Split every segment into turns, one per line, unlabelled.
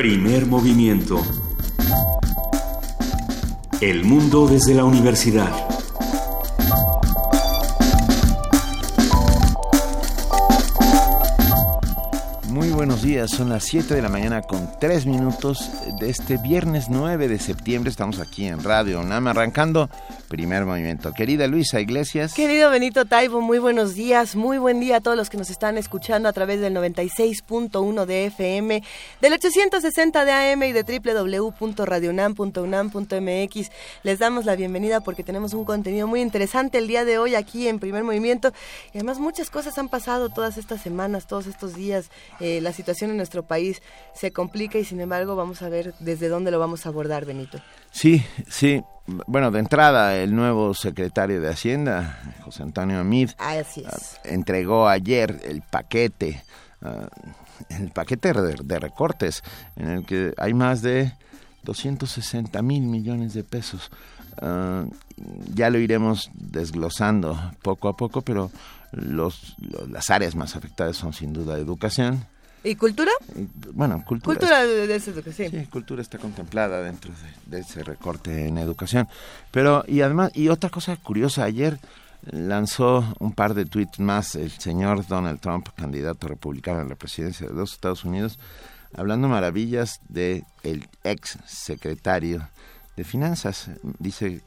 Primer movimiento. El mundo desde la universidad.
Muy buenos días, son las 7 de la mañana con 3 minutos de este viernes 9 de septiembre. Estamos aquí en Radio UNAM arrancando Primer movimiento. Querida Luisa Iglesias.
Querido Benito Taibo, muy buenos días. Muy buen día a todos los que nos están escuchando a través del 96.1 de FM, del 860 de AM y de www.radionam.unam.mx. Les damos la bienvenida porque tenemos un contenido muy interesante el día de hoy aquí en Primer Movimiento. Y además muchas cosas han pasado todas estas semanas, todos estos días. Eh, la situación en nuestro país se complica y sin embargo vamos a ver desde dónde lo vamos a abordar, Benito.
Sí, sí. Bueno, de entrada, el nuevo secretario de Hacienda, José Antonio Amid,
ah,
entregó ayer el paquete, ah, el paquete de, recortes, en el que hay más de 260 mil millones de pesos. Ah, ya lo iremos desglosando poco a poco, pero los, las áreas más afectadas son sin duda educación,
¿Y cultura?
Bueno, cultura.
Cultura de, sí.
sí. cultura está contemplada dentro de, ese recorte en educación. Pero, y además, y otra cosa curiosa, ayer lanzó un par de tweets más el señor Donald Trump, candidato republicano a la presidencia de los Estados Unidos, hablando maravillas de el ex secretario de Finanzas. Dice,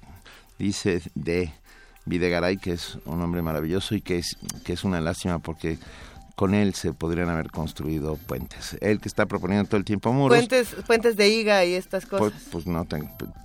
dice de Videgaray que es un hombre maravilloso y que es, que es una lástima porque con él se podrían haber construido puentes. Él que está proponiendo todo el tiempo muros.
Puentes, puentes de higa y estas cosas.
Pues, pues no,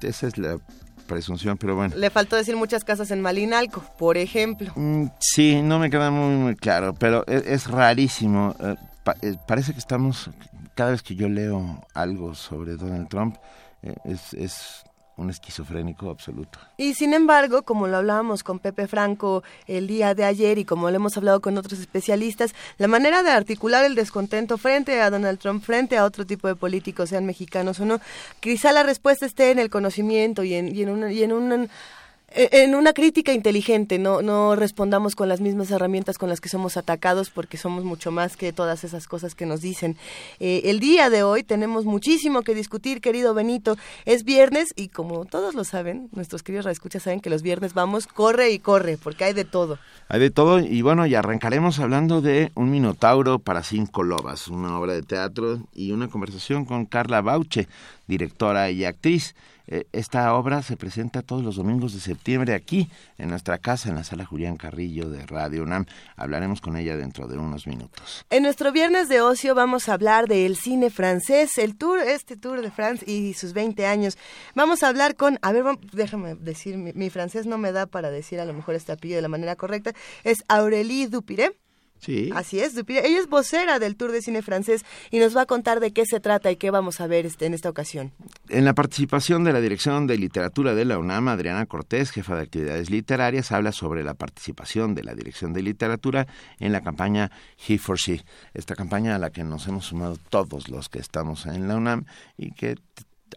esa es la presunción, pero bueno.
Le faltó decir muchas casas en Malinalco, por ejemplo.
Mm, sí, no me queda muy, muy claro, pero e, es, rarísimo. Eh, eh, parece que estamos, cada vez que yo leo algo sobre Donald Trump, eh, es, es un esquizofrénico absoluto.
Y sin embargo, como lo hablábamos con Pepe Franco el día de ayer y como lo hemos hablado con otros especialistas, la manera de articular el descontento frente a Donald Trump, frente a otro tipo de políticos, sean mexicanos o no, quizá la respuesta esté en el conocimiento y en, y en, y en un en una crítica inteligente, no, no respondamos con las mismas herramientas con las que somos atacados porque somos mucho más que todas esas cosas que nos dicen. Eh, el día de hoy tenemos muchísimo que discutir, querido Benito. Es viernes y como todos lo saben, nuestros queridos escuchas saben que los viernes vamos, corre y corre, porque hay de todo.
Hay de todo y bueno, y arrancaremos hablando de Un Minotauro para cinco lobas, una obra de teatro y una conversación con Carla Bauche, directora y actriz. Eh, esta obra se presenta todos los domingos de septiembre aquí, en nuestra casa, en la sala Julián Carrillo de Radio UNAM. Hablaremos con ella dentro de unos minutos.
En nuestro viernes de ocio vamos a hablar del cine francés, el tour, este tour de France y sus 20 años. Vamos a hablar con, a ver, déjame decir, mi, francés no me da para decir a lo mejor este apellido de la manera correcta, es Aurélie Dupiré
Sí.
Así es, Ella es vocera del Tour de Cine Francés y nos va a contar de qué se trata y qué vamos a ver este, en esta ocasión.
En la participación de la Dirección de Literatura de la UNAM, Adriana Cortés, jefa de actividades literarias, habla sobre la participación de la Dirección de Literatura en la campaña He for She, esta campaña a la que nos hemos sumado todos los que estamos en la UNAM y que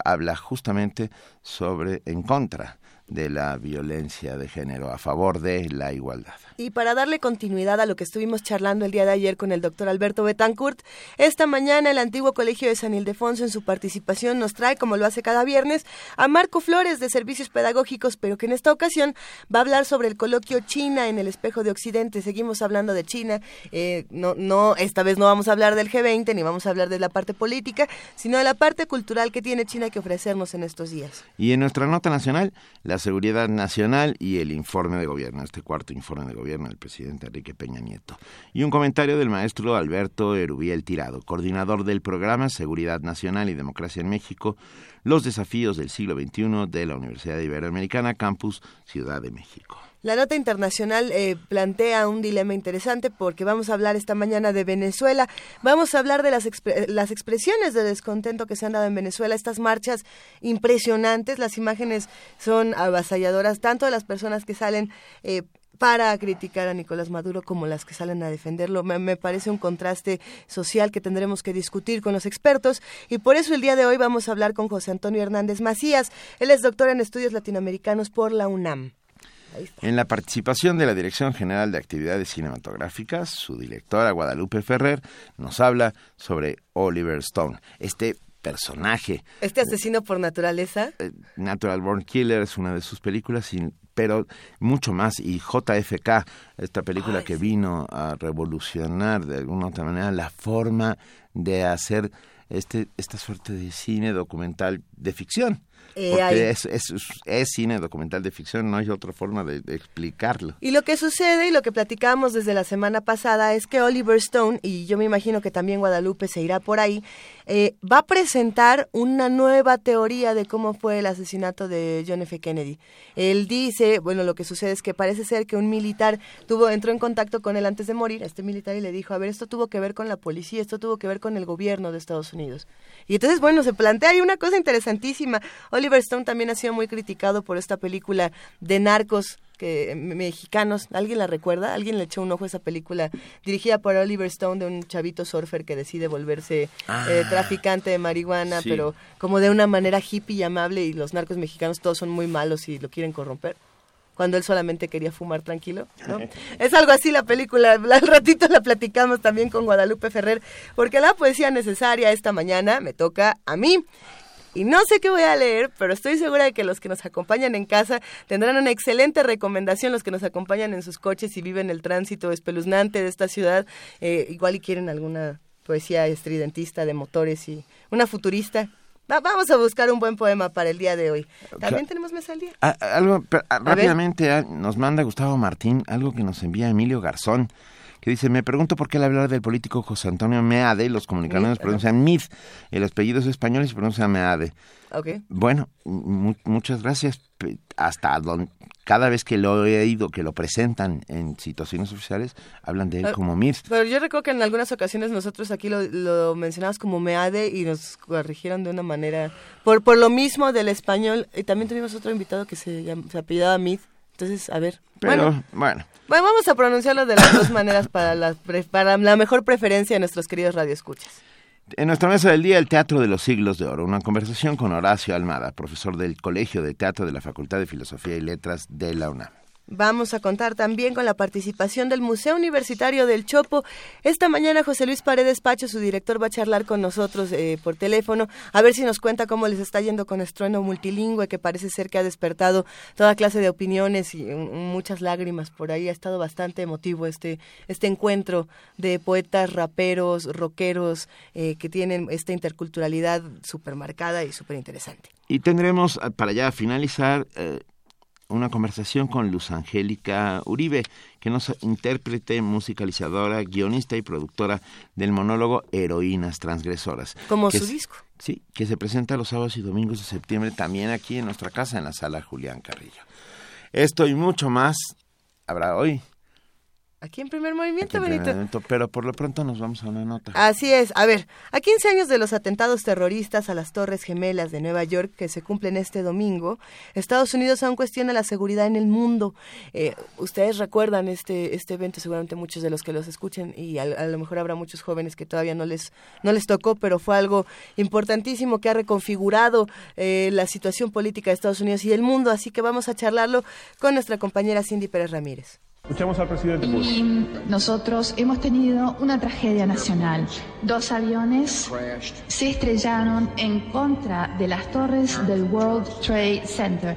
habla justamente sobre en contra de la violencia de género, a favor de la igualdad.
Y para darle continuidad a lo que estuvimos charlando el día de ayer con el doctor Alberto Betancourt, esta mañana el antiguo Colegio de San Ildefonso en su participación nos trae, como lo hace cada viernes, a Marco Flores de Servicios Pedagógicos, pero que en esta ocasión va a hablar sobre el coloquio China en el espejo de Occidente. Seguimos hablando de China, eh, no, no, esta vez no vamos a hablar del G20 ni vamos a hablar de la parte política, sino de la parte cultural que tiene China que ofrecernos en estos días.
Y en nuestra nota nacional, la seguridad nacional y el informe de gobierno, este cuarto informe de gobierno del presidente Enrique Peña Nieto. Y un comentario del maestro Alberto Erubiel Tirado, coordinador del programa Seguridad Nacional y Democracia en México, los desafíos del siglo XXI de la Universidad Iberoamericana, Campus Ciudad de México.
La nota internacional eh, plantea un dilema interesante porque vamos a hablar esta mañana de Venezuela, vamos a hablar de las, las expresiones de descontento que se han dado en Venezuela, estas marchas impresionantes, las imágenes son avasalladoras, tanto de las personas que salen eh, para criticar a Nicolás Maduro como las que salen a defenderlo. Me, me, parece un contraste social que tendremos que discutir con los expertos y por eso el día de hoy vamos a hablar con José Antonio Hernández Macías. Él es doctor en estudios latinoamericanos por la UNAM.
En la participación de la Dirección General de Actividades Cinematográficas, su directora Guadalupe Ferrer nos habla sobre Oliver Stone, este personaje.
¿Este asesino por naturaleza?
Eh, Natural Born Killer es una de sus películas, pero mucho más. Y JFK, esta película que vino a revolucionar de alguna otra manera la forma de hacer este, esta suerte de cine documental de ficción. Eh, Porque es, es, cine documental de ficción, no hay otra forma de, explicarlo.
Y lo que sucede y lo que platicamos desde la semana pasada es que Oliver Stone, y yo me imagino que también Guadalupe se irá por ahí, eh, va a presentar una nueva teoría de cómo fue el asesinato de John F. Kennedy. Él dice, bueno, lo que sucede es que parece ser que un militar tuvo, entró en contacto con él antes de morir, este militar, y le dijo, a ver, esto tuvo que ver con la policía, esto tuvo que ver con el gobierno de Estados Unidos. Y entonces, bueno, se plantea ahí una cosa interesantísima. Oliver Stone también ha sido muy criticado por esta película de narcos que mexicanos, ¿alguien la recuerda? ¿Alguien le echó un ojo a esa película dirigida por Oliver Stone de un chavito surfer que decide volverse eh, ah. traficante de marihuana, pero como de una manera hippie y amable y los narcos mexicanos todos son muy malos y lo quieren corromper? cuando él solamente quería fumar tranquilo, ¿no? es algo así la película, al ratito la platicamos también con Guadalupe Ferrer, porque la poesía necesaria esta mañana me toca a mí. Y no sé qué voy a leer, pero estoy segura de que los que nos acompañan en casa tendrán una excelente recomendación, los que nos acompañan en sus coches y viven el tránsito espeluznante de esta ciudad, eh, igual y quieren alguna poesía estridentista de motores y una futurista. vamos a buscar un buen poema para el día de hoy. También tenemos mesa al día.
Ah, algo ah, rápidamente ah, nos manda Gustavo Martín, algo que nos envía Emilio Garzón que dice, me pregunto por qué al hablar del político José Antonio Meade, los comunicados pronuncian Mid, el apellido es español y se pronuncia Meade.
Okay.
Bueno, muchas gracias. Hasta donde, cada vez que lo he oído, que lo presentan en situaciones oficiales, hablan de él ah, como Mid.
Pero yo recuerdo que en algunas ocasiones nosotros aquí lo, mencionamos como Meade y nos corrigieron de una manera, por, por lo mismo del español, y también tuvimos otro invitado que se, se apellidaba Mid. Entonces, a ver.
bueno. bueno.
Bueno, vamos a pronunciarlo de las dos maneras para la, para la mejor preferencia de nuestros queridos radioescuchas.
En nuestra mesa del día, el Teatro de los Siglos de Oro, una conversación con Horacio Almada, profesor del Colegio de Teatro de la Facultad de Filosofía y Letras de la UNAM.
Vamos a contar también con la participación del Museo Universitario del Chopo. Esta mañana José Luis Paredes Pacho, su director, va a charlar con nosotros eh, por teléfono, a ver si nos cuenta cómo les está yendo con Estrueno Multilingüe, que parece ser que ha despertado toda clase de opiniones y muchas lágrimas por ahí. Ha estado bastante emotivo este, este encuentro de poetas, raperos, rockeros, eh, que tienen esta interculturalidad súper marcada y súper interesante.
Y tendremos, ah, para ya finalizar, eh, una conversación con Luz Angélica Uribe, que nos intérprete, musicalizadora, guionista y productora del monólogo Heroínas Transgresoras.
Como su disco.
Sí, que se presenta los sábados y domingos de septiembre también aquí en nuestra casa, en la sala Julián Carrillo. Esto y mucho más habrá hoy
Aquí en primer movimiento, Benito.
pero por lo pronto nos vamos a una nota.
Así es. A ver, a 15 años de los atentados terroristas a las Torres Gemelas de Nueva York que se cumplen este domingo, Estados Unidos aún cuestiona la seguridad en el mundo. Eh, ustedes recuerdan este este evento, seguramente muchos de los que los escuchen y a, lo mejor habrá muchos jóvenes que todavía no les no les tocó, pero fue algo importantísimo que ha reconfigurado eh, la situación política de Estados Unidos y el mundo. Así que vamos a charlarlo con nuestra compañera Cindy Pérez Ramírez.
Escuchamos al presidente Bush.
Y nosotros hemos tenido una tragedia nacional. Dos aviones se estrellaron en contra de las torres del World Trade Center.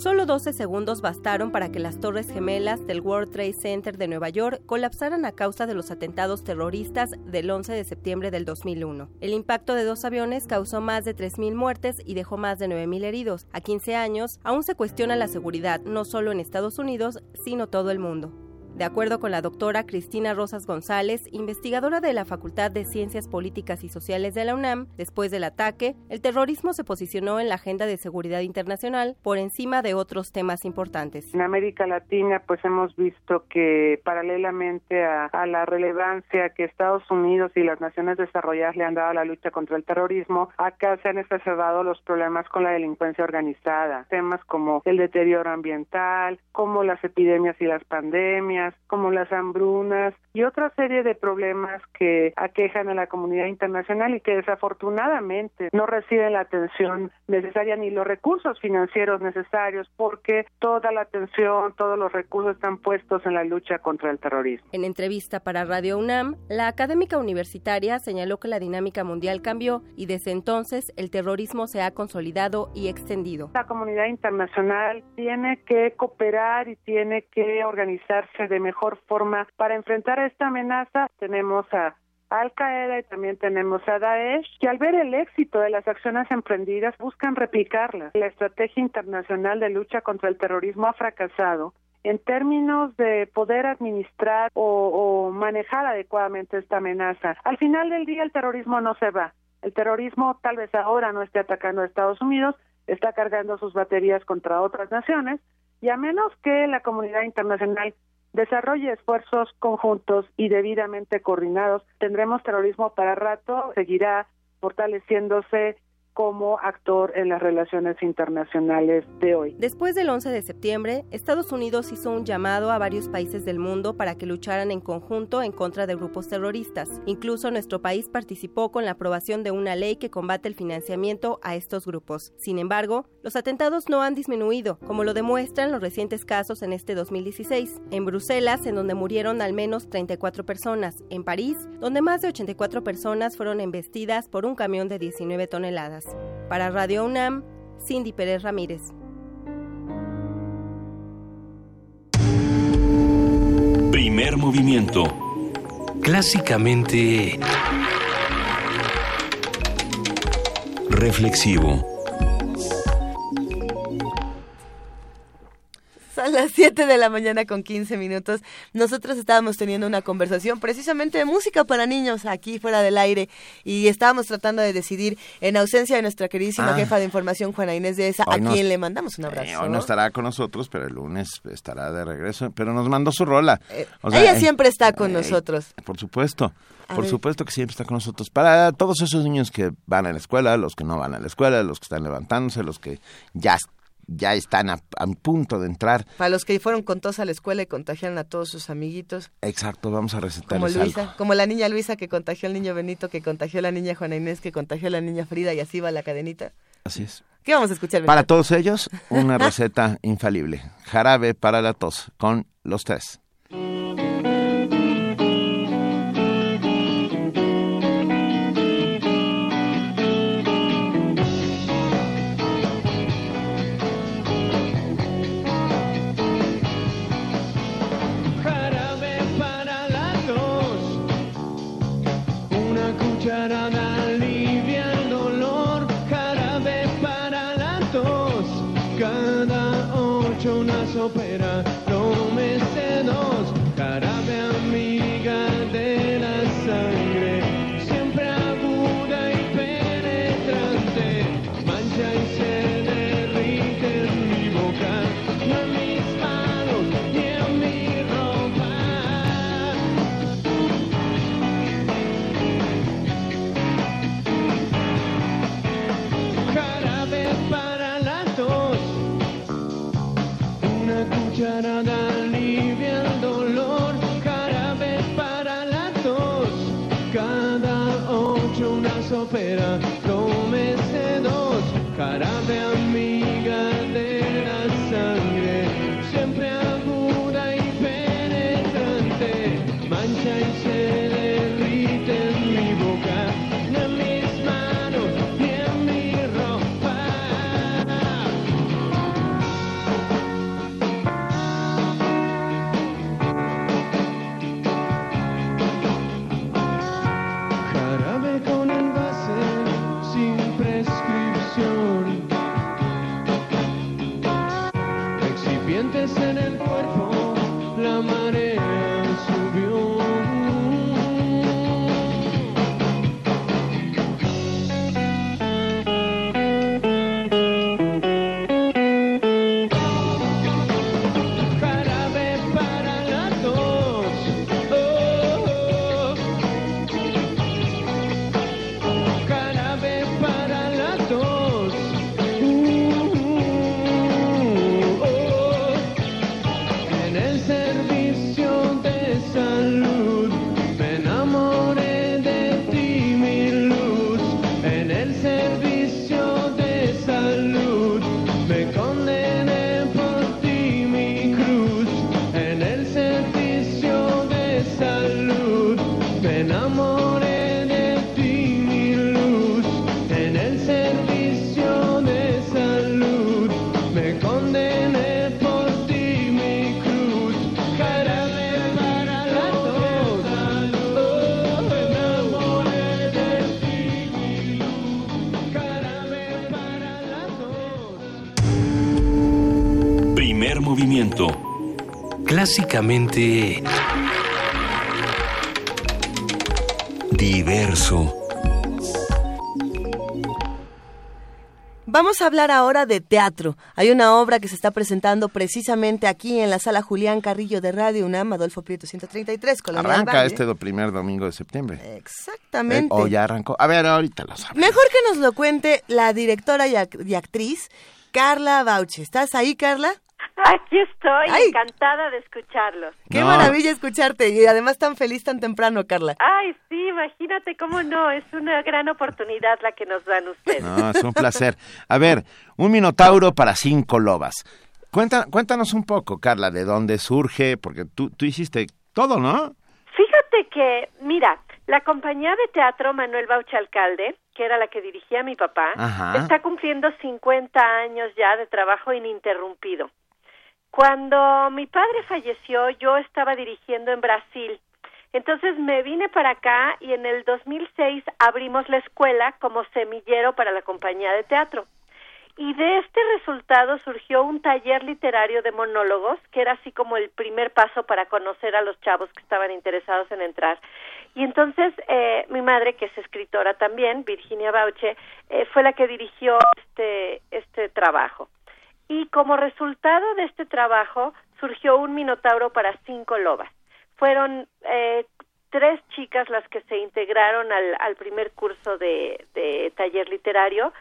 Solo 12 segundos bastaron para que las torres gemelas del World Trade Center de Nueva York colapsaran a causa de los atentados terroristas del 11 de septiembre del 2001. El impacto de dos aviones causó más de 3.000 muertes y dejó más de 9.000 heridos. A 15 años, aún se cuestiona la seguridad no solo en Estados Unidos, sino todo el mundo. De acuerdo con la doctora Cristina Rosas González, investigadora de la Facultad de Ciencias Políticas y Sociales de la UNAM, después del ataque, el terrorismo se posicionó en la agenda de seguridad internacional por encima de otros temas importantes.
En América Latina, pues hemos visto que paralelamente a, la relevancia que Estados Unidos y las naciones desarrolladas le han dado a la lucha contra el terrorismo, acá se han exacerbado los problemas con la delincuencia organizada. Temas como el deterioro ambiental, como las epidemias y las pandemias, epidemias como las hambrunas y otra serie de problemas que aquejan a la comunidad internacional y que desafortunadamente no reciben la atención necesaria ni los recursos financieros necesarios porque toda la atención, todos los recursos están puestos en la lucha contra el terrorismo.
En entrevista para Radio UNAM, la académica universitaria señaló que la dinámica mundial cambió y desde entonces el terrorismo se ha consolidado y extendido.
La comunidad internacional tiene que cooperar y tiene que organizarse de mejor forma para enfrentar esta amenaza. Tenemos a al Qaeda y también tenemos a Daesh, que al ver el éxito de las acciones emprendidas buscan replicarlas. La estrategia internacional de lucha contra el terrorismo ha fracasado en términos de poder administrar o, o, manejar adecuadamente esta amenaza. Al final del día el terrorismo no se va. El terrorismo tal vez ahora no esté atacando a Estados Unidos, está cargando sus baterías contra otras naciones y a menos que la comunidad internacional desarrolle esfuerzos conjuntos y debidamente coordinados, tendremos terrorismo para rato, seguirá fortaleciéndose como actor en las relaciones internacionales de hoy.
Después del 11 de septiembre, Estados Unidos hizo un llamado a varios países del mundo para que lucharan en conjunto en contra de grupos terroristas. Incluso nuestro país participó con la aprobación de una ley que combate el financiamiento a estos grupos. Sin embargo, los atentados no han disminuido, como lo demuestran los recientes casos en este 2016. En Bruselas, en donde murieron al menos 34 personas. En París, donde más de 84 personas fueron embestidas por un camión de 19 toneladas. Para Radio UNAM, Cindy Pérez Ramírez.
Primer movimiento.
Clásicamente...
Reflexivo.
Son las 7 de la mañana con 15 minutos. Nosotros estábamos teniendo una conversación precisamente de música para niños aquí fuera del aire y estábamos tratando de decidir, en ausencia de nuestra queridísima
Ah.
jefa de información, Juana Inés de esa, a
nos-
quien le mandamos un abrazo.
Eh, hoy no estará con nosotros, pero el lunes estará de regreso. Pero nos mandó su rola.
Eh,
O sea,
ella
eh,
siempre está con
eh,
nosotros.
Por supuesto.
A
por
ver.
supuesto que siempre está con nosotros. Para todos esos niños que van a la escuela, los que no van a la escuela, los que están levantándose, los que ya, ya están a, a punto de entrar.
Para los que fueron con tos a la escuela y contagiaron a todos sus amiguitos,
Exacto, vamos a
como
recetarles
Luisa,
algo.
como la niña Luisa que contagió al niño Benito, que contagió a la niña Juana Inés, que contagió a la niña Frida y así va la cadenita.
Así es.
¿Qué vamos a escuchar?
Para todos ellos, una receta infalible. Jarabe para la tos, con los tres.
Clásicamente... Diverso.
Vamos a hablar ahora de teatro. Hay una obra que se está presentando precisamente aquí en la sala Julián Carrillo de Radio UNAM, Adolfo Prieto 133, Colonia
Arranca
Valle.
este do- primer domingo de septiembre.
Exactamente.
Eh, o ya arrancó. A ver, ahorita lo sabes.
Mejor que nos lo cuente la directora y, y actriz Carla Bauche. ¿Estás ahí, Carla?
Aquí estoy,
Ay.
encantada de escucharlos.
Qué
No.
maravilla escucharte y además tan feliz tan temprano, Carla.
Ay, sí, imagínate cómo no, es una gran oportunidad la que nos dan ustedes.
No, es un placer. A ver, un minotauro para cinco lobas. Cuenta, cuéntanos un poco, Carla, de dónde surge, porque tú, tú hiciste todo, ¿no?
Fíjate que, mira, la compañía de teatro Manuel Bauche Alcalde, que era la que dirigía mi papá,
Ajá.
está cumpliendo 50 años ya de trabajo ininterrumpido. Cuando mi padre falleció, yo estaba dirigiendo en Brasil. Entonces me vine para acá y en el 2006 abrimos la escuela como semillero para la compañía de teatro. Y de este resultado surgió un taller literario de monólogos, que era así como el primer paso para conocer a los chavos que estaban interesados en entrar. Y entonces eh, mi madre, que es escritora también, Virginia Bauche, eh, fue la que dirigió este, este trabajo. Y como resultado de este trabajo surgió un minotauro para cinco lobas. Fueron eh, tres chicas las que se integraron al, al primer curso de, de taller literario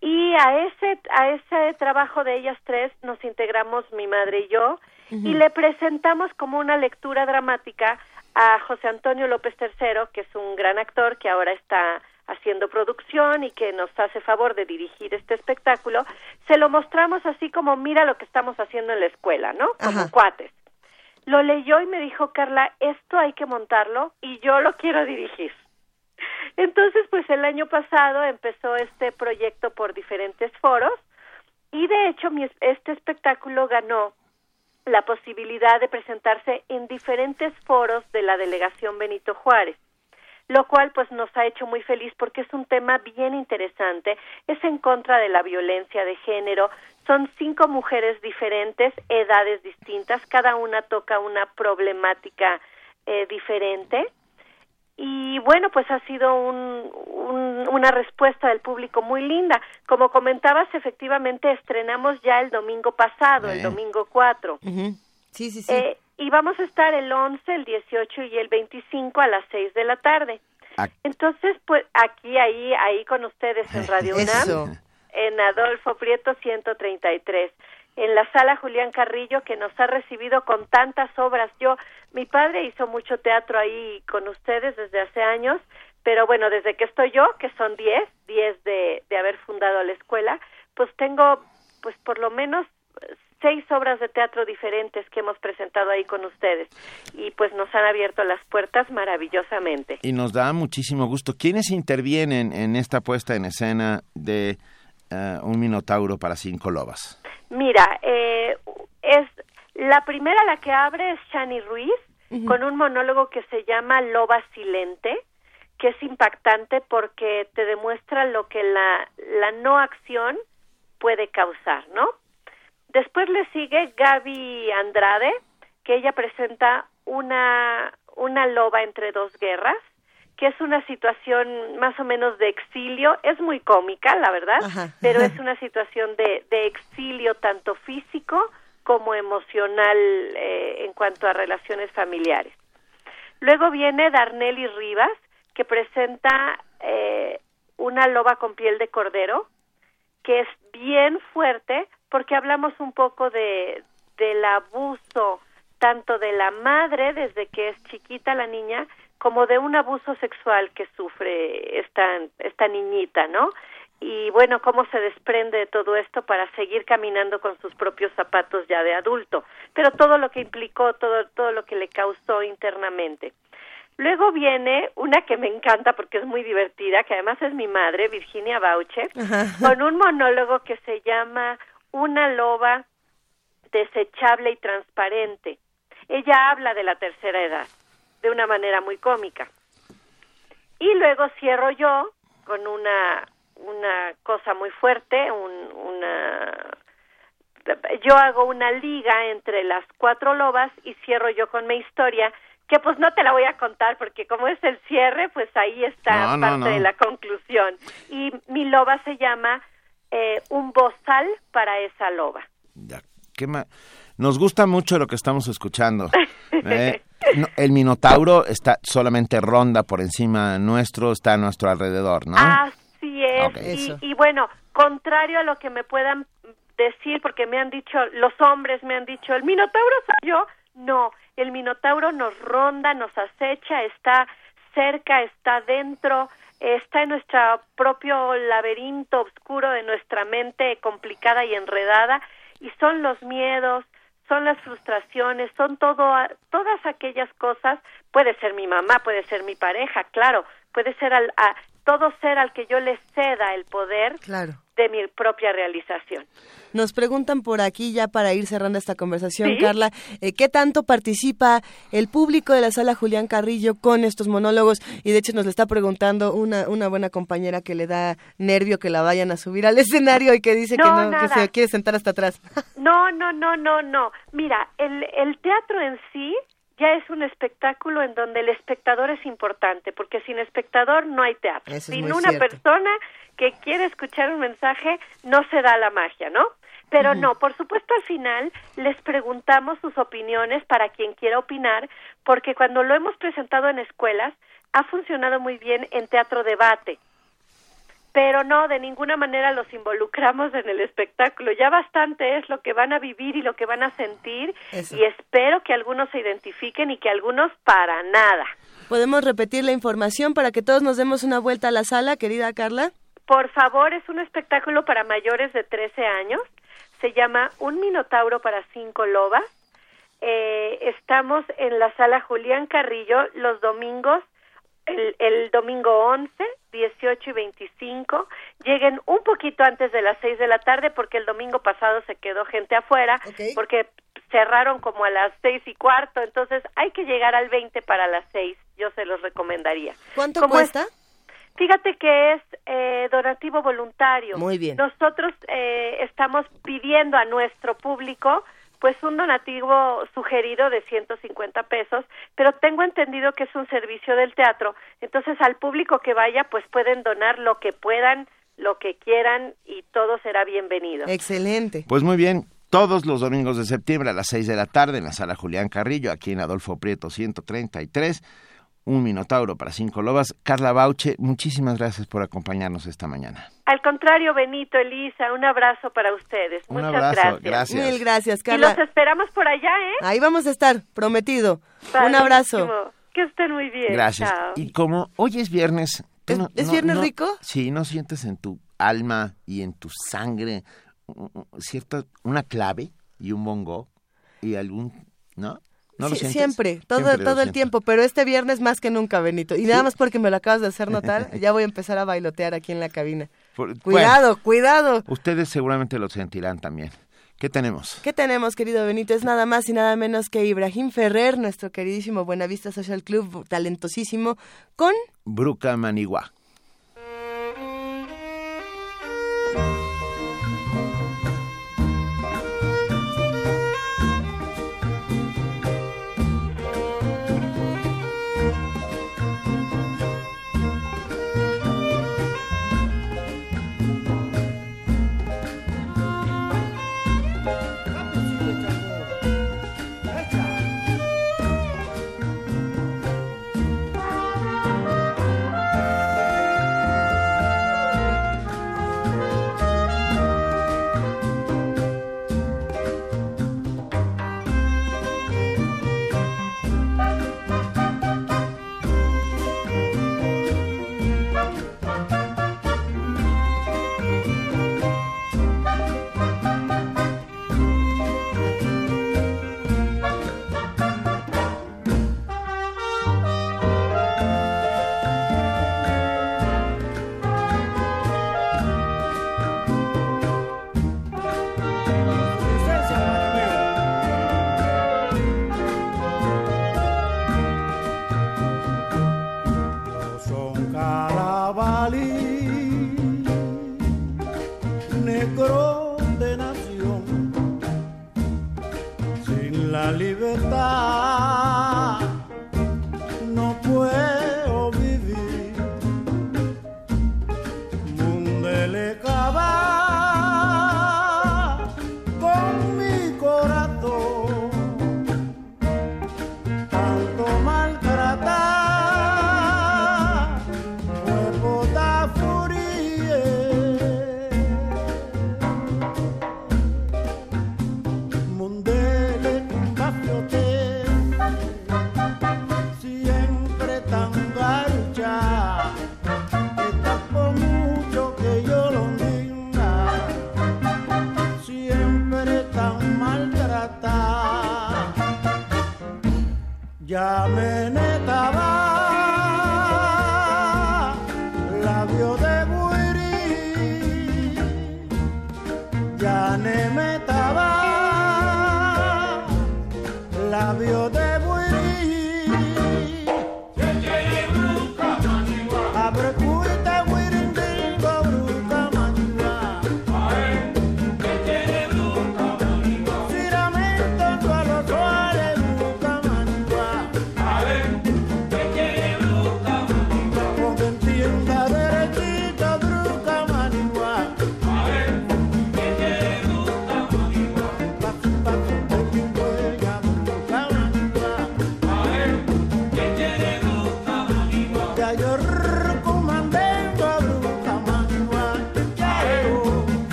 y a ese a ese trabajo de ellas tres nos integramos mi madre y yo y le presentamos como una lectura dramática a José Antonio López III, que es un gran actor que ahora está haciendo producción y que nos hace favor de dirigir este espectáculo, se lo mostramos así como mira lo que estamos haciendo en la escuela, ¿no? Como
Ajá.
cuates. Lo leyó y me dijo, Carla, esto hay que montarlo y yo lo quiero dirigir. Entonces, pues el año pasado empezó este proyecto por diferentes foros y de hecho mi, este espectáculo ganó la posibilidad de presentarse en diferentes foros de la delegación Benito Juárez lo cual pues nos ha hecho muy feliz porque es un tema bien interesante, es en contra de la violencia de género, son cinco mujeres diferentes, edades distintas, cada una toca una problemática eh, diferente y bueno pues ha sido un, un- una respuesta del público muy linda. Como comentabas, efectivamente estrenamos ya el domingo pasado, el domingo 4.
Ujú. Sí, sí, sí.
Eh, y vamos a estar el 11, el 18 y el 25 a las 6 de la tarde. Entonces, pues aquí, ahí, ahí con ustedes en Radio
Eso.
UNAM, en Adolfo Prieto 133, en la sala Julián Carrillo que nos ha recibido con tantas obras. Yo, mi padre hizo mucho teatro ahí con ustedes desde hace años, pero bueno, desde que estoy yo, que son 10, 10 de, de haber fundado la escuela, pues tengo, pues por lo menos seis obras de teatro diferentes que hemos presentado ahí con ustedes y pues nos han abierto las puertas maravillosamente.
Y nos da muchísimo gusto. ¿Quiénes intervienen en esta puesta en escena de eh, un minotauro para cinco lobas?
Mira, eh, es la primera la que abre es Shani Ruiz con un monólogo que se llama Loba Silente, que es impactante porque te demuestra lo que la, la no acción puede causar, ¿no? Después le sigue Gaby Andrade, que ella presenta una, una loba entre dos guerras, que es una situación más o menos de exilio, es muy cómica, la verdad,
Ajá.
pero es una situación de, de exilio tanto físico como emocional eh, en cuanto a relaciones familiares. Luego viene Darnelli Rivas, que presenta eh, una loba con piel de cordero, que es bien fuerte porque hablamos un poco de del abuso tanto de la madre desde que es chiquita la niña como de un abuso sexual que sufre esta esta niñita, ¿no? y bueno, cómo se desprende de todo esto para seguir caminando con sus propios zapatos ya de adulto, pero todo lo que implicó, todo, todo lo que le causó internamente. Luego viene una que me encanta porque es muy divertida, que además es mi madre, Virginia Bauche, con un monólogo que se llama Una loba desechable y transparente. Ella habla de la tercera edad de una manera muy cómica. Y luego cierro yo con una una cosa muy fuerte, un, una yo hago una liga entre las cuatro lobas y cierro yo con mi historia que pues no te la voy a contar porque como es el cierre pues ahí está parte de la conclusión y mi loba se llama eh, un bozal para esa loba
ya, ¿qué nos gusta mucho lo que estamos escuchando ¿eh? el minotauro está solamente ronda por encima nuestro está a nuestro alrededor no
Así es. Y, bueno, contrario a lo que me puedan decir, porque me han dicho, los hombres me han dicho, el Minotauro soy yo. No, el Minotauro nos ronda, nos acecha, está cerca, está dentro, está en nuestro propio laberinto oscuro de nuestra mente complicada y enredada, y son los miedos, son las frustraciones, son todo, todas aquellas cosas, puede ser mi mamá, puede ser mi pareja, claro, puede ser al, a, todo ser al que yo le ceda el poder de mi propia realización.
Nos preguntan por aquí, ya para ir cerrando esta conversación, Carla, eh, ¿qué tanto participa el público de la sala Julián Carrillo con estos monólogos? Y de hecho nos le está preguntando una, una buena compañera que le da nervio que la vayan a subir al escenario y que dice que no, que se quiere sentar hasta atrás.
No, no, no, no, no. Mira, el, el teatro en sí ya es un espectáculo en donde el espectador es importante, porque sin espectador no hay teatro. sin una persona que quiere escuchar un mensaje, no se da la magia, ¿no? Pero no, por supuesto al final les preguntamos sus opiniones para quien quiera opinar, porque cuando lo hemos presentado en escuelas, ha funcionado muy bien en teatro debate pero no, de ninguna manera los involucramos en el espectáculo. Ya bastante es lo que van a vivir y lo que van a sentir y espero que algunos se identifiquen y que algunos para nada.
¿Podemos repetir la información para que todos nos demos una vuelta a la sala, querida Carla?
Por favor, es un espectáculo para mayores de 13 años. Se llama Un Minotauro para cinco lobas. Eh, estamos en la sala Julián Carrillo los domingos el, el, domingo 11, 18 y 25. Lleguen un poquito antes de las 6 de la tarde porque el domingo pasado se quedó gente afuera porque cerraron como a las seis y cuarto, entonces hay que llegar al 20 para las 6, yo se los recomendaría.
¿Cuánto cuesta?
Fíjate que es eh, donativo voluntario.
Muy bien.
Nosotros eh, estamos pidiendo a nuestro público pues un donativo sugerido de 150 pesos, pero tengo entendido que es un servicio del teatro, entonces al público que vaya pues pueden donar lo que puedan, lo que quieran y todo será bienvenido.
Excelente.
Pues muy bien, todos los domingos de septiembre a las 6 de la tarde en la sala Julián Carrillo, aquí en Adolfo Prieto 133 un Minotauro para cinco lobas. Carla Bauche, muchísimas gracias por acompañarnos esta mañana.
Al contrario, Benito, Elisa, un abrazo para ustedes.
Un
Muchas
abrazo,
gracias.
Mil gracias, Carla.
Y los esperamos por allá, ¿eh?
Ahí vamos a estar, prometido. Un abrazo.
Que estén muy bien.
Gracias. Y como hoy es viernes...
¿Es, viernes rico?
Sí, ¿no sientes en tu alma y en tu sangre cierta una clave y un bongo y algún... ¿no?
Siempre, todo, todo el tiempo, pero este viernes más que nunca, Benito. Y nada más porque me lo acabas de hacer notar, ya voy a empezar a bailotear aquí en la cabina. cuidado, cuidado.
Ustedes seguramente lo sentirán también. ¿Qué tenemos?
¿Qué tenemos, querido Benito? Es nada más y nada menos que Ibrahim Ferrer, nuestro queridísimo Buenavista Social Club, talentosísimo, con...
Bruca Manigua.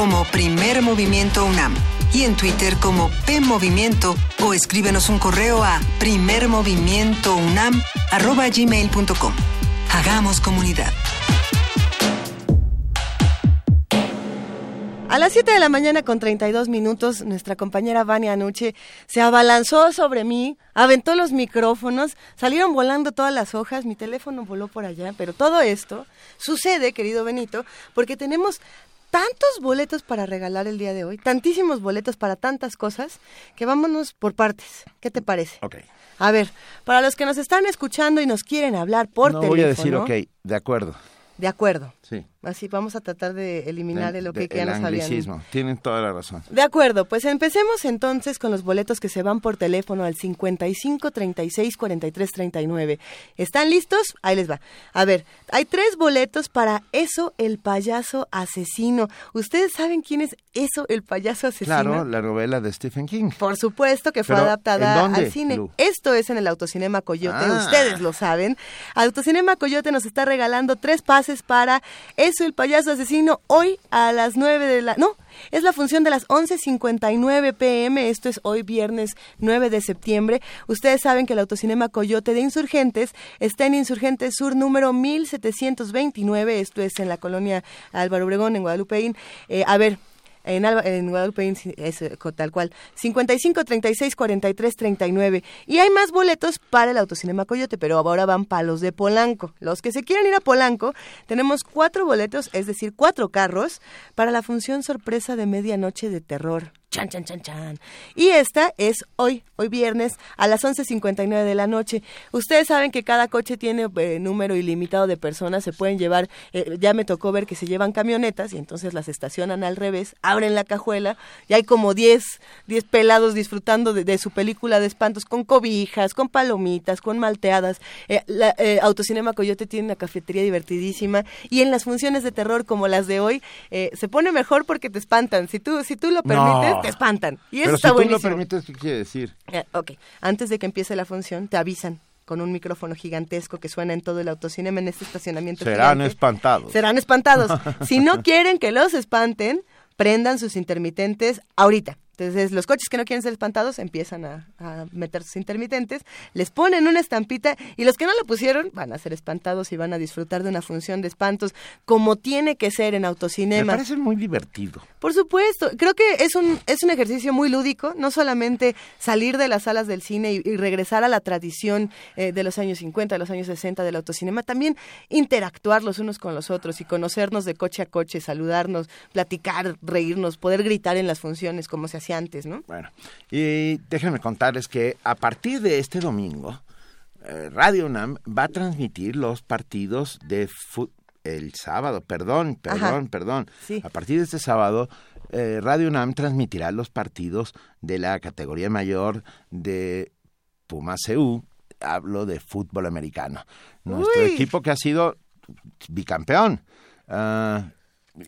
Como
Primer Movimiento UNAM y en Twitter como P Movimiento o escríbenos un correo a primermovimientounam@gmail.com. Hagamos comunidad.
A las 7 de la mañana con 32 minutos, nuestra compañera Vania Anuche se abalanzó sobre mí, aventó los micrófonos, salieron volando todas las hojas, mi teléfono voló por allá, pero todo esto sucede, querido Benito, porque tenemos tantos boletos para regalar el día de hoy, tantísimos boletos para tantas cosas, que vámonos por partes. ¿Qué te parece?
Ok.
A ver, para los que nos están escuchando y nos quieren hablar por
no
teléfono.
voy a decir ok, de acuerdo.
De acuerdo.
Sí.
Así vamos a tratar de eliminar
De-
que ya
el
nos habían
anglicismo. Tienen toda la razón.
de acuerdo, pues empecemos entonces con los boletos que se van por teléfono al 55 36 43 39. ¿Están listos? Ahí les va. A ver, hay tres boletos para Eso, el payaso asesino. ¿Ustedes saben quién es Eso, el payaso asesino?
Claro, la novela de Stephen King.
Por supuesto que fue
Pero,
adaptada
¿en dónde,
al cine.
Lu?
Esto es en el Autocinema Coyote,
Ah.
ustedes lo saben. Autocinema Coyote nos está regalando tres pases para Eso, el payaso asesino, hoy a las 9 de la... No, es la función de las 11.59 pm, esto es hoy viernes 9 de septiembre. Ustedes saben que el Autocinema Coyote de Insurgentes está en Insurgentes Sur número 1729, esto es en la colonia Álvaro Obregón, en Guadalupeín. Eh, a ver, en, Alba- en Guadalupe es, tal cual. 55 36 43 39. Y hay más boletos para el Autocinema Coyote, pero ahora van para los de Polanco. Los que se quieran ir a Polanco, tenemos cuatro boletos, es decir, cuatro carros, para la función sorpresa de medianoche de terror. Chan, chan, chan, chan. Y esta es hoy, hoy viernes, a las 11.59 de la noche. Ustedes saben que cada coche tiene eh, número ilimitado de personas, se pueden llevar, eh, ya me tocó ver que se llevan camionetas y entonces las estacionan al revés, abren la cajuela y hay como 10, 10 pelados disfrutando de, de su película de espantos con cobijas, con palomitas, con malteadas. Eh, la, eh, Autocinema Coyote tiene una cafetería divertidísima y en las funciones de terror como las de hoy eh, se pone mejor porque te espantan. Si tú, si tú lo permites,
No.
Te espantan. Y eso
Pero
está
si tú lo
buenísimo.
permites, ¿qué quiere decir?
Eh, ok, antes de que empiece la función, te avisan con un micrófono gigantesco que suena en todo el autocinema en este estacionamiento.
Serán
gigante.
espantados.
Serán espantados. si no quieren que los espanten, prendan sus intermitentes ahorita. Entonces, los coches que no quieren ser espantados empiezan a, a meter sus intermitentes, les ponen una estampita y los que no lo pusieron van a ser espantados y van a disfrutar de una función de espantos como tiene que ser en
Me
autocinema.
parece muy divertido.
Por supuesto, creo que es un, es un ejercicio muy lúdico, no solamente salir de las salas del cine y, y regresar a la tradición eh, de los años 50, de los años 60 del autocinema, también interactuar los unos con los otros y conocernos de coche a coche, saludarnos, platicar, reírnos, poder gritar en las funciones como se hacía antes, ¿no?
Bueno, y déjenme contarles que a partir de este domingo, eh, Radio UNAM va a transmitir los partidos de fútbol. El sábado, perdón, perdón,
Ajá.
perdón.
Sí.
A partir de este sábado, eh, Radio UNAM transmitirá los partidos de la categoría mayor de Puma CU. Hablo de fútbol americano. Nuestro
Uy.
equipo que ha sido bicampeón. Ah,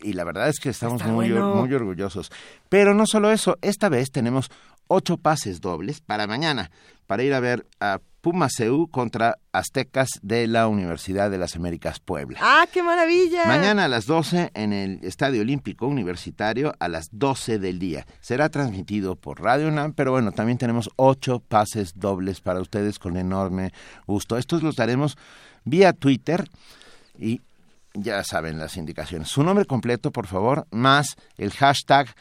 y la verdad es que estamos
Está
muy,
bueno.
muy orgullosos. Pero no solo eso, esta vez tenemos ocho pases dobles para mañana, para ir a ver a Puma CU contra Aztecas de la Universidad de las Américas Puebla.
¡Ah, qué maravilla!
Mañana a las 12 en el Estadio Olímpico Universitario a las 12 del día. Será transmitido por Radio UNAM, pero bueno, también tenemos ocho pases dobles para ustedes con enorme gusto. Estos los daremos vía Twitter y ya saben las indicaciones. Su nombre completo, por favor, más el hashtag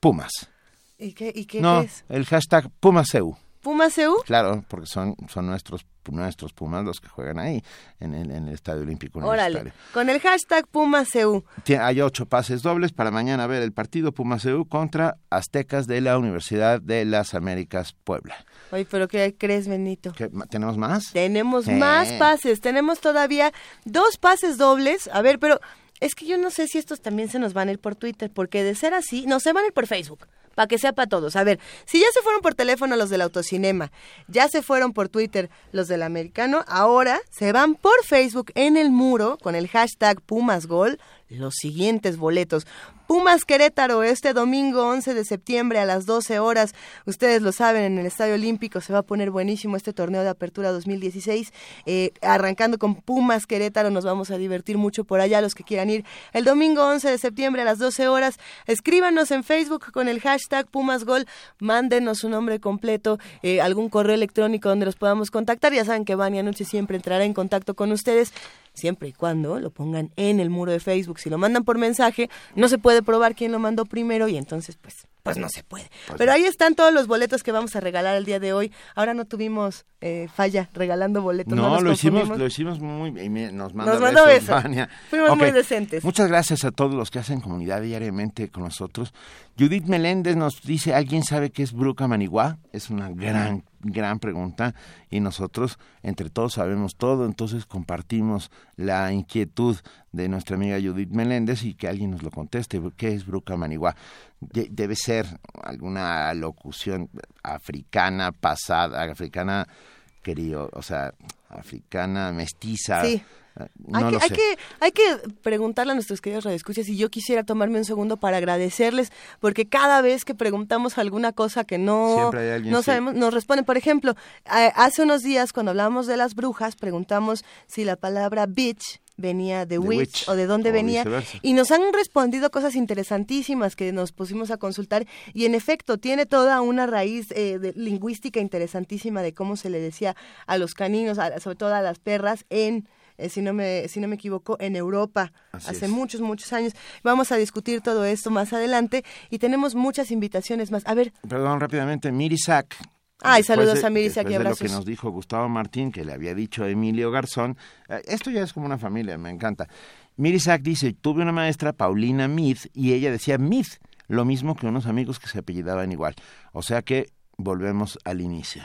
Pumas.
¿Y qué, y qué
no,
es?
el hashtag PumasEU.
¿Puma CU?
Claro, porque son, son nuestros, nuestros Pumas los que juegan ahí, en el, en el Estadio Olímpico
Órale,
Universitario.
con el hashtag Puma CU.
Tie- Hay ocho pases dobles para mañana ver el partido Pumas EU contra Aztecas de la Universidad de las Américas Puebla.
Oye, pero ¿qué crees, Benito?
¿Qué, ma- ¿Tenemos más?
Tenemos más pases, tenemos todavía dos pases dobles. A ver, pero es que yo no sé si estos también se nos van a ir por Twitter, porque de ser así, no, se van a ir por Facebook, para que sea para todos. A ver, si ya se fueron por teléfono los del autocinema, ya se fueron por Twitter los del americano, ahora se van por Facebook en el muro con el hashtag PumasGol los siguientes boletos. Pumas Querétaro este domingo 11 de septiembre a las 12 horas. Ustedes lo saben, en el Estadio Olímpico se va a poner buenísimo este torneo de apertura 2016. Eh, arrancando con Pumas Querétaro, nos vamos a divertir mucho por allá los que quieran ir. El domingo 11 de septiembre a las 12 horas, escríbanos en Facebook con el hashtag PumasGol, mándenos su nombre completo, eh, algún correo electrónico donde los podamos contactar. Ya saben que Vania Noche siempre entrará en contacto con ustedes siempre y cuando lo pongan en el muro de Facebook. Si lo mandan por mensaje, no se puede probar quién lo mandó primero y entonces pues pues no se puede. Pero ahí están todos los boletos que vamos a regalar el día de hoy. Ahora no tuvimos eh, falla regalando boletos. No,
lo hicimos, lo hicimos muy bien. y me- Nos manda
Nos mandó
besos.
Fuimos muy decentes.
Muchas gracias a todos los que hacen comunidad diariamente con nosotros. Judith Meléndez nos dice, ¿alguien sabe qué es Bruca Manigua? Es una gran, gran pregunta y nosotros entre todos sabemos todo, entonces compartimos la inquietud de nuestra amiga Judith Meléndez y que alguien nos lo conteste. ¿Qué es Bruca Manigua? De- debe ser alguna locución africana pasada, africana querido, o sea, africana mestiza.
Sí.
No
hay,
lo
que, hay, que, hay que preguntarle a nuestros queridos radioescuchas y yo quisiera tomarme un segundo para agradecerles porque cada vez que preguntamos alguna cosa que no, no
sí.
sabemos, nos responden. Por ejemplo, hace unos días cuando hablábamos de las brujas preguntamos si la palabra bitch venía de
De
witch,
witch,
o de dónde
o
venía
viceversa.
y nos han respondido cosas interesantísimas que nos pusimos a consultar y en efecto tiene toda una raíz eh, de- lingüística interesantísima de cómo se le decía a los caninos, a- sobre todo a las perras en eh, si no me si no me equivoco, en Europa
Así
hace
es.
muchos muchos años. Vamos a discutir todo esto más adelante y tenemos muchas invitaciones más. A ver,
Perdón, rápidamente, Mirisac.
Ay,
Después
saludos
de-
a Mirisac y
después de lo que nos dijo Gustavo Martín, que le había dicho Emilio Garzón, eh, esto ya es como una familia, me encanta. Mirisac dice, tuve una maestra, Paulina Mead, y ella decía Mead, lo mismo que unos amigos que se apellidaban igual. O sea que volvemos al inicio.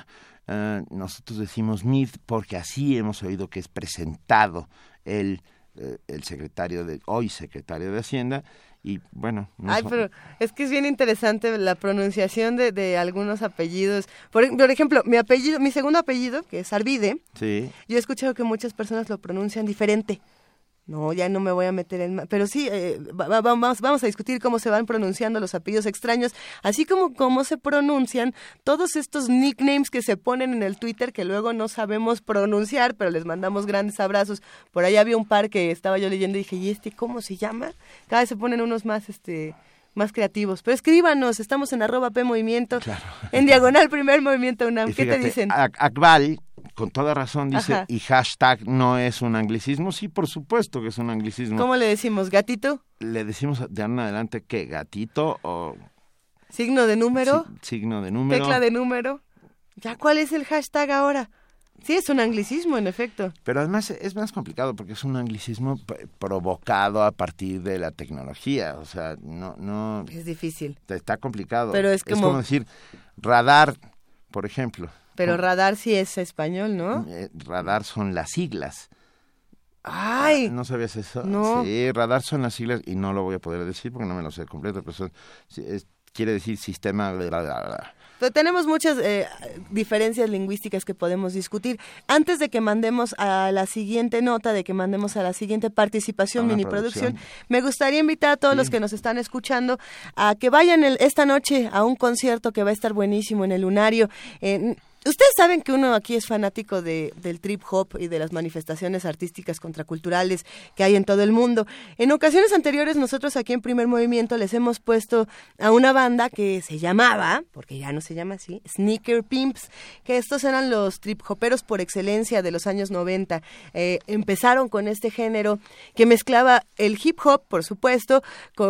Eh, nosotros decimos Mead porque así hemos oído que es presentado el, eh, el secretario de, hoy secretario de Hacienda, y bueno, no
Ay, pero es que es bien interesante la pronunciación de, de algunos apellidos. Por, por ejemplo, mi apellido, mi segundo apellido, que es Arvide,
sí.
yo he escuchado que muchas personas lo pronuncian diferente. No, ya no me voy a meter en... Pero sí, eh, va- va- vamos, vamos a discutir cómo se van pronunciando los apellidos extraños, así como cómo se pronuncian todos estos nicknames que se ponen en el Twitter que luego no sabemos pronunciar, pero les mandamos grandes abrazos. Por ahí había un par que estaba yo leyendo y dije, ¿y este cómo se llama? Cada vez se ponen unos más, este más creativos. Pero escríbanos, estamos en arroba P Movimiento, en diagonal primer movimiento UNAM.
Y
¿Qué te dicen?
Ak- Akbal, con toda razón, dice,
Ajá.
y hashtag no es un anglicismo. Sí, por supuesto que es un anglicismo.
¿Cómo le decimos? ¿Gatito?
Le decimos de ahora en adelante que gatito o
¿Signo de número?
si- signo de número.
¿Tecla de número? ¿Ya cuál es el hashtag ahora? Sí, es un anglicismo, en efecto.
Pero además es más complicado porque es un anglicismo provocado a partir de la tecnología. O sea, no, no,
Es difícil.
está complicado.
Pero es como-
decir radar, por ejemplo.
Pero radar sí es español, ¿no?
Eh, radar son las siglas.
¡Ay!
¿No sabías eso?
No.
Sí, radar son las siglas y no lo voy a poder decir porque no me lo sé completo, pero son- es- quiere decir sistema... bla, bla, bla.
Pero tenemos muchas eh, diferencias lingüísticas que podemos discutir. Antes de que mandemos a la siguiente nota, de que mandemos a la siguiente participación, mini producción, me gustaría invitar a todos los que nos están escuchando a que vayan el- esta noche a un concierto que va a estar buenísimo en el Lunario. Eh, Ustedes saben que uno aquí es fanático de, del trip hop y de las manifestaciones artísticas contraculturales que hay en todo el mundo. En ocasiones anteriores nosotros aquí en Primer Movimiento les hemos puesto a una banda que se llamaba, porque ya no se llama así, Sneaker Pimps, que estos eran los trip hoperos por excelencia de los años 90. Eh, empezaron con este género que mezclaba el hip hop, por supuesto,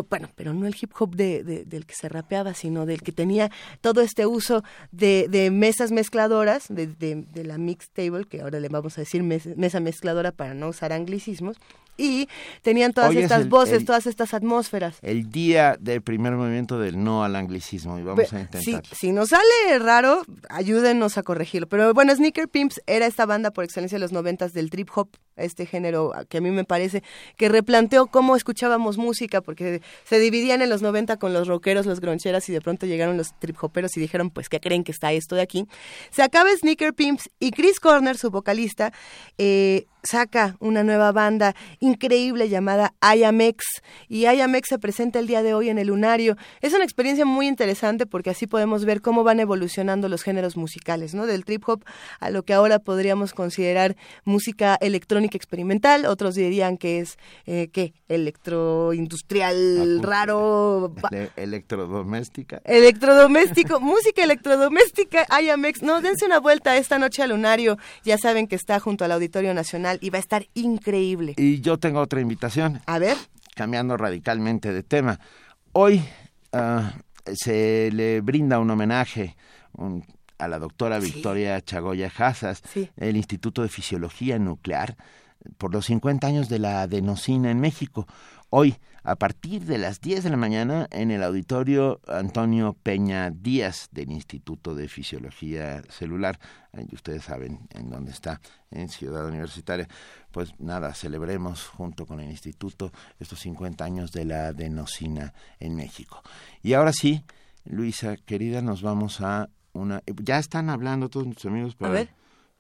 bueno, pero no el hip hop de- de- del que se rapeaba, sino del que tenía todo este uso de, de mesas mezcladoras, de, de- de la mixtable, que ahora le vamos a decir mes- mesa mezcladora para no usar anglicismos, y tenían todas
Hoy es
estas
el-
voces,
el-
todas estas atmósferas.
El día del primer movimiento del no al anglicismo y vamos
Pe-
a
Si,
intentar.
si nos sale raro, ayúdenos a corregirlo. Pero bueno, Sneaker Pimps era esta banda por excelencia de los noventas del trip hop, este género que a mí me parece que replanteó cómo escuchábamos música, porque se dividían en los 90 con los rockeros, los groncheras, y de pronto llegaron los trip hoperos y dijeron, pues, ¿qué creen que está esto de aquí? Se acaba Sneaker Pimps y Chris Corner, su vocalista, eh, saca una nueva banda increíble llamada IAMX y IAMX se presenta el día de hoy en el Lunario. Es una experiencia muy interesante porque así podemos ver cómo van evolucionando los géneros musicales, ¿no? Del trip hop a lo que ahora podríamos considerar música electrónica experimental, otros dirían que es, eh, ¿qué? Electroindustrial, raro,
Ele- electrodoméstica.
Electrodoméstico, música electrodoméstica, IAMX. No, dense una vuelta esta noche al Lunario. Ya saben que está junto al Auditorio Nacional y va a estar increíble.
Y yo tengo otra invitación.
A ver.
Cambiando radicalmente de tema. Hoy ah, se le brinda un homenaje un- a la doctora Victoria Chagoya Hazas, el Instituto de Fisiología Nuclear, por los 50 años de la adenosina en México. Hoy, a partir de las 10 de la mañana, en el auditorio Antonio Peña Díaz del Instituto de Fisiología Celular, eh, y ustedes saben en dónde está, en Ciudad Universitaria, pues nada, celebremos junto con el instituto estos 50 años de la adenosina en México. Y ahora sí, Luisa, querida, nos vamos a una... Ya están hablando todos nuestros amigos para...
ver.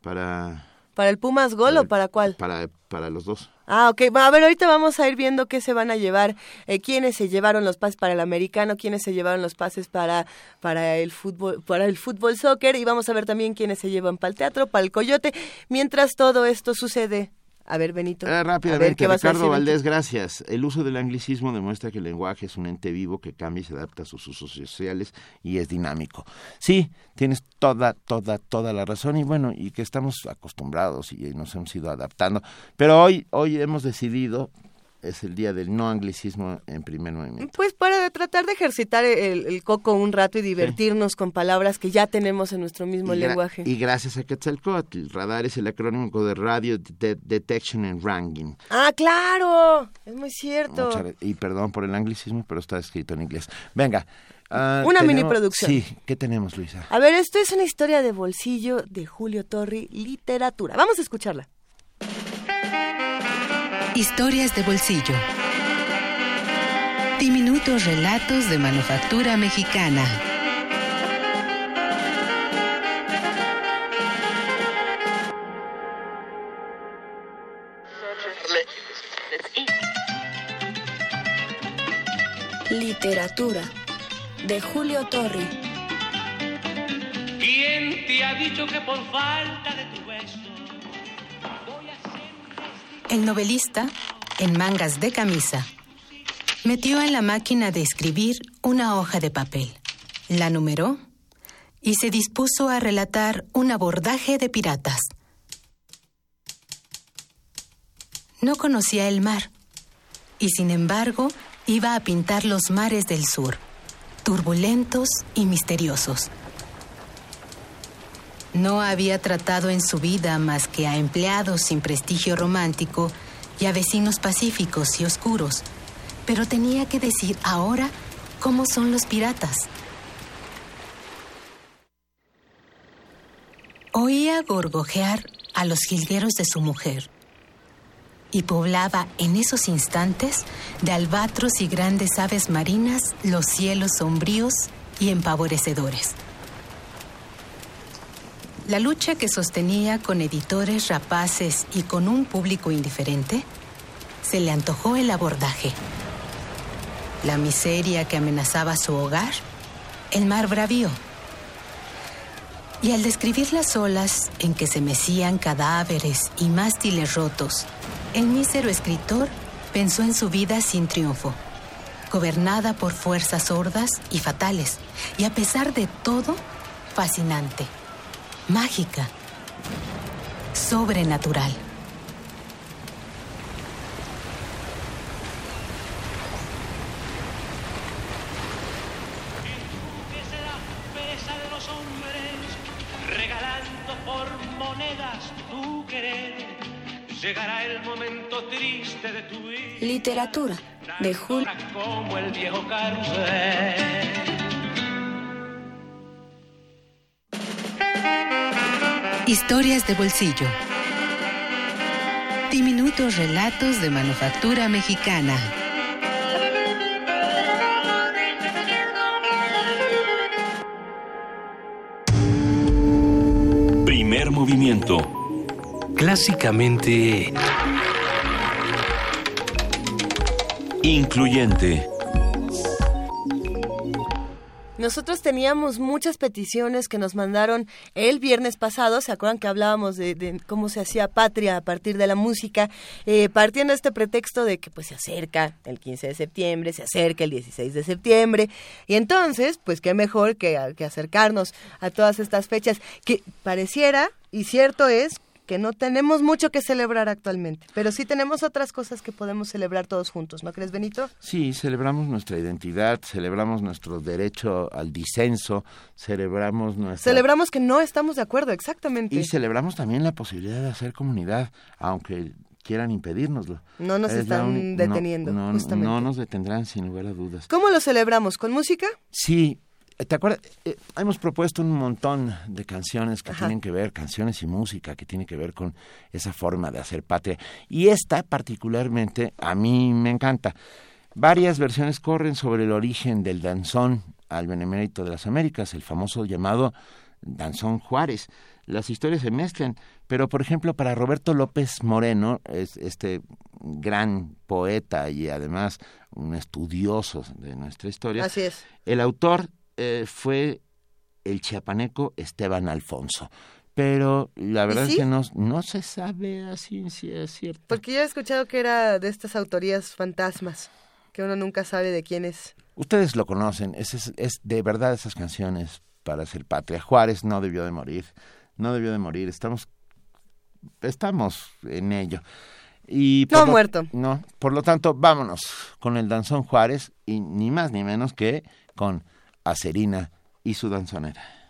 Para,
¿Para el Pumas Gol o para cuál?
para, para los dos.
Ah, ok. A ver, ahorita vamos a ir viendo qué se van a llevar, eh, quiénes se llevaron los pases para el americano, quiénes se llevaron los pases para, para el fútbol, para el fútbol soccer, y vamos a ver también quiénes se llevan para el teatro, para el coyote. Mientras todo esto sucede, A ver, Benito.
Eh,
a ver, ¿qué vas a
Ricardo
decir,
Valdés, gracias. El uso del anglicismo demuestra que el lenguaje es un ente vivo que cambia y se adapta a sus usos sociales y es dinámico. Sí, tienes toda, toda, toda la razón y bueno, y que estamos acostumbrados y nos hemos ido adaptando. Pero hoy, hoy hemos decidido, es el día del no anglicismo en primer movimiento.
Pues para tratar de ejercitar el, el coco un rato y divertirnos con palabras que ya tenemos en nuestro mismo
Y
lenguaje.
Y gracias a Quetzalcoatl, radar es el acrónimo de Radio De- Detection and Ranking.
Ah, claro, es muy cierto.
Muchas y perdón por el anglicismo, pero está escrito en inglés. Venga. ah,
Una
tenemos-
mini producción.
Sí, ¿qué tenemos, Luisa?
A ver, esto es una historia de bolsillo de Julio Torri, literatura. Vamos a escucharla.
Historias de bolsillo. Diminutos relatos de manufactura mexicana.
Literatura de Julio Torri.
¿Quién te ha dicho que por falta de tu
El novelista, en mangas de camisa, metió en la máquina de escribir una hoja de papel, la numeró y se dispuso a relatar un abordaje de piratas. No conocía el mar y sin embargo iba a pintar los mares del sur, turbulentos y misteriosos. No había tratado en su vida más que a empleados sin prestigio romántico y a vecinos pacíficos y oscuros, pero tenía que decir ahora cómo son los piratas. Oía gorgojear a los jilgueros de su mujer y poblaba en esos instantes de albatros y grandes aves marinas los cielos sombríos y empavorecedores. La lucha que sostenía con editores rapaces y con un público indiferente, se le antojó el abordaje. La miseria que amenazaba su hogar, el mar bravío. Y al describir las olas en que se mecían cadáveres y mástiles rotos, el mísero escritor pensó en su vida sin triunfo, gobernada por fuerzas sordas y fatales, y a pesar de todo, fascinante mágica, sobrenatural.
Llegará el momento triste de tu vida
Literatura de Julio.
como el viejo carrusel.
Historias de bolsillo. Diminutos relatos de manufactura mexicana.
Primer movimiento.
Clásicamente
Incluyente.
Nosotros teníamos muchas peticiones que nos mandaron el viernes pasado. ¿Se acuerdan que hablábamos de, de cómo se hacía patria a partir de la música? Eh, partiendo de este pretexto de que pues se acerca el 15 de septiembre, se acerca el 16 de septiembre. Y entonces, pues qué mejor que, que acercarnos a todas estas fechas que pareciera, y cierto es, que no tenemos mucho que celebrar actualmente, pero sí tenemos otras cosas que podemos celebrar todos juntos, ¿no crees, Benito?
Sí, celebramos nuestra identidad, celebramos nuestro derecho al disenso, celebramos nuestra...
Celebramos que no estamos de acuerdo, exactamente.
Y celebramos también la posibilidad de hacer comunidad, aunque quieran impedírnoslo.
No nos
Es
están
no-
deteniendo,
no,
justamente.
no nos detendrán sin lugar a dudas.
¿Cómo lo celebramos? ¿Con música?
Sí, ¿te acuerdas? Eh, hemos propuesto un montón de canciones que
Ajá.
tienen que ver, canciones y música que tienen que ver con esa forma de hacer patria. Y esta particularmente a mí me encanta. Varias versiones corren sobre el origen del danzón al Benemérito de las Américas, el famoso llamado Danzón Juárez. Las historias se mezclan, pero por ejemplo para Roberto López Moreno, es este gran poeta y además un estudioso de nuestra historia,
Así es.
el autor eh, fue el chiapaneco Esteban Alfonso. pero la verdad
sí?
es que no, no se sabe así si es cierto.
Porque yo he escuchado que era de estas autorías fantasmas, que uno nunca sabe de quién es.
Ustedes lo conocen, es, es, es de verdad esas canciones para ser patria. Juárez no debió de morir, no debió de morir, estamos, estamos en ello. Y
No ha
lo-
muerto.
No, por lo tanto, vámonos con el danzón Juárez y ni más ni menos que con Acerina y su danzonera.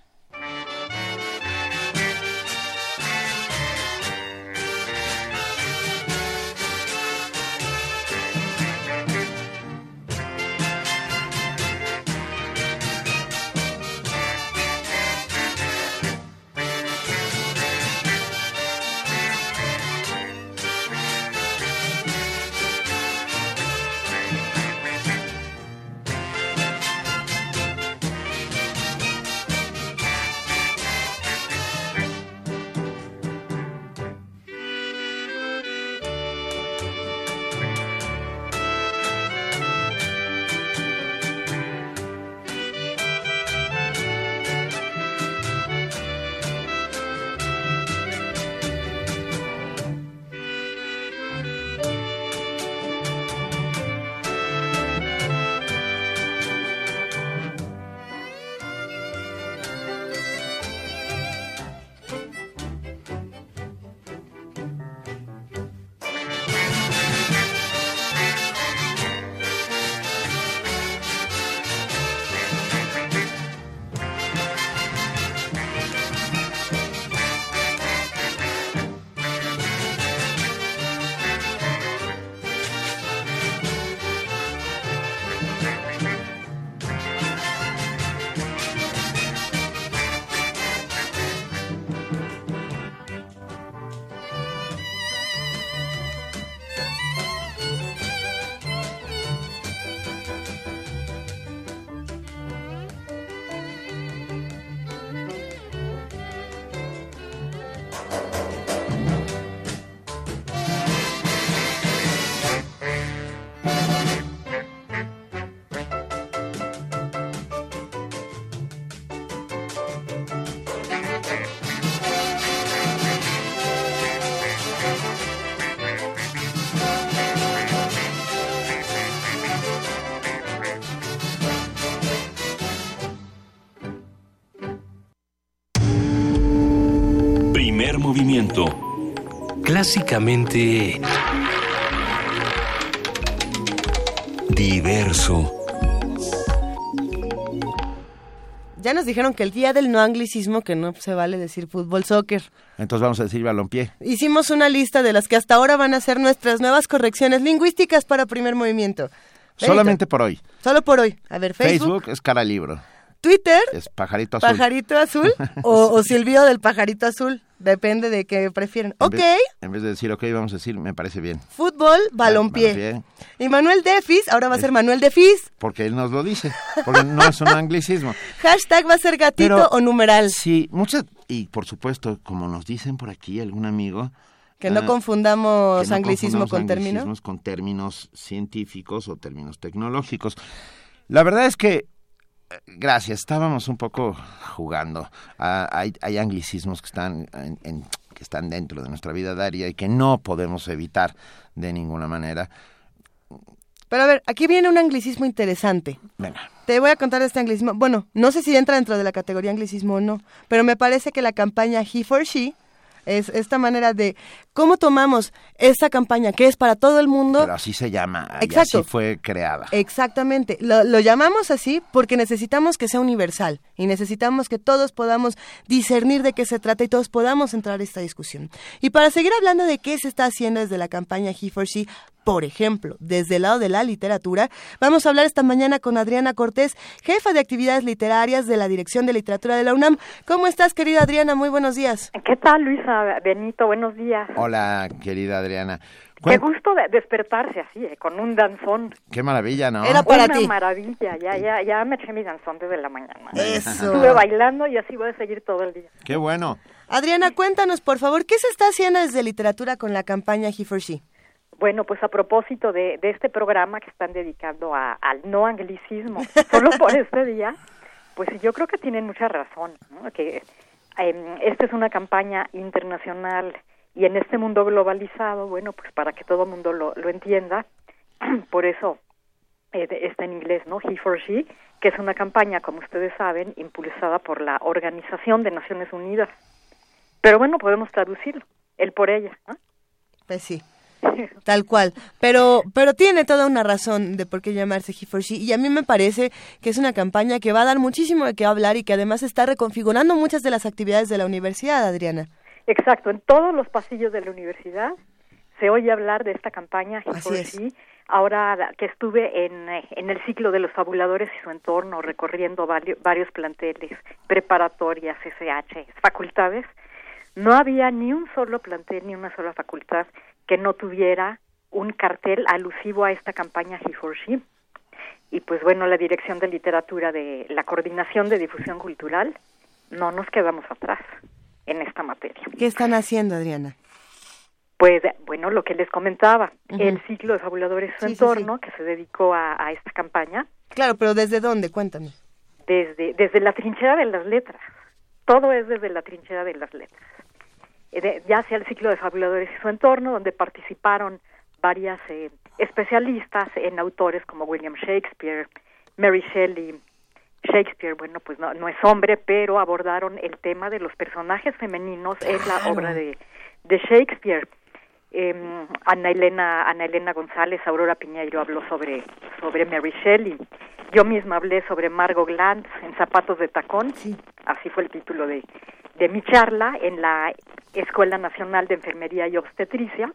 Clásicamente diverso.
Ya nos dijeron que el día del no anglicismo, que no se vale decir fútbol, soccer.
Entonces vamos a decir balompié.
Hicimos una lista de las que hasta ahora van a ser nuestras nuevas correcciones lingüísticas para primer movimiento. Benito,
Solamente por hoy.
Solo por hoy. A ver, Facebook,
Facebook es cara libro.
Twitter,
Es pajarito azul.
pajarito azul o, o Silvio del pajarito azul. Depende de qué prefieren.
En
Ok,
vez- En vez de decir ok, vamos a decir me parece bien.
fútbol, balompié.
Balompié,
Y Manuel Defis, ahora va a ser Manuel Defis.
Porque él nos lo dice. Porque no es un anglicismo.
Hashtag va a ser gatito
Pero-
o numeral.
Sí, muchas. Y por supuesto, como nos dicen por aquí algún amigo.
Que no
ah,
confundamos
que no
anglicismo
confundamos
con término.
anglicismos con términos científicos o términos tecnológicos. La verdad es que, gracias, estábamos un poco jugando. Ah, hay, hay anglicismos que están, en- en- que están dentro de nuestra vida diaria y que no podemos evitar de ninguna manera.
Pero a ver, aquí viene un anglicismo interesante.
Venga.
Te voy a contar este anglicismo. Bueno, no sé si entra dentro de la categoría anglicismo o no, pero me parece que la campaña He for She es esta manera de cómo tomamos esta campaña que es para todo el mundo.
Pero así se llama, y así fue creada.
Exactamente. Lo, lo llamamos así porque necesitamos que sea universal y necesitamos que todos podamos discernir de qué se trata y todos podamos entrar a esta discusión. Y para seguir hablando de qué se está haciendo desde la campaña He for She, por ejemplo, desde el lado de la literatura, vamos a hablar esta mañana con Adriana Cortés, jefa de actividades literarias de la Dirección de Literatura de la UNAM. ¿Cómo estás, querida Adriana? Muy buenos días.
¿Qué tal, Luisa? Benito, buenos días.
Hola, querida Adriana.
Qué gusto de despertarse así, eh, con un danzón.
Qué maravilla, ¿no?
para
Una
ti.
maravilla, ya, ya, ya me eché mi danzón desde la mañana.
Eso.
Estuve bailando y así voy a seguir todo el día.
Qué bueno.
Adriana, cuéntanos, por favor, ¿qué se está haciendo desde literatura con la campaña He for She?
Bueno, pues a propósito de, de este programa que están dedicando a- al no anglicismo, solo por este día, pues yo creo que tienen mucha razón, ¿no? que em, esta es una campaña internacional y en este mundo globalizado, bueno, pues para que todo el mundo lo, lo entienda, por eso eh, está en inglés, ¿no? He for She, que es una campaña, como ustedes saben, impulsada por la Organización de Naciones Unidas. Pero bueno, podemos traducirlo, el por ella, ¿no?
Pues sí. Tal cual. Pero, pero tiene toda una razón de por qué llamarse He for She. Y a mí me parece que es una campaña que va a dar muchísimo de qué hablar y que además está reconfigurando muchas de las actividades de la universidad, Adriana.
Exacto, en todos los pasillos de la universidad se oye hablar de esta campaña He for. She. Ahora que estuve en, en el ciclo de los fabuladores y su entorno, recorriendo vario- varios planteles, preparatorias, SH, facultades, no había ni un solo plantel ni una sola facultad que no tuviera un cartel alusivo a esta campaña He for She. Y pues bueno, la Dirección de Literatura de la Coordinación de Difusión Cultural, no nos quedamos atrás en esta materia.
¿Qué están haciendo, Adriana?
Pues bueno, lo que les comentaba, el ciclo de fabuladores su
Sí, sí,
entorno, que se dedicó a, a esta campaña,
Claro, pero ¿desde dónde? Cuéntame.
desde, desde la trinchera de las letras. Todo es desde la trinchera de las letras. Eh, ya sea el ciclo de fabuladores y su entorno, donde participaron varias eh, especialistas en autores como William Shakespeare, Mary Shelley. Shakespeare, bueno, pues no, no es hombre, pero abordaron el tema de los personajes femeninos en la obra de, de Shakespeare. Eh, Ana Elena Ana Elena González, Aurora Piñeiro habló sobre sobre Mary Shelley. Yo misma hablé sobre Margot Glantz en Zapatos de Tacón. Así fue el título de, de mi charla en la Escuela Nacional de Enfermería y Obstetricia.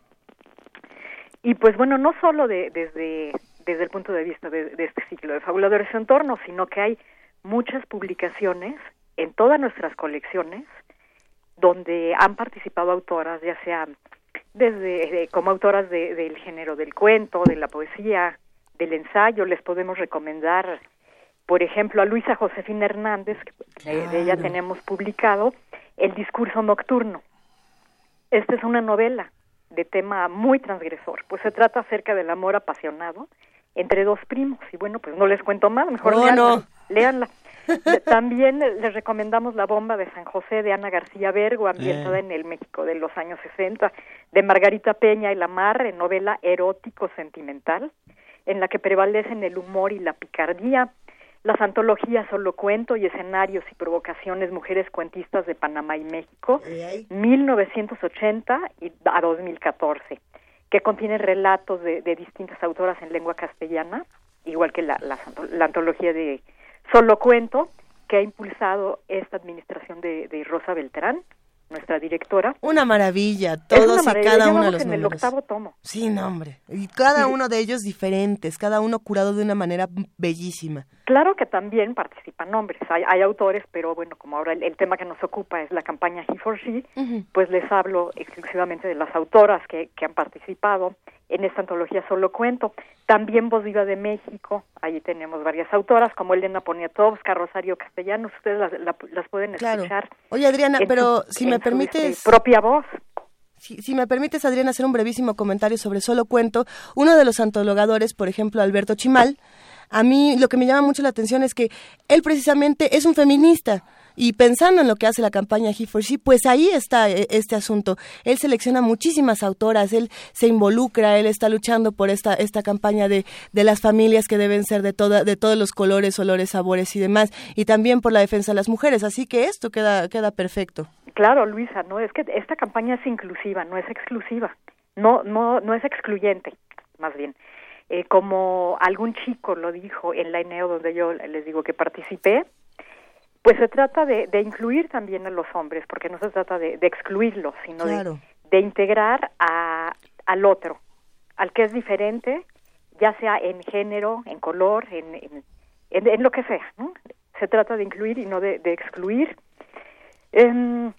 Y pues bueno, no solo de, desde, desde el punto de vista de, de este ciclo de fabuladores en entorno, sino que hay muchas publicaciones en todas nuestras colecciones donde han participado autoras, ya sea desde eh, como autoras de- del género del cuento, de la poesía, del ensayo, les podemos recomendar, por ejemplo, a Luisa Josefina Hernández, que de- de ella
Claro.
tenemos publicado El discurso nocturno. Esta es una novela de tema muy transgresor, pues se trata acerca del amor apasionado entre dos primos, y bueno, pues no les cuento más, mejor
Oh,
léanla,
no.
léanla. También les recomendamos La bomba de San José de Ana García Bergo, ambientada
Eh.
en el México de los años 60, de Margarita Peña y La Mar, novela erótico-sentimental, en la que prevalecen el humor y la picardía. Las antologías Solo Cuento y Escenarios y Provocaciones Mujeres Cuentistas de Panamá y México, 1980 y a 2014, que contienen relatos de, de distintas autoras en lengua castellana, igual que la, la, la antología de Solo Cuento, que ha impulsado esta administración de, de Rosa Beltrán, nuestra directora.
Una maravilla, todos
una
y cada uno de los
en el octavo tomo.
Sí, no, hombre. Y cada uno de ellos diferentes, cada uno curado de una manera bellísima.
Claro que también participan hombres, hay, hay autores, pero bueno, como ahora el, el tema que nos ocupa es la campaña He for She, pues les hablo exclusivamente de las autoras que, que han participado en esta antología Solo Cuento. También Voz Viva de México, ahí tenemos varias autoras como Elena Poniatowska, Rosario Castellanos, ustedes las, la- las pueden
Claro.
escuchar.
Oye, Adriana, pero
su-
si me
su,
permites...
este, propia voz.
Si, si me permites, Adriana, hacer un brevísimo comentario sobre Solo Cuento, uno de los antologadores, por ejemplo, Alberto Chimal, a mí lo que me llama mucho la atención es que él precisamente es un feminista. Y pensando en lo que hace la campaña He for She, pues ahí está eh, este asunto. Él selecciona muchísimas autoras, él se involucra, él está luchando por esta, esta campaña de, de las familias que deben ser de, toda, de todos los colores, olores, sabores y demás, y también por la defensa de las mujeres. Así que esto queda, queda perfecto.
Claro, Luisa, no es que esta campaña es inclusiva, no es exclusiva, no no no es excluyente, más bien. Eh, como algún chico lo dijo en la ENEO donde yo les digo que participé, pues se trata de, de incluir también a los hombres, porque no se trata de, de excluirlos, sino de-
Claro.
de, integrar a, al otro, al que es diferente, ya sea en género, en color, en, en, en- en lo que sea. ¿no? Se trata de incluir y no de, de excluir. Em,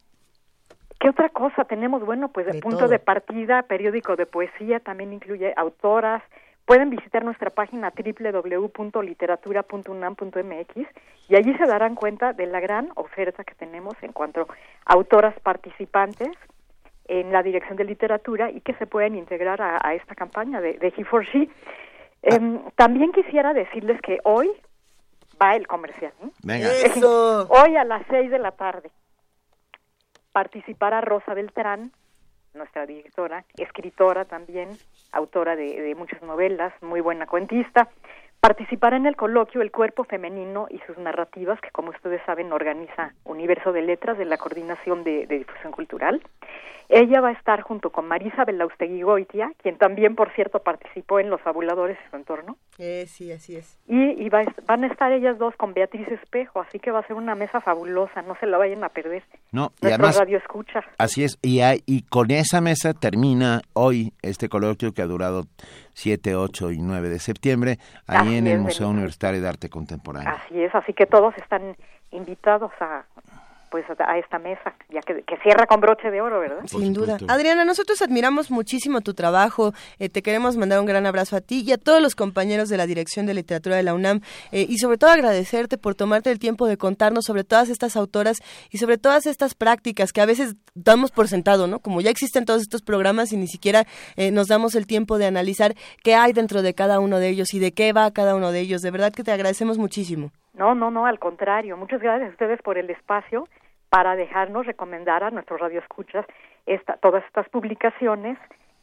¿Qué otra cosa tenemos? Bueno, pues
De
punto
todo.
de partida, periódico de poesía, también incluye autoras. Pueden visitar nuestra página www.literatura.unam.mx y allí se darán cuenta de la gran oferta que tenemos en cuanto a autoras participantes en la dirección de literatura y que se pueden integrar a, a esta campaña de, de He for She. Em, también quisiera decirles que hoy va el comercial. ¿eh?
Venga.
¡Eso!
Hoy a las seis de la tarde participará Rosa Beltrán, nuestra directora, escritora también, autora de, de muchas novelas, muy buena cuentista. Participará en el coloquio El cuerpo femenino y sus narrativas, que como ustedes saben organiza Universo de Letras de la Coordinación de, de Difusión Cultural. Ella va a estar junto con Marisa Belaustegui Goitia, quien también, por cierto, participó en Los Fabuladores y su entorno.
Eh, sí, así es.
Y, y va van a estar ellas dos con Beatriz Espejo, así que va a ser una mesa fabulosa, no se la vayan a perder.
No, y
Nuestro
además,
radio escucha.
así es, y, hay- y con esa mesa termina hoy este coloquio que ha durado 7, 8 y 9 de septiembre, ahí en el Museo. Universitario de Arte Contemporáneo.
Así es, así que todos están invitados a pues a a esta mesa, ya que, que cierra con broche de oro, ¿verdad?
Sin duda. Adriana, nosotros admiramos muchísimo tu trabajo. eh, te queremos mandar un gran abrazo a ti y a todos los compañeros de la Dirección de Literatura de la UNAM. eh, y sobre todo agradecerte por tomarte el tiempo de contarnos sobre todas estas autoras y sobre todas estas prácticas que a veces damos por sentado, ¿no? Como ya existen todos estos programas y ni siquiera eh, nos damos el tiempo de analizar qué hay dentro de cada uno de ellos y de qué va cada uno de ellos. De verdad que te agradecemos muchísimo.
No, no, no, al contrario. Muchas gracias a ustedes por el espacio para dejarnos recomendar a nuestros radioescuchas esta, todas estas publicaciones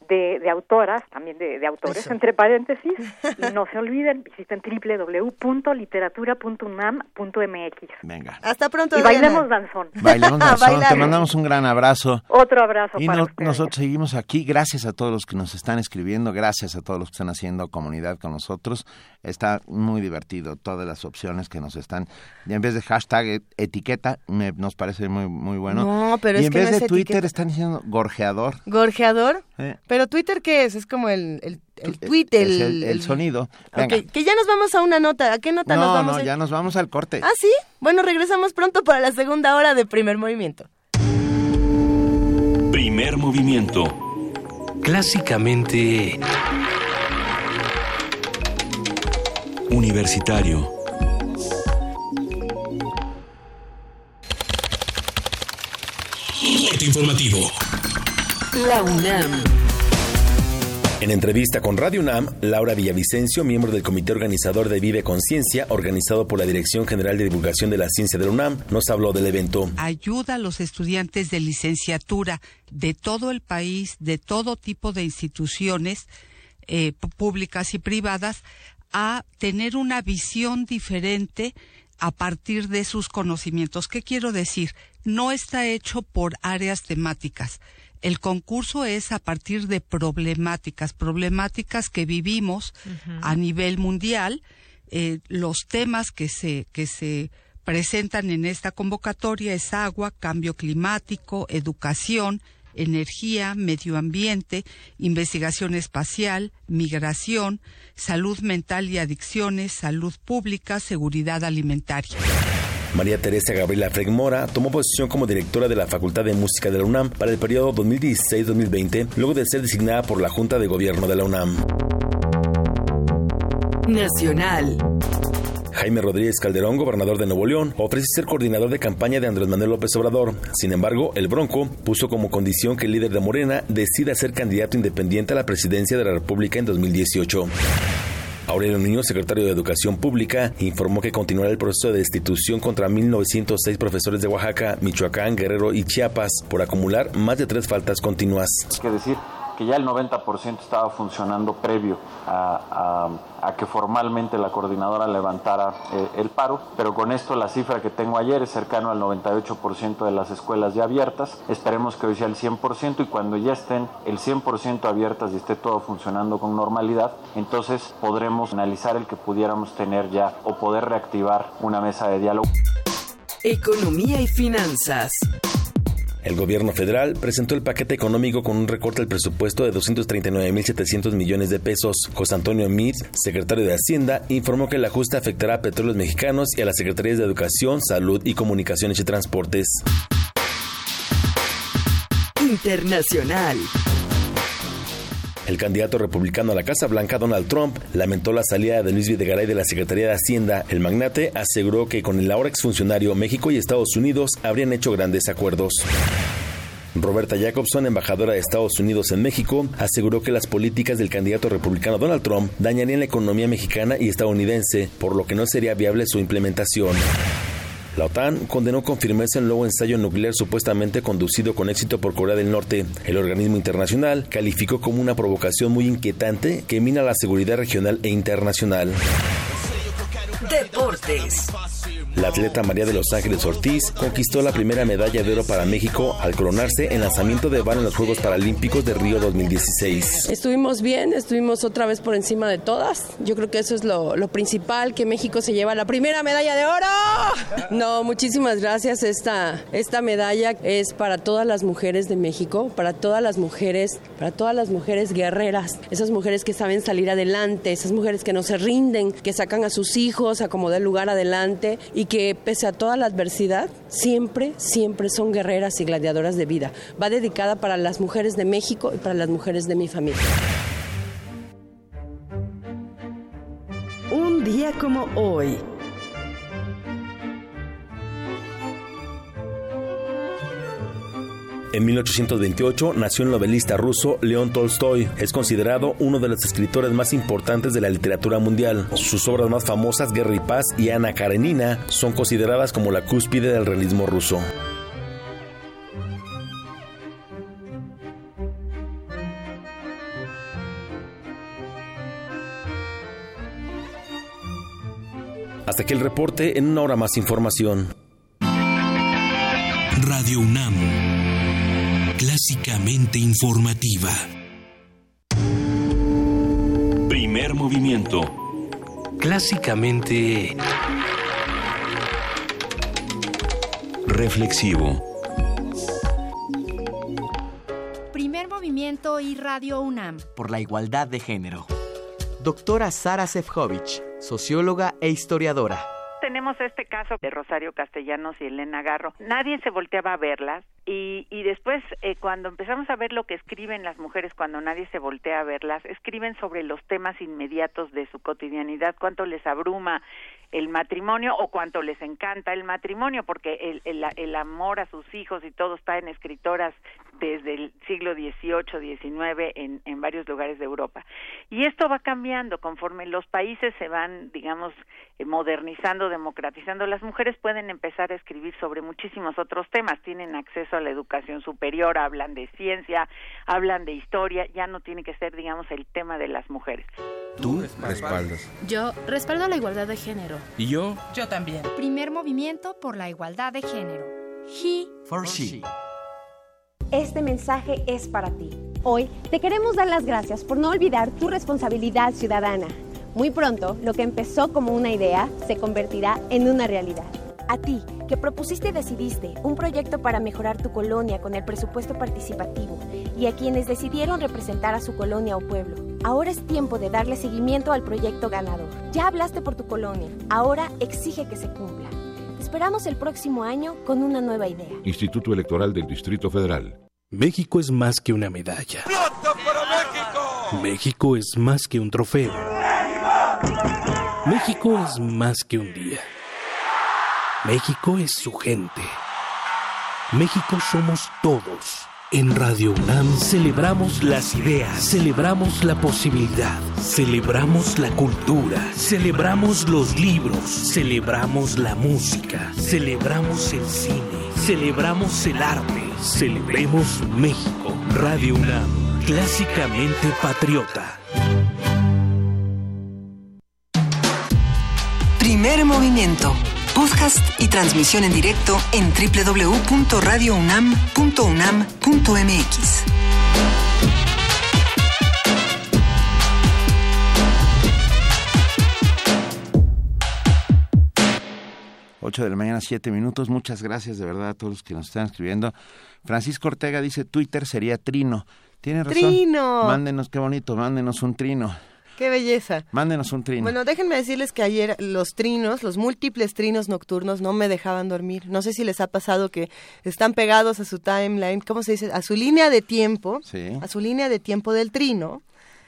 de, de autoras, también de, de autores,
Eso.
entre paréntesis. y no se olviden, visiten www.literatura.unam.mx.
Venga.
Hasta pronto,
Y bailemos danzón.
Bailemos danzón, te mandamos un gran abrazo.
Otro abrazo
Y
para
no- nosotros seguimos aquí. Gracias a todos los que nos están escribiendo, gracias a todos los que están haciendo comunidad con nosotros. Está muy divertido todas las opciones que nos están. Y en vez de hashtag et- etiqueta, me- nos parece muy muy bueno.
No, pero
y
es
en
que
vez
no
de
es
Twitter
etiqueta.
están diciendo gorjeador.
Gorjeador.
Eh,
Pero Twitter, ¿qué es? Es como el, el, el tweet, el,
es el, el sonido.
Ok,
Venga.
que ya nos vamos a una nota. ¿A qué nota nos
No,
vamos?
no,
a-
ya nos vamos al corte.
Ah, sí. Bueno, regresamos pronto para la segunda hora de primer movimiento.
Primer movimiento.
Clásicamente
Universitario.
corte informativo.
La UNAM.
En entrevista con Radio UNAM, Laura Villavicencio, miembro del comité organizador de Vive Conciencia, organizado por la Dirección General de Divulgación de la Ciencia de la UNAM, nos habló del evento.
ayuda a los estudiantes de licenciatura de todo el país, de todo tipo de instituciones eh, públicas y privadas, a tener una visión diferente a partir de sus conocimientos. ¿Qué quiero decir? No está hecho por áreas temáticas. El concurso es a partir de problemáticas, problemáticas que vivimos a nivel mundial. Eh, los temas que se, que se presentan en esta convocatoria es agua, cambio climático, educación, energía, medio ambiente, investigación espacial, migración, salud mental y adicciones, salud pública, seguridad alimentaria.
María Teresa Gabriela Fregmora tomó posición como directora de la Facultad de Música de la UNAM para el periodo 2016-2020, luego de ser designada por la Junta de Gobierno de la UNAM.
Nacional.
Jaime Rodríguez Calderón, gobernador de Nuevo León, ofrece ser coordinador de campaña de Andrés Manuel López Obrador. Sin embargo, el Bronco puso como condición que el líder de Morena decida ser candidato independiente a la presidencia de la República en 2018. Aurelio Niño, secretario de Educación Pública, informó que continuará el proceso de destitución contra 1.906 profesores de Oaxaca, Michoacán, Guerrero y Chiapas por acumular más de tres faltas continuas.
Que ya el 90% estaba funcionando previo a, a- que formalmente la coordinadora levantara eh, el paro, pero con esto la cifra que tengo ayer es cercano al 98% de las escuelas ya abiertas. Esperemos que hoy sea el 100% y cuando ya estén el 100% abiertas y esté todo funcionando con normalidad, entonces podremos analizar el que pudiéramos tener ya o poder reactivar una mesa de diálogo.
Economía y finanzas.
El gobierno federal presentó el paquete económico con un recorte al presupuesto de 239.700 millones de pesos. José Antonio Meade, secretario de Hacienda, informó que el ajuste afectará a Petróleos Mexicanos y a las Secretarías de Educación, Salud y Comunicaciones y Transportes.
Internacional.
El candidato republicano a la Casa Blanca, Donald Trump, lamentó la salida de Luis Videgaray de la Secretaría de Hacienda. El magnate aseguró que con el ahora exfuncionario México y Estados Unidos habrían hecho grandes acuerdos. Roberta Jacobson, embajadora de Estados Unidos en México, aseguró que las políticas del candidato republicano Donald Trump dañarían la economía mexicana y estadounidense, por lo que no sería viable su implementación. La OTAN condenó con firmeza el nuevo ensayo nuclear supuestamente conducido con éxito por Corea del Norte. El organismo internacional calificó como una provocación muy inquietante que mina la seguridad regional e internacional.
Deportes.
La atleta María de los Ángeles Ortiz conquistó la primera medalla de oro para México al coronarse en lanzamiento de vano en los Juegos Paralímpicos de Río 2016.
Estuvimos bien, estuvimos otra vez por encima de todas. Yo creo que eso es lo, principal, que México se lleva la primera medalla de oro. No, muchísimas gracias. Esta, esta medalla es para todas las mujeres de México, para todas las mujeres, para todas las mujeres guerreras, esas mujeres que saben salir adelante, esas mujeres que no se rinden, que sacan a sus hijos a como lugar adelante y que pese a toda la adversidad, siempre, siempre son guerreras y gladiadoras de vida. Va dedicada para las mujeres de México y para las mujeres de mi familia.
Un día como hoy.
En 1828 nació el novelista ruso León Tolstoy. Es considerado uno de los escritores más importantes de la literatura mundial. Sus obras más famosas, Guerra y Paz y Ana Karenina, son consideradas como la cúspide del realismo ruso. Hasta aquí el reporte, en una hora más información.
Radio UNAM. Clásicamente informativa. Primer movimiento.
Clásicamente
reflexivo.
Primer movimiento y Radio UNAM.
Por la igualdad de género. Doctora Sara Sefcovic, socióloga e historiadora.
Tenemos este caso de Rosario Castellanos y Elena Garro. Nadie se volteaba a verlas y, y después eh, cuando empezamos a ver lo que escriben las mujeres cuando nadie se voltea a verlas, escriben sobre los temas inmediatos de su cotidianidad, cuánto les abruma el matrimonio o cuánto les encanta el matrimonio, porque el, el, el amor a sus hijos y todo está en escritoras desde el siglo XVIII, XIX en, en varios lugares de Europa. Y esto va cambiando conforme los países se van, digamos, eh, modernizando, democratizando. Las mujeres pueden empezar a escribir sobre muchísimos otros temas, tienen acceso a la educación superior, hablan de ciencia, hablan de historia, ya no tiene que ser, digamos, el tema de las mujeres.
Tú respaldas.
Yo respaldo la igualdad de género.
¿Y yo?
Yo también.
Primer movimiento por la igualdad de género. He
For she.
Este mensaje es para ti. Hoy te queremos dar las gracias por no olvidar tu responsabilidad ciudadana. Muy pronto, lo que empezó como una idea se convertirá en una realidad. A ti, que propusiste y decidiste un proyecto para mejorar tu colonia con el presupuesto participativo, y a quienes decidieron representar a su colonia o pueblo, ahora es tiempo de darle seguimiento al proyecto ganador. Ya hablaste por tu colonia, ahora exige que se cumpla. Te esperamos el próximo año con una nueva idea.
Instituto Electoral del Distrito Federal.
México es más que una medalla.
México!
México es más que un trofeo. México es más que un día. México es su gente. México somos todos. En Radio UNAM celebramos las ideas, celebramos la posibilidad, celebramos la cultura, celebramos los libros, celebramos la música, celebramos el cine, celebramos el arte, celebremos México. Radio UNAM, clásicamente patriota.
Primer movimiento. Podcast y transmisión en directo en www.radiounam.unam.mx.
8 de la mañana, 7 minutos. Muchas gracias de verdad a todos los que nos están escribiendo. Francisco Ortega dice, Twitter sería trino. Tiene razón.
Trino.
Mándenos, qué bonito, mándenos un trino.
Qué belleza.
Mándenos un trino.
Bueno, déjenme decirles que ayer los trinos, los múltiples trinos nocturnos no me dejaban dormir. No sé si les ha pasado que están pegados a su timeline, ¿cómo se dice? A su línea de tiempo,
Sí.
a su línea de tiempo del trino.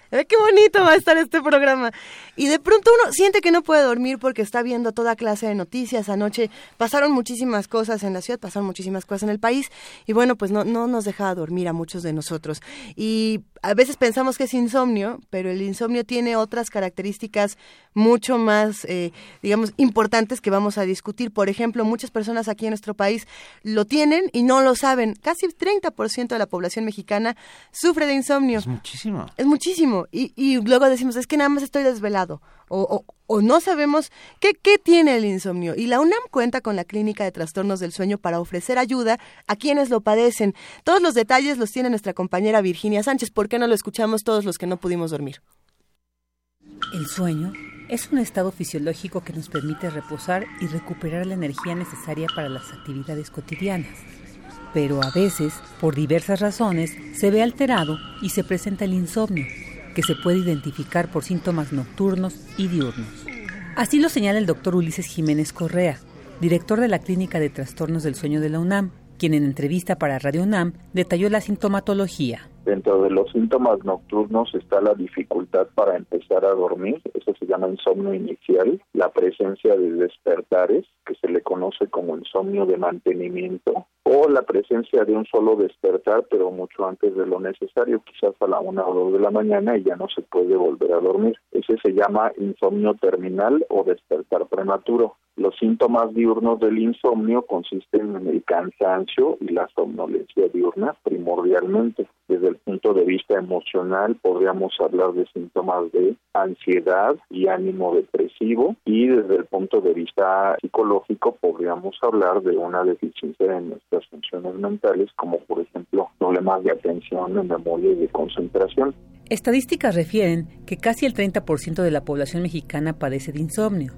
Eh, qué bonito va a estar este programa. Y de pronto uno siente que no puede dormir porque está viendo toda clase de noticias. Anoche pasaron muchísimas cosas en la ciudad, pasaron muchísimas cosas en el país. Y bueno, pues no, no nos dejaba dormir a muchos de nosotros. Y a veces pensamos que es insomnio, pero el insomnio tiene otras características mucho más, eh, digamos, importantes que vamos a discutir. Por ejemplo, muchas personas aquí en nuestro país lo tienen y no lo saben. Casi 30% de la población mexicana sufre de insomnio.
Es muchísimo.
Es muchísimo. Y, y luego decimos, es que nada más estoy desvelado. O, no sabemos qué, qué tiene el insomnio. Y la UNAM cuenta con la Clínica de Trastornos del Sueño para ofrecer ayuda a quienes lo padecen. Todos los detalles los tiene nuestra compañera Virginia Sánchez. ¿Por qué no lo escuchamos todos los que no pudimos dormir?
El sueño es un estado fisiológico que nos permite reposar y recuperar la energía necesaria para las actividades cotidianas. Pero a veces, por diversas razones, se ve alterado y se presenta el insomnio, que se puede identificar por síntomas nocturnos y diurnos. Así lo señala el doctor Ulises Jiménez Correa, director de la Clínica de Trastornos del Sueño de la UNAM, quien en entrevista para Radio UNAM detalló la sintomatología.
Dentro de los síntomas nocturnos está la dificultad para empezar a dormir, eso se llama insomnio inicial, la presencia de despertares, que se le conoce como insomnio de mantenimiento, o la presencia de un solo despertar, pero mucho antes de lo necesario, quizás a la una o dos de la mañana y ya no se puede volver a dormir. Ese se llama insomnio terminal o despertar prematuro. Los síntomas diurnos del insomnio consisten en el cansancio y la somnolencia diurna primordialmente. Desde el punto de vista emocional podríamos hablar de síntomas de ansiedad y ánimo depresivo y desde el punto de vista psicológico podríamos hablar de una deficiencia en nuestras funciones mentales como por ejemplo problemas de atención, de memoria y de concentración.
Estadísticas refieren que casi el 30% de la población mexicana padece de insomnio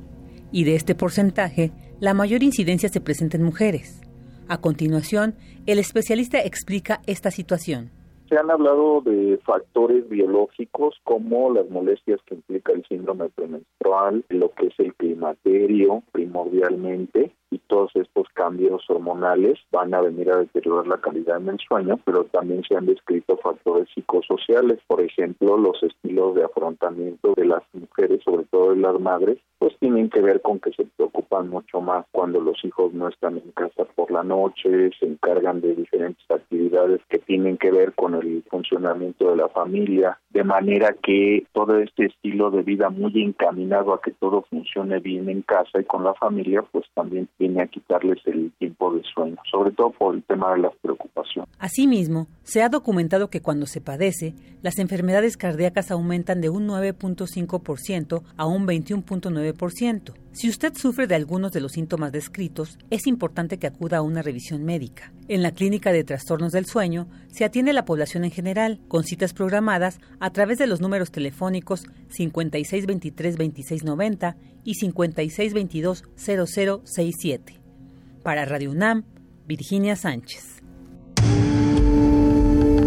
y de este porcentaje, la mayor incidencia se presenta en mujeres. A continuación, el especialista explica esta situación.
Se han hablado de factores biológicos como las molestias que implica el síndrome premenstrual, lo que es el climaterio primordialmente, y todos estos cambios hormonales van a venir a deteriorar la calidad del sueño, pero también se han descrito factores psicosociales, por ejemplo, los estilos de afrontamiento de las mujeres, sobre todo de las madres, pues tienen que ver con que se preocupan mucho más cuando los hijos no están en casa por la noche, se encargan de diferentes actividades que tienen que ver con el funcionamiento de la familia, de manera que todo este estilo de vida muy encaminado a que todo funcione bien en casa y con la familia, pues también viene a quitarles el tiempo de sueño, sobre todo por el tema de las preocupaciones.
Asimismo, se ha documentado que cuando se padece, las enfermedades cardíacas aumentan de un 9.5% a un 21.9%. Si usted sufre de algunos de los síntomas descritos, es importante que acuda a una revisión médica. En la Clínica de Trastornos del Sueño se atiende a la población en general, con citas programadas a través de los números telefónicos 5623-2690 y 5622-0067. Para Radio UNAM, Virginia Sánchez.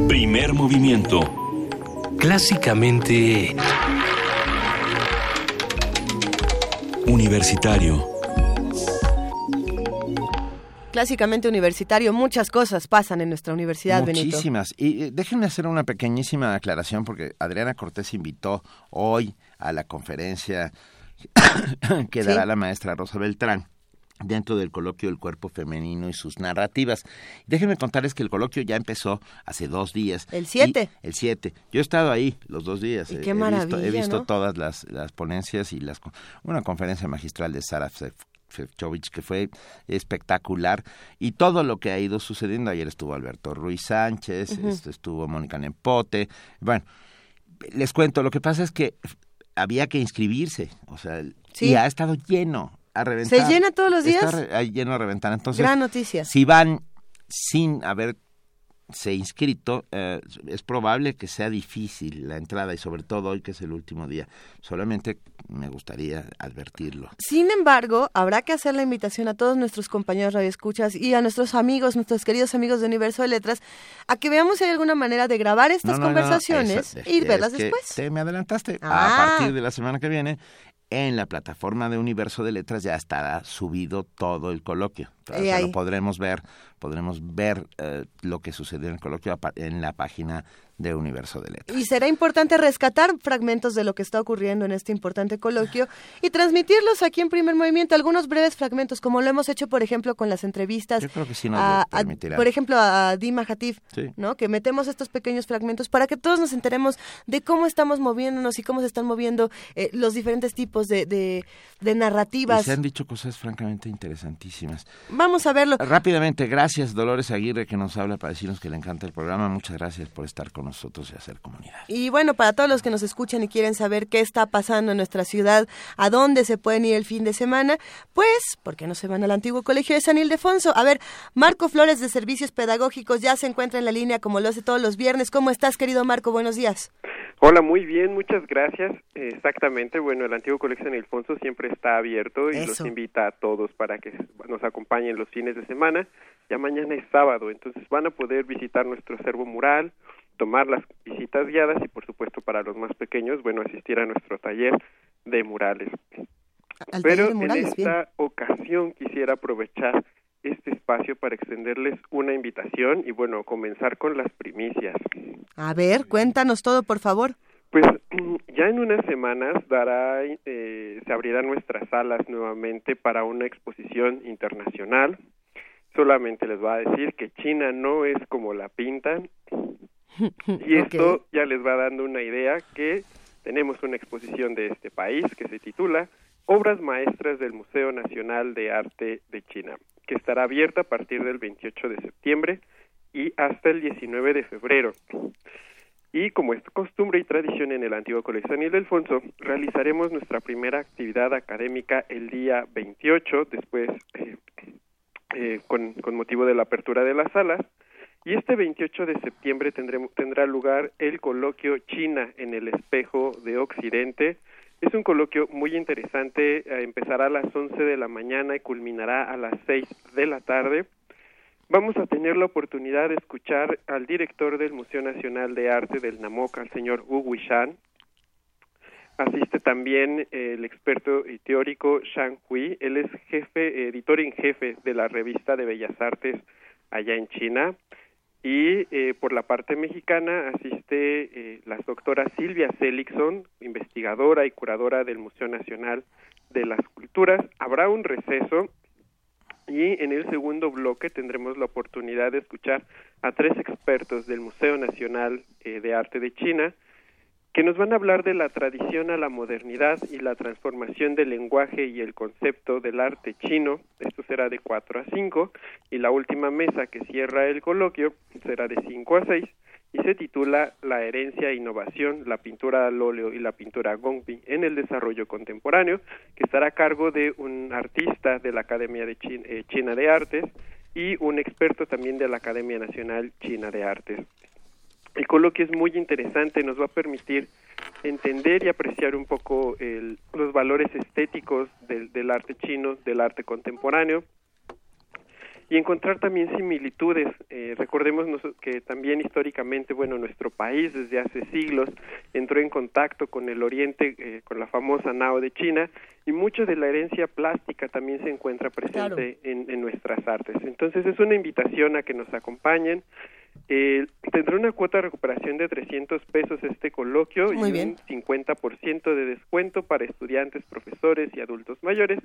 Primer movimiento.
Clásicamente...
Universitario.
Clásicamente universitario, muchas cosas pasan en nuestra universidad,
Muchísimas. Y eh, déjenme hacer una pequeñísima aclaración porque Adriana Cortés invitó hoy a la conferencia que dará
Sí.
la maestra Rosa Beltrán dentro del coloquio del cuerpo femenino y sus narrativas. Déjenme contarles que el coloquio ya empezó hace dos días.
El 7.
Y- El 7. Yo he estado ahí los dos días.
Y qué
he visto, he
maravilla,
visto
¿no?
todas las, las ponencias y las una conferencia magistral de Sara Sefcovic que fue espectacular y todo lo que ha ido sucediendo. Ayer estuvo Alberto Ruiz Sánchez, este, estuvo Mónica Nempote. Bueno, les cuento, lo que pasa es que había que inscribirse, o sea,
Sí.
y ha estado lleno a reventar.
llena todos los días?
Está re- lleno a reventar. Entonces,
Gran noticia.
si van sin haberse inscrito, eh, es probable que sea difícil la entrada y sobre todo hoy que es el último día. Solamente me gustaría advertirlo.
Sin embargo, habrá que hacer la invitación a todos nuestros compañeros radioescuchas y a nuestros amigos, nuestros queridos amigos de Universo de Letras, a que veamos si hay alguna manera de grabar estas
No, no, no,
conversaciones
eso-
y
es
verlas
que
después.
Te me adelantaste.
Ah.
A partir de la semana que viene, en la plataforma de Universo de Letras ya estará subido todo el coloquio. O sea, lo podremos ver, podremos ver eh, lo que sucedió en el coloquio en la página de Universo de Letras.
Y será importante rescatar fragmentos de lo que está ocurriendo en este importante coloquio y transmitirlos aquí en primer movimiento, algunos breves fragmentos, como lo hemos hecho, por ejemplo, con las entrevistas.
Yo creo que sí nos
a- a- por ejemplo, a Dima Hatif,
Sí.
¿no? Que metemos estos pequeños fragmentos para que todos nos enteremos de cómo estamos moviéndonos y cómo se están moviendo eh, los diferentes tipos de, de, de
Y
narrativas.
se han dicho cosas francamente interesantísimas.
Vamos a verlo.
Rápidamente, gracias Dolores Aguirre que nos habla para decirnos que le encanta el programa. Muchas gracias por estar con nosotros y hacer comunidad.
Y bueno, para todos los que nos escuchan y quieren saber qué está pasando en nuestra ciudad, a dónde se pueden ir el fin de semana, pues, ¿por qué no se van al antiguo colegio de San Ildefonso? A ver, Marco Flores de Servicios Pedagógicos ya se encuentra en la línea como lo hace todos los viernes. ¿Cómo estás, querido Marco? Buenos días.
Hola, muy bien, muchas gracias. Exactamente, bueno, el antiguo Colegio San Ildefonso siempre está abierto y los invita a todos para que nos acompañen los fines de semana. Ya mañana es sábado, entonces van a poder visitar nuestro acervo mural, tomar las visitas guiadas y, por supuesto, para los más pequeños, bueno, asistir a nuestro taller de murales.
Al
Pero
taller de murales,
en
bien.
esta ocasión quisiera aprovechar este espacio para extenderles una invitación y, bueno, comenzar con las primicias.
A ver, cuéntanos todo, por favor.
Pues ya en unas semanas dará, eh, se abrirán nuestras salas nuevamente para una exposición internacional. Solamente les va a decir que China no es como la pintan y esto ya les va dando una idea que tenemos una exposición de este país que se titula Obras Maestras del Museo Nacional de Arte de China, que estará abierta a partir del 28 de septiembre y hasta el 19 de febrero. Y como es costumbre y tradición en el antiguo Colegio San Ildefonso, realizaremos nuestra primera actividad académica el día 28, después eh, eh, con, con motivo de la apertura de las salas. Y este 28 de septiembre tendremos, tendrá lugar el coloquio China en el espejo de Occidente. Es un coloquio muy interesante, eh, empezará a las 11 de la mañana y culminará a las 6 de la tarde. Vamos a tener la oportunidad de escuchar al director del Museo Nacional de Arte del NAMOC, al señor Wu Wishan. Asiste también eh, el experto y teórico Shang Hui. Él es jefe, editor en jefe de la revista de Bellas Artes allá en China. Y eh, por la parte mexicana asiste eh, la doctora Silvia Seligson, investigadora y curadora del Museo Nacional de las Culturas. Habrá un receso y en el segundo bloque tendremos la oportunidad de escuchar a tres expertos del Museo Nacional eh, de Arte de China que nos van a hablar de la tradición a la modernidad y la transformación del lenguaje y el concepto del arte chino. Esto será de 4 a 5 y la última mesa que cierra el coloquio será de 5 a 6 y se titula La herencia e innovación, la pintura al óleo y la pintura gongbi en el desarrollo contemporáneo, que estará a cargo de un artista de la Academia de eh, China de Artes y un experto también de la Academia Nacional China de Artes. El coloquio es muy interesante, nos va a permitir entender y apreciar un poco el- los valores estéticos del, del arte chino, del arte contemporáneo y encontrar también similitudes. Eh, recordemos que también históricamente, bueno, nuestro país desde hace siglos entró en contacto con el Oriente, eh, con la famosa Nao de China, y mucho de la herencia plástica también se encuentra presente en, en nuestras artes. Entonces es una invitación a que nos acompañen. Eh, tendrá una cuota de recuperación de 300 pesos este coloquio
Muy
y
bien.
un 50% de descuento para estudiantes, profesores y adultos mayores.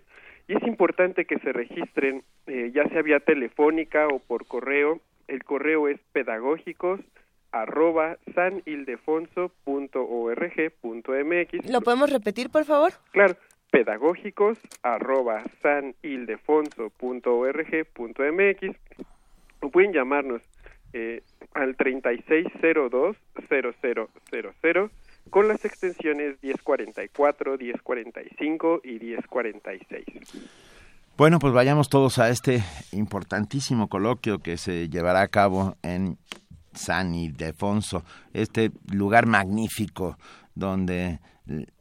Y es importante que se registren, eh, ya sea vía telefónica o por correo. El correo es pedagógicos arroba sanildefonso.org.mx.
¿Lo podemos repetir, por favor?
Claro, pedagógicos arroba sanildefonso.org.mx o pueden llamarnos eh, al 3602-0000 con las extensiones 1044, 1045 y 1046.
Bueno, pues vayamos todos a este importantísimo coloquio que se llevará a cabo en San Ildefonso, este lugar magnífico donde,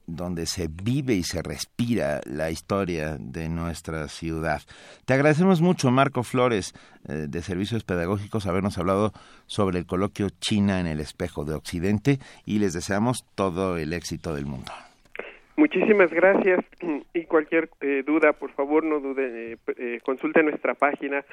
donde se vive y se respira la historia de nuestra ciudad. Te agradecemos mucho, Marco Flores, eh, de Servicios Pedagógicos, habernos hablado sobre el coloquio China en el espejo de Occidente y les deseamos todo el éxito del mundo.
Muchísimas gracias y cualquier eh, duda, por favor, no dude, eh, eh, consulte nuestra página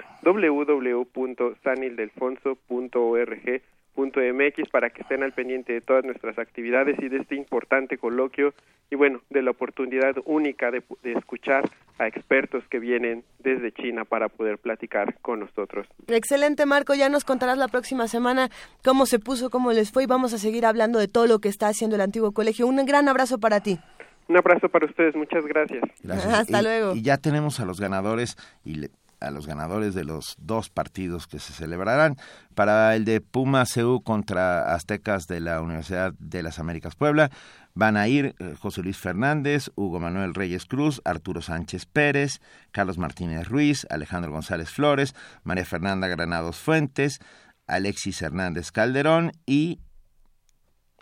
mx para que estén al pendiente de todas nuestras actividades y de este importante coloquio y bueno, de la oportunidad única de, de, escuchar a expertos que vienen desde China para poder platicar con nosotros.
Excelente, Marco. Ya nos contarás la próxima semana cómo se puso, cómo les fue y vamos a seguir hablando de todo lo que está haciendo el antiguo colegio. Un gran abrazo para ti.
Un abrazo para ustedes, muchas gracias.
gracias.
Hasta
y,
luego.
Y ya tenemos a los ganadores y le, a los ganadores de los dos partidos que se celebrarán. Para el de Puma CU contra Aztecas de la Universidad de las Américas Puebla, van a ir eh, José Luis Fernández, Hugo Manuel Reyes Cruz, Arturo Sánchez Pérez, Carlos Martínez Ruiz, Alejandro González Flores, María Fernanda Granados Fuentes, Alexis Hernández Calderón y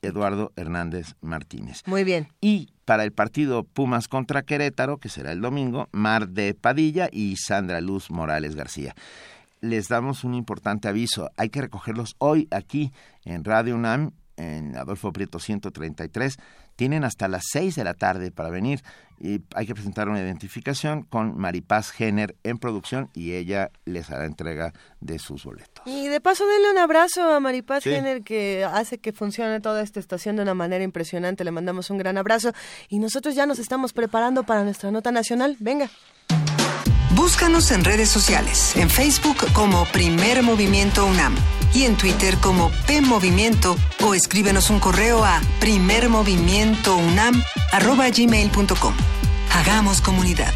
Eduardo Hernández Martínez.
Muy bien.
Y para el partido Pumas contra Querétaro, que será el domingo, Mar de Padilla y Sandra Luz Morales García. Les damos un importante aviso. Hay que recogerlos hoy aquí en Radio UNAM, en Adolfo Prieto 133. Tienen hasta las 6 de la tarde para venir y hay que presentar una identificación con Maripaz Jenner en producción y ella les hará entrega de sus boletos.
Y de paso denle un abrazo a Maripaz sí. Jenner que hace que funcione toda esta estación de una manera impresionante. Le mandamos un gran abrazo y nosotros ya nos estamos preparando para nuestra nota nacional. Venga.
Búscanos en redes sociales, en Facebook como Primer Movimiento UNAM y en Twitter como P Movimiento o escríbenos un correo a primermovimientounam@gmail.com. Hagamos comunidad.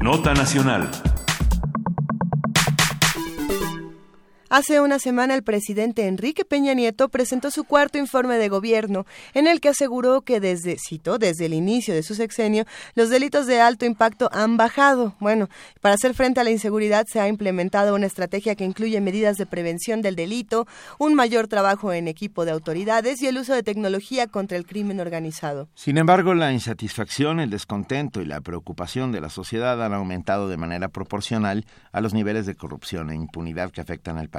Nota Nacional.
Hace una semana el presidente Enrique Peña Nieto presentó su cuarto informe de gobierno, en el que aseguró que desde, cito, desde el inicio de su sexenio, los delitos de alto impacto han bajado. Bueno, para hacer frente a la inseguridad se ha implementado una estrategia que incluye medidas de prevención del delito, un mayor trabajo en equipo de autoridades y el uso de tecnología contra el crimen organizado.
Sin embargo, la insatisfacción, el descontento y la preocupación de la sociedad han aumentado de manera proporcional a los niveles de corrupción e impunidad que afectan al país.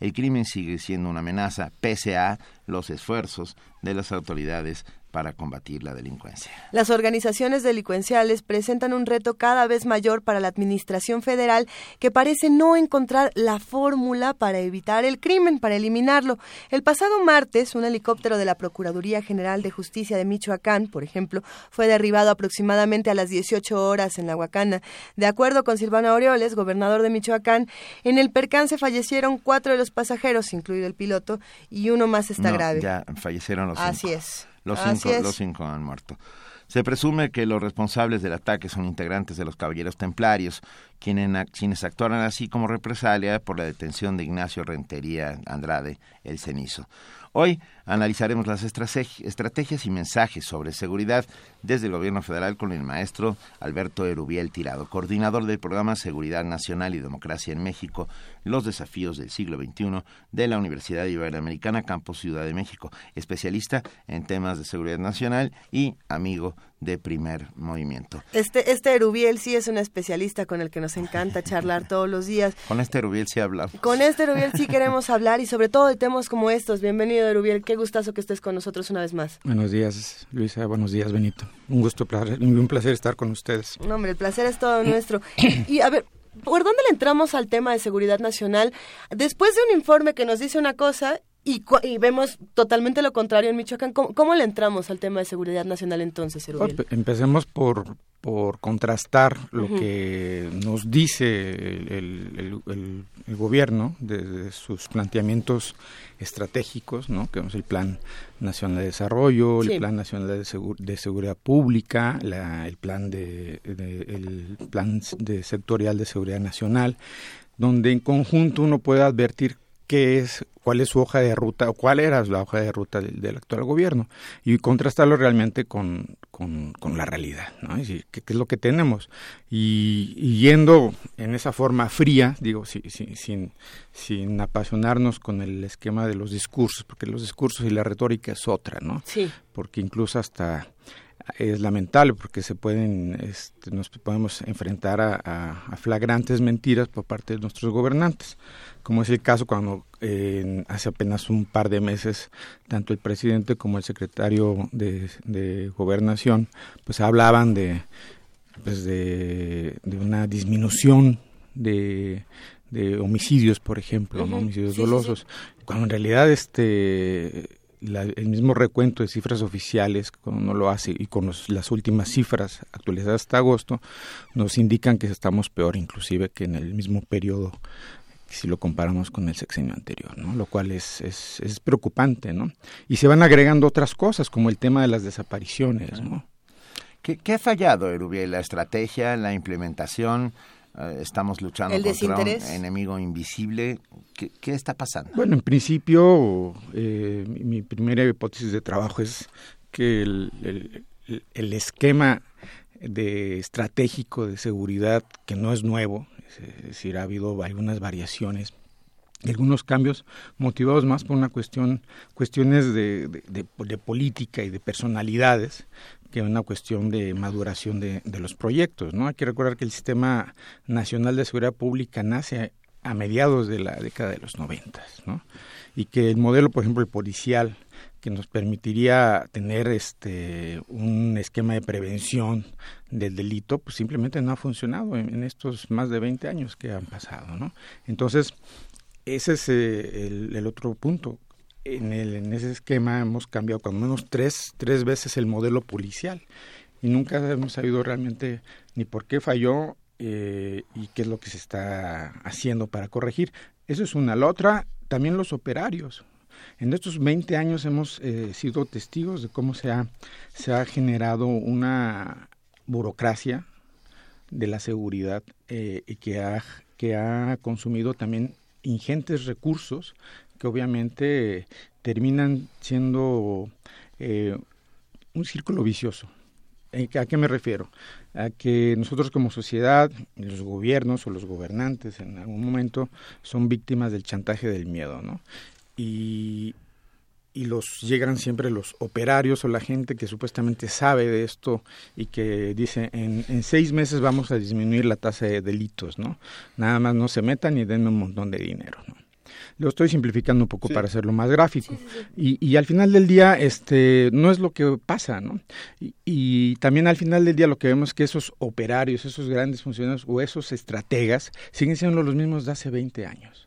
El crimen sigue siendo una amenaza pese a los esfuerzos de las autoridades para combatir la delincuencia.
Las organizaciones delincuenciales presentan un reto cada vez mayor para la Administración Federal que parece no encontrar la fórmula para evitar el crimen, para eliminarlo. El pasado martes, un helicóptero de la Procuraduría General de Justicia de Michoacán, por ejemplo, fue derribado aproximadamente a las 18 horas en la Huacana. De acuerdo con Silvano Aureoles, gobernador de Michoacán, en el percance fallecieron cuatro de los pasajeros, incluido el piloto, y uno más está
no,
grave.
Ya fallecieron los
Así
cinco.
es.
Los
Así
cinco,
es.
los cinco han muerto. Se presume que los responsables del ataque son integrantes de los Caballeros Templarios, quienes, quienes actuaron así como represalia por la detención de Ignacio Rentería Andrade, el cenizo. Hoy analizaremos las estrategias y mensajes sobre seguridad desde el Gobierno Federal con el maestro Alberto Erubiel Tirado, coordinador del programa Seguridad Nacional y Democracia en México, los desafíos del siglo XXI de la Universidad Iberoamericana Campus Ciudad de México, especialista en temas de seguridad nacional y amigo de primer movimiento.
Este, este Erubiel sí es un especialista con el que nos encanta charlar todos los días.
Con este Erubiel sí hablamos.
Con este Erubiel sí queremos hablar y sobre todo de temas como estos. Bienvenido Erubiel, qué gustazo que estés con nosotros una vez más.
Buenos días Luisa, buenos días Benito. Un gusto, un placer estar con ustedes.
No, hombre, el placer es todo nuestro. Y a ver, ¿por dónde le entramos al tema de seguridad nacional? Después de un informe que nos dice una cosa y, y, vemos totalmente lo contrario en Michoacán. ¿Cómo, ¿Cómo, le entramos al tema de seguridad nacional entonces, Erubiel?
Empecemos por, por contrastar lo uh -huh. que nos dice el, el, el, el gobierno desde sus planteamientos estratégicos, ¿no? que es el Plan Nacional de Desarrollo, sí. el Plan Nacional de, Segur de Seguridad Pública, la, el plan de, de, el plan de sectorial de seguridad nacional, donde en conjunto uno puede advertir qué es, cuál es su hoja de ruta o cuál era la hoja de ruta del, del actual gobierno y contrastarlo realmente con, con, con la realidad, ¿no? Es decir, ¿qué, ¿qué, es lo que tenemos? Y, y, yendo en esa forma fría, digo, si, si, sin, sin apasionarnos con el esquema de los discursos, porque los discursos y la retórica es otra, ¿no?
Sí.
Porque incluso hasta es lamentable porque se pueden este, nos podemos enfrentar a, a, a, flagrantes mentiras por parte de nuestros gobernantes como es el caso cuando eh, hace apenas un par de meses tanto el presidente como el secretario de, de gobernación pues hablaban de pues de, de una disminución de, de homicidios, por ejemplo, ¿no? homicidios
Sí, sí,
dolosos, cuando en realidad este la- el mismo recuento de cifras oficiales, cuando uno lo hace, y con los- las últimas cifras actualizadas hasta agosto, nos indican que estamos peor inclusive que en el mismo periodo si lo comparamos con el sexenio anterior, ¿no? Lo cual es, es, es preocupante, ¿no? Y se van agregando otras cosas, como el tema de las desapariciones, ¿no?
¿Qué, qué ha fallado, Erubiel? ¿La estrategia, la implementación? Eh, ¿Estamos luchando
¿El
contra un enemigo invisible? ¿Qué, qué está pasando?
Bueno, en principio, eh, mi mi primera hipótesis de trabajo es que el, el- el- el esquema de estratégico de seguridad, que no es nuevo, es decir, ha habido algunas variaciones, y algunos cambios motivados más por una cuestión, cuestiones de, de- de- de política y de personalidades que una cuestión de maduración de, los proyectos, ¿no? Hay que recordar que el Sistema Nacional de Seguridad Pública nace a mediados de la década de los noventas, ¿no? Y que el modelo, por ejemplo, el policial, que nos permitiría tener este un esquema de prevención del delito, pues simplemente no ha funcionado en, estos más de 20 años que han pasado, ¿no? Entonces, ese es eh, el, el otro punto. En, el, en ese esquema hemos cambiado cuando menos tres, tres veces el modelo policial y nunca hemos sabido realmente ni por qué falló eh, y qué es lo que se está haciendo para corregir. Eso es una. La otra, también los operarios. En estos 20 años hemos eh, sido testigos de cómo se ha, se ha generado una burocracia de la seguridad eh, y que ha, que ha consumido también ingentes recursos que obviamente terminan siendo eh, un círculo vicioso. ¿A qué me refiero? A que nosotros como sociedad, los gobiernos o los gobernantes en algún momento son víctimas del chantaje del miedo, ¿no? Y, y los llegan siempre los operarios o la gente que supuestamente sabe de esto y que dice en, en seis meses vamos a disminuir la tasa de delitos, ¿no? Nada más no se metan y denme un montón de dinero, ¿no? Lo estoy simplificando un poco para hacerlo más gráfico. Y, y al final del día, este, no es lo que pasa, ¿no? Y, y también al final del día lo que vemos es que esos operarios, esos grandes funcionarios o esos estrategas siguen siendo los mismos de hace 20 años.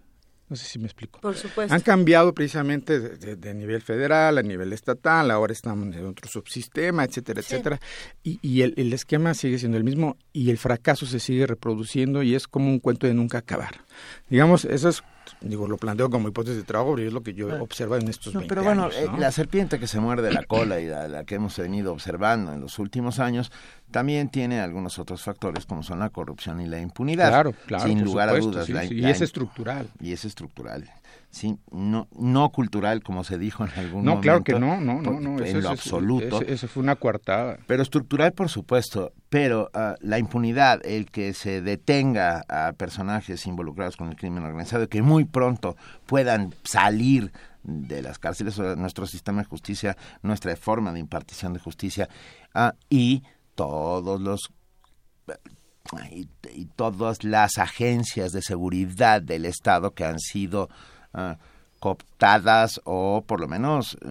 No sé si me explico.
Por supuesto.
Han cambiado precisamente de, de- de nivel federal a nivel estatal, ahora estamos en otro subsistema, etcétera,
Sí.
etcétera. Y, y el, el esquema sigue siendo el mismo y el fracaso se sigue reproduciendo y es como un cuento de nunca acabar. Digamos, eso es, digo, lo planteo como hipótesis de trabajo, pero es lo que yo he observado en estos
No,
20
pero bueno,
años,
eh,
¿no?
la serpiente que se muerde la cola y la, la que hemos venido observando en los últimos años también tiene algunos otros factores como son la corrupción y la impunidad.
Claro, claro,
Sin lugar
supuesto,
a dudas.
sí,
la-
sí, y
la-
es estructural.
Y es estructural. Sí, no, no cultural como se dijo en algún
No,
momento.
claro que no, no, no, no.
En
eso-
lo absoluto.
Eso, eso fue una coartada.
Pero estructural, por supuesto, pero ah, la impunidad, el que se detenga a personajes involucrados con el crimen organizado, que muy pronto puedan salir de las cárceles, nuestro sistema de justicia, nuestra forma de impartición de justicia, ah, y todos los y, y todas las agencias de seguridad del Estado que han sido ah, cooptadas o por lo menos eh,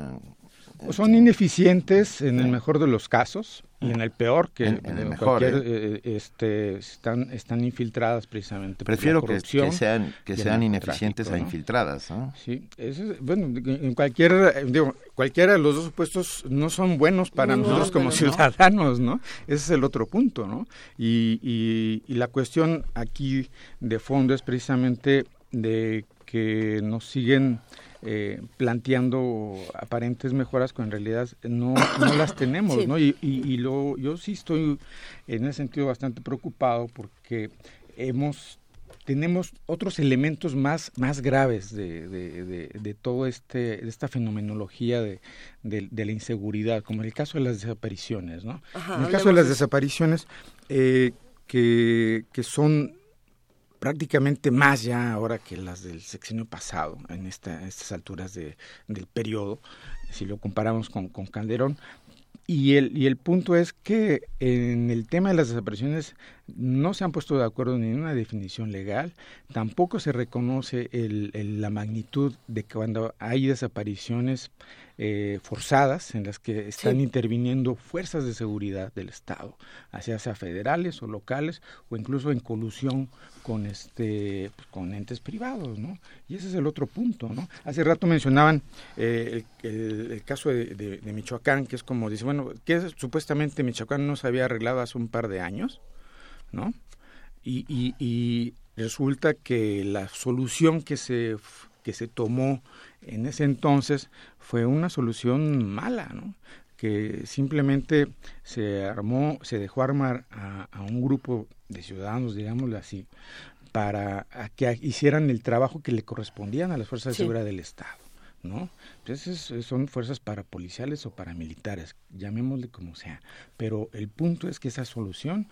O son ineficientes en el mejor de los casos y en el peor que
En- en el
eh,
mejor,
cualquier, eh, este están están infiltradas precisamente por la
prefiero que, sean que sean ineficientes a
narcotráfico, ¿no?
infiltradas ¿no?
Sí, eso es- bueno, en cualquier, eh, digo, cualquiera de los dos supuestos no son buenos para
No,
nosotros como ciudadanos, ¿no? Ese es el otro punto, ¿no? Y, y, y la cuestión aquí de fondo es precisamente de que nos siguen eh, planteando aparentes mejoras cuando en realidad no, no las tenemos,
Sí.
¿no? Y, y, y lo, yo sí estoy en ese sentido bastante preocupado porque hemos tenemos otros elementos más, más graves de, de, de, de todo este, de esta fenomenología de, la inseguridad, como en el caso de las desapariciones, ¿no?
Ajá,
en el caso de las desapariciones, eh, que, que son prácticamente más ya ahora que las del sexenio pasado, en esta, estas alturas de, del periodo, si lo comparamos con, Calderón. Y el, y el punto es que en el tema de las desapariciones no se han puesto de acuerdo en ninguna definición legal, tampoco se reconoce el, el- la magnitud de cuando hay desapariciones eh, forzadas en las que están interviniendo fuerzas de seguridad del Estado, sea sea federales o locales o incluso en colusión con este pues, con entes privados, ¿no? Y ese es el otro punto, ¿no? Hace rato mencionaban eh, el, caso de, Michoacán, que es como dice, bueno, que supuestamente Michoacán no se había arreglado hace un par de años, ¿no? Y, y, y resulta que la solución que se que se tomó en ese entonces fue una solución mala, ¿no? que simplemente se armó, se dejó armar a, un grupo de ciudadanos, digámoslo así, para que hicieran el trabajo que le correspondían a las fuerzas de seguridad del Estado. ¿no? Entonces son fuerzas parapoliciales o paramilitares, llamémosle como sea. Pero el punto es que esa solución,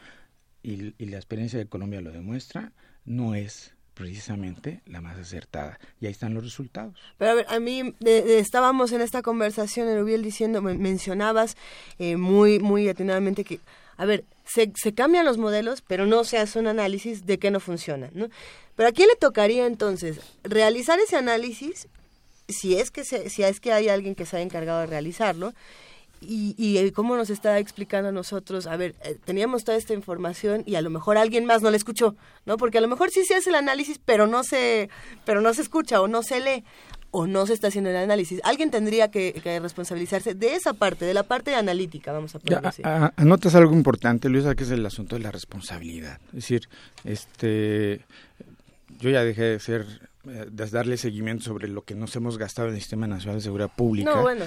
y, y la experiencia de Colombia lo demuestra, no es precisamente la más acertada. Y ahí están los resultados.
Pero a ver, a mí estábamos en esta conversación, Erubiel, diciendo, mencionabas eh, muy, muy atinadamente que, a ver, se, se, cambian los modelos, pero no se hace un análisis de qué no funciona, ¿no? Pero ¿a quién le tocaría entonces realizar ese análisis, si es que, si es que hay alguien que se ha encargado de realizarlo, y, y cómo nos está explicando a nosotros, a ver, eh, teníamos toda esta información y a lo mejor alguien más no la escuchó, ¿no? Porque a lo mejor sí se hace el análisis, pero no se, pero no se escucha o no se lee o no se está haciendo el análisis. Alguien tendría que, responsabilizarse de esa parte, de la parte analítica, vamos a ponerlo así.
anotas algo importante, Luisa, que es el asunto de la responsabilidad. Es decir, este, yo ya dejé de ser eh, de darle seguimiento sobre lo que nos hemos gastado en el Sistema Nacional de Seguridad Pública.
No, bueno.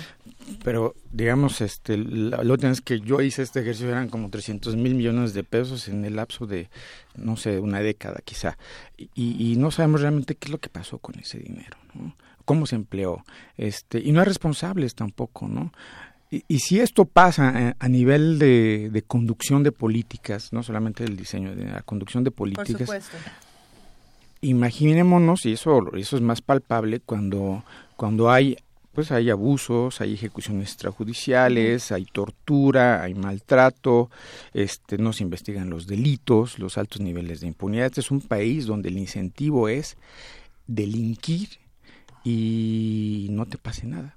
Pero, digamos, este, la, lo es que yo hice este ejercicio eran como 300 mil millones de pesos en el lapso de, no sé, una década quizá. Y, y no sabemos realmente qué es lo que pasó con ese dinero, ¿no? Cómo se empleó. Este, y no hay responsables tampoco, ¿no? Y, y, si esto pasa a, a nivel de, de, conducción de políticas, no solamente del diseño, de la conducción de políticas, imaginémonos, y eso, eso es más palpable, cuando, cuando hay pues hay abusos, hay ejecuciones extrajudiciales, hay tortura, hay maltrato, este, no se investigan los delitos, los altos niveles de impunidad. Este es un país donde el incentivo es delinquir y no te pase nada.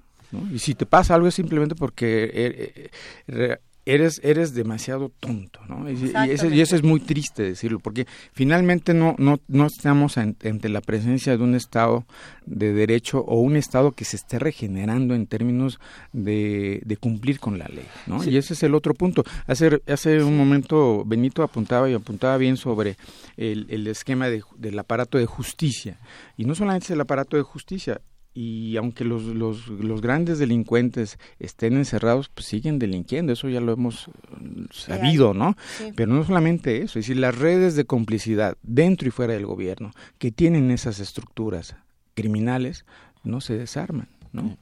Y si te pasa algo es simplemente porque eh, eh, eres, eres demasiado tonto, ¿no? Y, eso, es muy triste decirlo, porque finalmente no, no, no estamos ante la presencia de un Estado de derecho o un Estado que se esté regenerando en términos de, de cumplir con la ley, ¿no? Y ese es el otro punto. Hace, hace un momento Benito apuntaba y apuntaba bien sobre el, el esquema de, del aparato de justicia. Y no solamente es el aparato de justicia, y aunque los, los, los, grandes delincuentes estén encerrados, pues siguen delinquiendo, eso ya lo hemos eh, sabido, ¿no? Pero no solamente eso, es decir, las redes de complicidad dentro y fuera del gobierno que tienen esas estructuras criminales no se desarman, ¿no?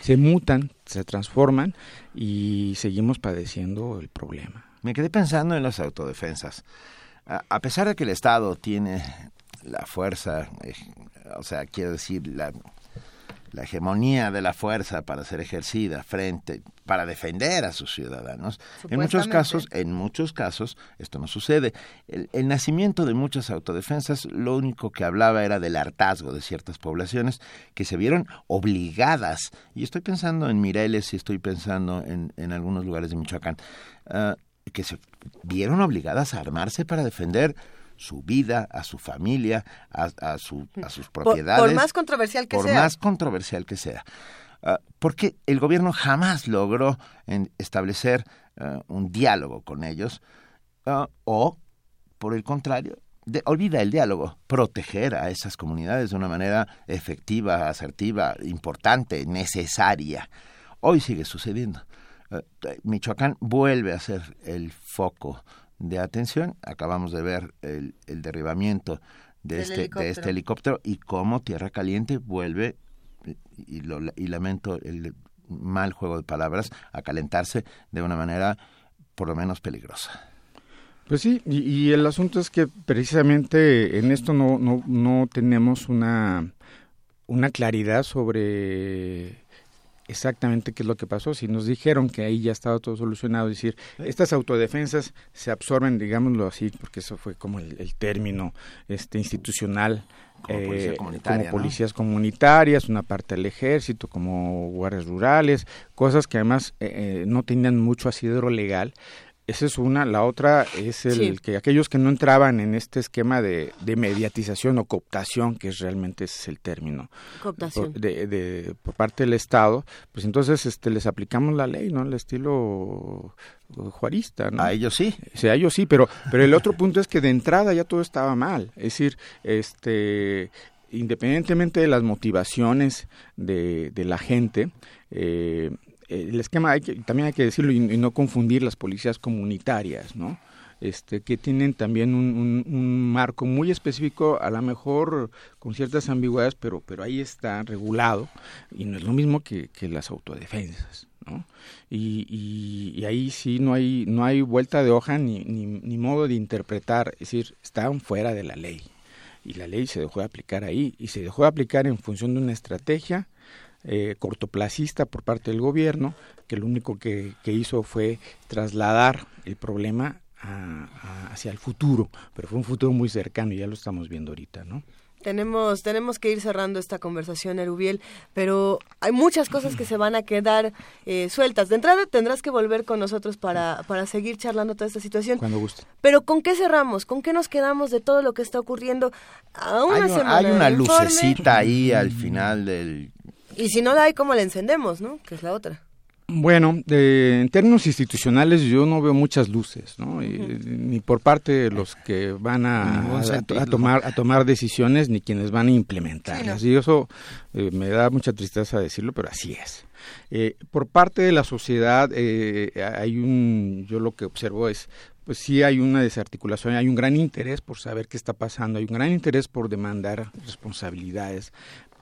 Se mutan, se transforman y seguimos padeciendo el problema.
Me quedé pensando en las autodefensas. A, pesar de que el Estado tiene la fuerza, eh, o sea, quiero decir, la la hegemonía de la fuerza para ser ejercida frente para defender a sus ciudadanos. En muchos casos, en muchos casos esto no sucede. El, nacimiento de muchas autodefensas lo único que hablaba era del hartazgo de ciertas poblaciones que se vieron obligadas. Y estoy pensando en Mireles y estoy pensando en, en algunos lugares de Michoacán. Ah, que se vieron obligadas a armarse para defender su vida, a su familia, a, a, su, a sus propiedades.
Por, más controversial que
sea.
Por
más controversial que sea. Uh, porque el gobierno jamás logró en establecer uh, un diálogo con ellos uh, o, por el contrario, de, olvida el diálogo, proteger a esas comunidades de una manera efectiva, asertiva, importante, necesaria. Hoy sigue sucediendo. Michoacán vuelve a ser el foco de atención. Acabamos de ver el, el derribamiento de este, de este helicóptero y cómo Tierra Caliente vuelve, y, lo, y lamento el mal juego de palabras, a calentarse de una manera por lo menos peligrosa.
Pues sí, y, y, el asunto es que precisamente en esto no, no, no tenemos una, una claridad sobre exactamente qué es lo que pasó. Si nos dijeron que ahí ya estaba todo solucionado, es decir, estas autodefensas se absorben, digámoslo así, porque eso fue como el, término este institucional
como, eh,
como policías comunitarias, una parte del ejército, como guardias rurales, cosas que además eh, no tenían mucho asidero legal, esa es una. La otra es el que aquellos que no entraban en este esquema de, de, mediatización o cooptación, que es realmente ese es el término,
cooptación.
Por, de, por parte del Estado, pues entonces este, les aplicamos la ley, ¿no? El estilo juarista, ¿no?
A ellos sí.
Sí, a ellos sí, pero, pero el otro punto es que de entrada ya todo estaba mal. Es decir, este independientemente de las motivaciones de, de la gente, eh, el esquema hay que, también hay que decirlo y, no confundir las policías comunitarias, ¿no? Este, que tienen también un, marco muy específico, a lo mejor con ciertas ambigüedades, pero, pero ahí está regulado y no es lo mismo que, que las autodefensas. ¿no? Y, y, ahí sí no hay, no hay vuelta de hoja ni, ni, ni modo de interpretar, es decir, están fuera de la ley. Y la ley se dejó de aplicar ahí y se dejó de aplicar en función de una estrategia eh, cortoplacista por parte del gobierno, que lo único que, hizo fue trasladar el problema hacia el futuro, pero fue un futuro muy cercano y ya lo estamos viendo ahorita, ¿no?
Tenemos, tenemos que ir cerrando esta conversación, Erubiel, pero hay muchas cosas que se van a quedar eh, sueltas. De entrada tendrás que volver con nosotros para, para seguir charlando toda esta situación.
Cuando guste.
Pero ¿con qué cerramos? ¿Con qué nos quedamos de todo lo que está ocurriendo a una
hay,
semana?
Hay una lucecita ahí al final del
y si no la hay, ¿cómo la encendemos, no? Que es la otra.
Bueno, en términos institucionales yo no veo muchas luces, ¿no? ni por parte de los que van a, a, tomar a tomar decisiones ni quienes van a implementarlas. Y eso eh, me da mucha tristeza decirlo, pero así es. Eh, por parte de la sociedad eh, hay un, yo lo que observo es pues sí hay una desarticulación, hay un gran interés por saber qué está pasando, hay un gran interés por demandar responsabilidades,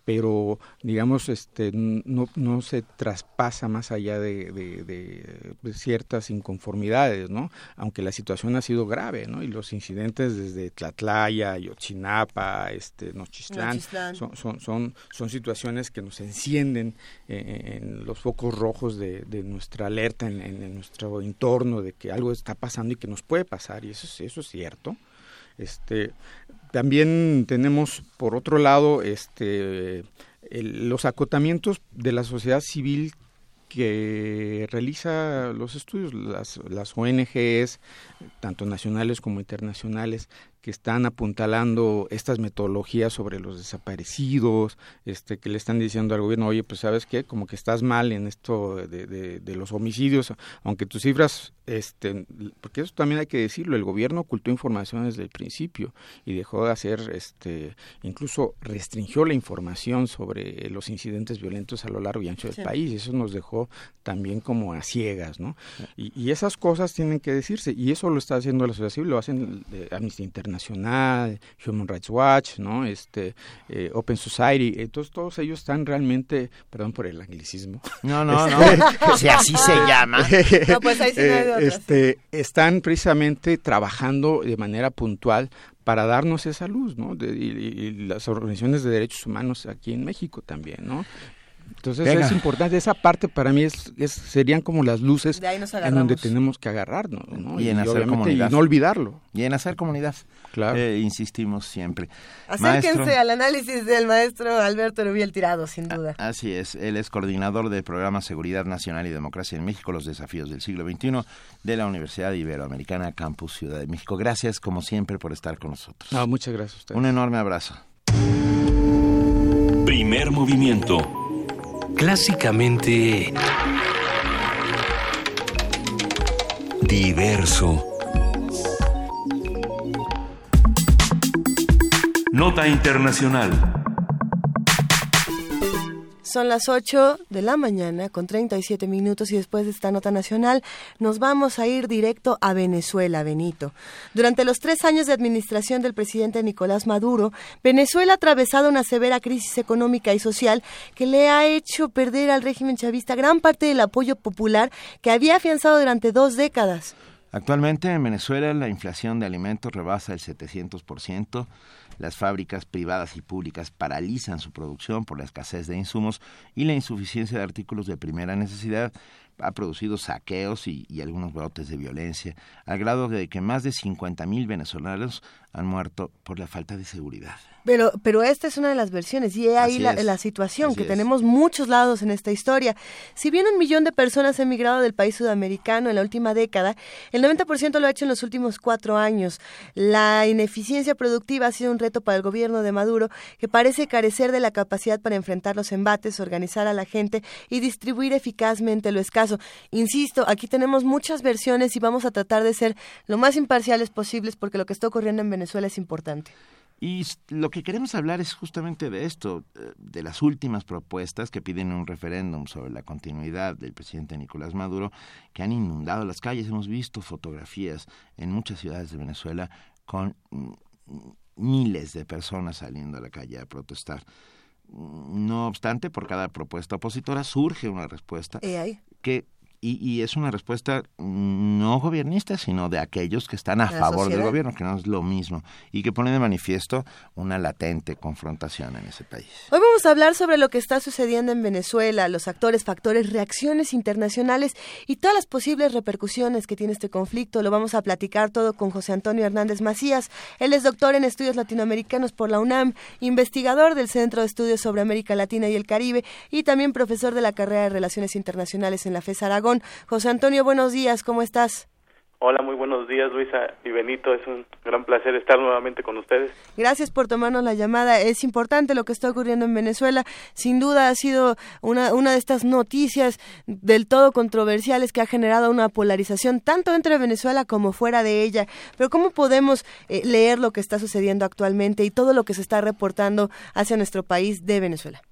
pero digamos este no, no se traspasa más allá de, de, ciertas inconformidades no aunque la situación ha sido grave no y los incidentes desde Tlatlaya Yotzinapa este Nochistlán, Son, son, son, son situaciones que nos encienden en, los focos rojos de, nuestra alerta en, en, nuestro entorno de que algo está pasando y que nos puede pasar y eso eso es cierto. Este también tenemos, por otro lado, este, los acotamientos de la sociedad civil que realiza los estudios, las, las ONGs, tanto nacionales como internacionales, que están apuntalando estas metodologías sobre los desaparecidos, este, que le están diciendo al gobierno, oye, pues sabes qué, como que estás mal en esto de, de, los homicidios, aunque tus cifras, este, porque eso también hay que decirlo, el gobierno ocultó información desde el principio y dejó de hacer, este, incluso restringió la información sobre los incidentes violentos a lo largo y ancho del país, eso nos dejó también como a ciegas, ¿no? Y, y, esas cosas tienen que decirse, y eso lo está haciendo la sociedad civil, lo hacen eh, Amnistía Internacional, Nacional, Human Rights Watch, ¿no? Este, eh, Open Society, entonces todos ellos están realmente, perdón por el anglicismo.
No, no, no, si así se llama.
no, pues ahí sí no hay
eh, este, están precisamente trabajando de manera puntual para darnos esa luz, ¿no? y, y, las organizaciones de derechos humanos aquí en México también, ¿no? Entonces es importante, esa parte para mí es, serían como las luces en donde tenemos que agarrarnos, ¿no?
Y, en hacer comunidad.
Y no olvidarlo.
Y en hacer comunidad, claro. Eh, insistimos siempre.
Acérquense al análisis del maestro Alberto Rubiel Tirado, sin duda.
Así es, él es coordinador del programa Seguridad Nacional y Democracia en México, los desafíos del siglo XXI de la Universidad Iberoamericana Campus Ciudad de México. Gracias, como siempre, por estar con nosotros.
muchas gracias a ustedes.
Un enorme abrazo.
Primer movimiento
clásicamente diverso.
Nota Internacional.
Son las 8 de la mañana con 37 minutos y después de esta nota nacional nos vamos a ir directo a Venezuela, Benito. Durante los tres años de administración del presidente Nicolás Maduro, Venezuela ha atravesado una severa crisis económica y social que le ha hecho perder al régimen chavista gran parte del apoyo popular que había afianzado durante dos décadas.
Actualmente en Venezuela la inflación de alimentos rebasa el 700%, las fábricas privadas y públicas paralizan su producción por la escasez de insumos y la insuficiencia de artículos de primera necesidad ha producido saqueos y, algunos brotes de violencia, al grado de que más de 50.000 venezolanos han muerto por la falta de seguridad.
Pero, pero esta es una de las versiones y ahí la, la situación,
así
que
es.
tenemos muchos lados en esta historia. Si bien un millón de personas ha emigrado del país sudamericano en la última década, el 90% lo ha hecho en los últimos cuatro años. La ineficiencia productiva ha sido un reto para el gobierno de Maduro, que parece carecer de la capacidad para enfrentar los embates, organizar a la gente y distribuir eficazmente lo escaso. Insisto, aquí tenemos muchas versiones y vamos a tratar de ser lo más imparciales posibles porque lo que está ocurriendo en Venezuela es importante.
Y lo que queremos hablar es justamente de esto, eh, de las últimas propuestas que piden un referéndum sobre la continuidad del presidente Nicolás Maduro, que han inundado las calles. Hemos visto fotografías en muchas ciudades de Venezuela con mm, miles de personas saliendo a la calle a protestar. No obstante, por cada propuesta opositora surge una respuesta
Eh,
que y, y es una respuesta no gobernista, sino de aquellos que están a
la
favor del gobierno, que no es lo mismo, y que pone de manifiesto una latente confrontación en ese país.
Hoy vamos a hablar sobre lo que está sucediendo en Venezuela, los actores, factores, reacciones internacionales y todas las posibles repercusiones que tiene este conflicto. Lo vamos a platicar todo con José Antonio Hernández Macías. Él es doctor en estudios latinoamericanos por la UNAM, investigador del Centro de Estudios sobre América Latina y el Caribe y también profesor de la carrera de Relaciones Internacionales en la FES Aragón. José Antonio, buenos días, ¿cómo estás?
Hola, muy buenos días Luisa y Benito. Es un gran placer estar nuevamente con ustedes.
Gracias por tomarnos la llamada. Es importante lo que está ocurriendo en Venezuela. Sin duda ha sido una, una de estas noticias del todo controversiales que ha generado una polarización tanto entre Venezuela como fuera de ella. Pero ¿cómo podemos eh, leer lo que está sucediendo actualmente y todo lo que se está reportando hacia nuestro país de Venezuela?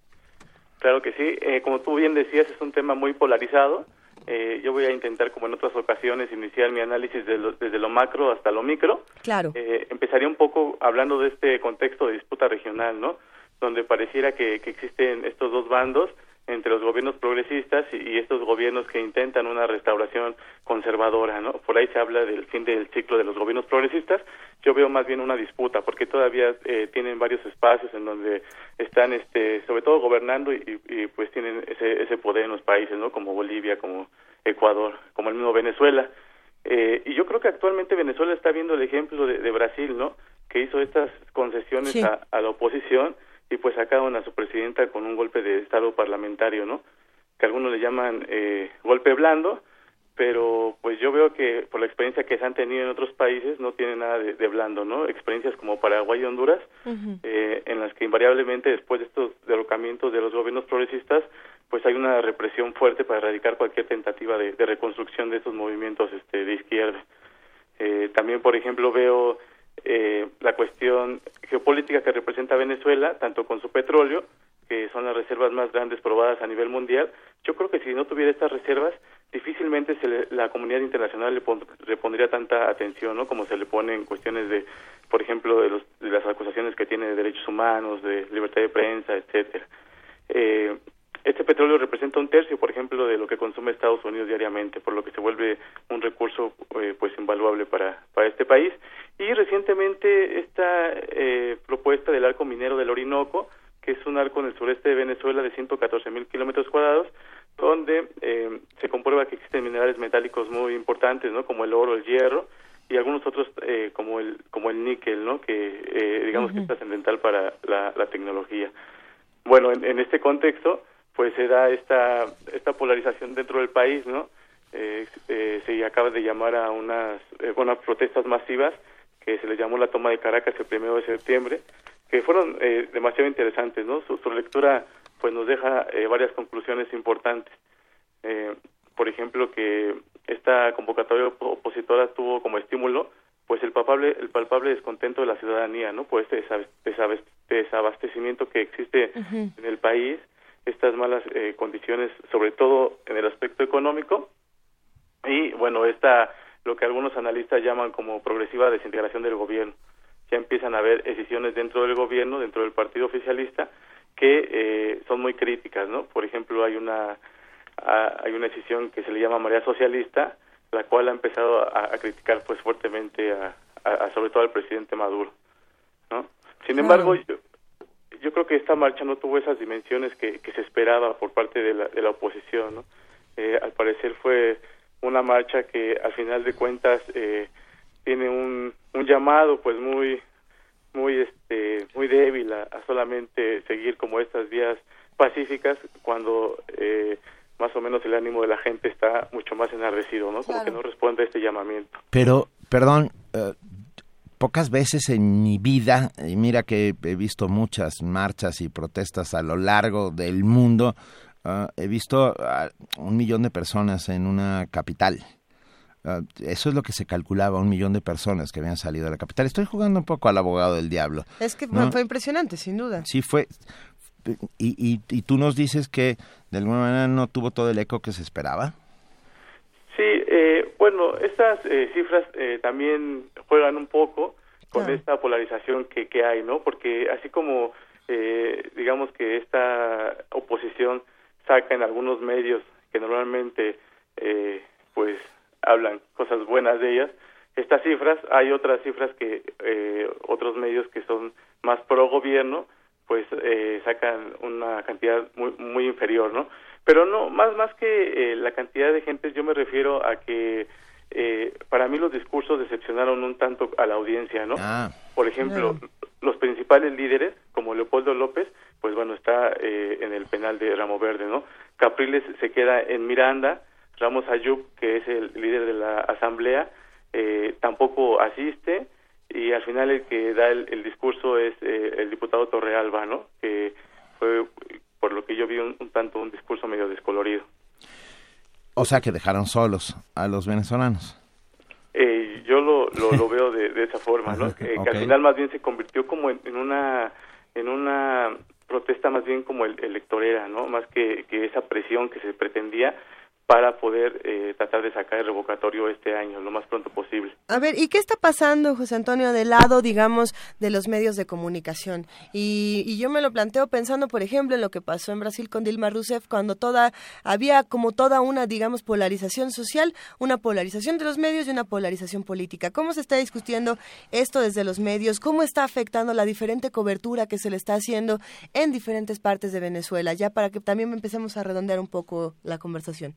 Claro que sí. Eh, como tú bien decías, es un tema muy polarizado. Eh, yo voy a intentar, como en otras ocasiones, iniciar mi análisis de lo- desde lo macro hasta lo micro.
Claro.
Eh, empezaría un poco hablando de este contexto de disputa regional, ¿no? Donde pareciera que, que existen estos dos bandos entre los gobiernos progresistas y, estos gobiernos que intentan una restauración conservadora, ¿no? Por ahí se habla del fin del ciclo de los gobiernos progresistas. Yo veo más bien una disputa porque todavía eh, tienen varios espacios en donde están, este, sobre todo gobernando y, y, pues tienen ese, ese poder en los países, ¿no? Como Bolivia, como Ecuador, como el mismo Venezuela. Eh, y yo creo que actualmente Venezuela está viendo el ejemplo de, de Brasil, ¿no? Que hizo estas concesiones
Sí.
a, a la oposición y pues sacaron a su presidenta con un golpe de Estado parlamentario, ¿no? Que algunos le llaman eh, golpe blando, pero pues yo veo que por la experiencia que se han tenido en otros países no tiene nada de, de blando, ¿no? Experiencias como Paraguay y Honduras, eh, en las que invariablemente después de estos derrocamientos de los gobiernos progresistas, pues hay una represión fuerte para erradicar cualquier tentativa de, de reconstrucción de estos movimientos este, de izquierda. Eh, también, por ejemplo, veo eh, la cuestión geopolítica que representa Venezuela, tanto con su petróleo, que son las reservas más grandes probadas a nivel mundial. Yo creo que si no tuviera estas reservas, difícilmente se le- la comunidad internacional le, pon- le pondría tanta atención, ¿no? Como se le pone en cuestiones de, por ejemplo, de, los, de las acusaciones que tiene de derechos humanos, de libertad de prensa, etcétera. Eh, este petróleo representa un tercio, por ejemplo, de lo que consume Estados Unidos diariamente, por lo que se vuelve un recurso eh, pues invaluable para, para este país. Y recientemente esta eh, propuesta del arco minero del Orinoco, que es un arco en el sureste de Venezuela de 114 mil kilómetros cuadrados, donde eh, se comprueba que existen minerales metálicos muy importantes, ¿no? Como el oro, el hierro y algunos otros eh, como el como el níquel, ¿no? Que eh, digamos que es trascendental para la, la tecnología. Bueno, en, en este contexto, pues se da esta esta polarización dentro del país, ¿no? Eh, eh, se acaba de llamar a unas eh, unas protestas masivas que se les llamó la toma de Caracas el primero de septiembre, que fueron eh, demasiado interesantes, ¿no? Su, su lectura pues nos deja eh, varias conclusiones importantes. Eh, por ejemplo, que esta convocatoria op- opositora tuvo como estímulo pues el palpable, el palpable descontento de la ciudadanía, ¿no? Por este desabastecimiento que existe en el país, estas malas eh, condiciones, sobre todo en el aspecto económico, y bueno, esta, lo que algunos analistas llaman como progresiva desintegración del gobierno. Ya empiezan a haber decisiones dentro del gobierno, dentro del partido oficialista, que eh, son muy críticas, ¿no? Por ejemplo, hay una hay una decisión que se le llama María Socialista, la cual ha empezado a, a criticar pues fuertemente a- a sobre todo al presidente Maduro, ¿no? Sin embargo, yo, yo creo que esta marcha no tuvo esas dimensiones que, que se esperaba por parte de la, de la oposición, ¿no? Eh, al parecer fue una marcha que al final de cuentas eh, tiene un, un llamado pues muy muy este muy débil a, a solamente seguir como estas vías pacíficas cuando eh, más o menos el ánimo de la gente está mucho más enardecido, ¿no? Como que no responde a este llamamiento.
Pero, perdón, eh, pocas veces en mi vida, y mira que he visto muchas marchas y protestas a lo largo del mundo, ah, he visto a un millón de personas en una capital. Ah, eso es lo que se calculaba, un millón de personas que habían salido de la capital. Estoy jugando un poco al abogado del diablo.
Es que
¿no?
fue impresionante, sin duda.
Sí fue. Y, y, y tú nos dices que de alguna manera no tuvo todo el eco que se esperaba.
Sí, eh, bueno, estas eh, cifras eh, también juegan un poco con esta polarización que, que hay, ¿no? Porque así como, eh, digamos que esta oposición saca en algunos medios que normalmente, eh, pues, hablan cosas buenas de ellas, estas cifras, hay otras cifras que eh, otros medios que son más pro gobierno, pues eh, sacan una cantidad muy, muy inferior, ¿no? Pero no, más, más que eh, la cantidad de gente, yo me refiero a que eh, para mí los discursos decepcionaron un tanto a la audiencia, ¿no? Por ejemplo, los principales líderes, como Leopoldo López, pues bueno, está eh, en el penal de Ramo Verde, ¿no? Capriles se queda en Miranda, Ramos Ayub, que es el líder de la asamblea, eh, tampoco asiste, y al final el que da el, el discurso es eh, el diputado Torrealba, ¿no? Que fue, por lo que yo vi, un, un tanto un discurso medio descolorido.
O sea que dejaron solos a los venezolanos.
Eh, yo lo, lo, lo veo de, de esa forma, ¿no? Que, que al final más bien se convirtió como en, en una en una protesta más bien como el, electorera, ¿no? Más que, que esa presión que se pretendía para poder eh, tratar de sacar el revocatorio este año, lo más pronto posible.
A ver, ¿y qué está pasando, José Antonio, del lado, digamos, de los medios de comunicación? Y, y yo me lo planteo pensando, por ejemplo, en lo que pasó en Brasil con Dilma Rousseff, cuando toda había como toda una, digamos, polarización social, una polarización de los medios y una polarización política. ¿Cómo se está discutiendo esto desde los medios? ¿Cómo está afectando la diferente cobertura que se le está haciendo en diferentes partes de Venezuela? Ya para que también empecemos a redondear un poco la conversación.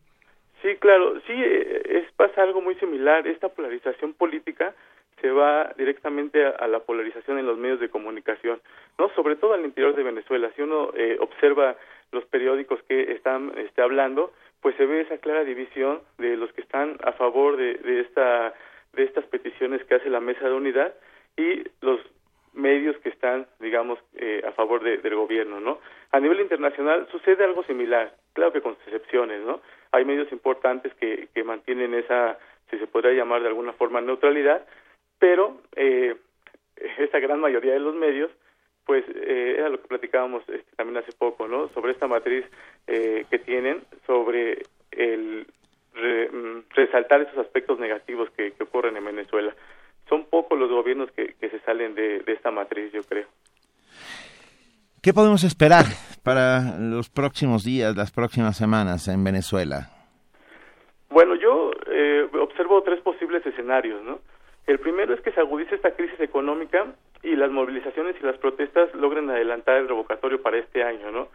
Sí, claro, sí, eh, es pasa algo muy similar. Esta polarización política se va directamente a, a la polarización en los medios de comunicación, no, sobre todo al interior de Venezuela. Si uno eh, observa los periódicos que están este, hablando, pues se ve esa clara división de los que están a favor de, de esta de estas peticiones que hace la mesa de unidad y los medios que están, digamos, eh, a favor de- del gobierno, ¿no? A nivel internacional sucede algo similar, claro que con excepciones, ¿no? Hay medios importantes que, que mantienen esa, si se podría llamar de alguna forma, neutralidad, pero eh, esa gran mayoría de los medios, pues eh, era lo que platicábamos este, también hace poco, ¿no? Sobre esta matriz eh, que tienen sobre el re- mm, resaltar esos aspectos negativos que, que ocurren en Venezuela. Son pocos los gobiernos que, que se salen de, de esta matriz, yo creo.
¿Qué podemos esperar para los próximos días, las próximas semanas en Venezuela?
Bueno, yo eh, observo tres posibles escenarios, ¿no? El primero es que se agudice esta crisis económica y las movilizaciones y las protestas logren adelantar el revocatorio para este año, ¿no?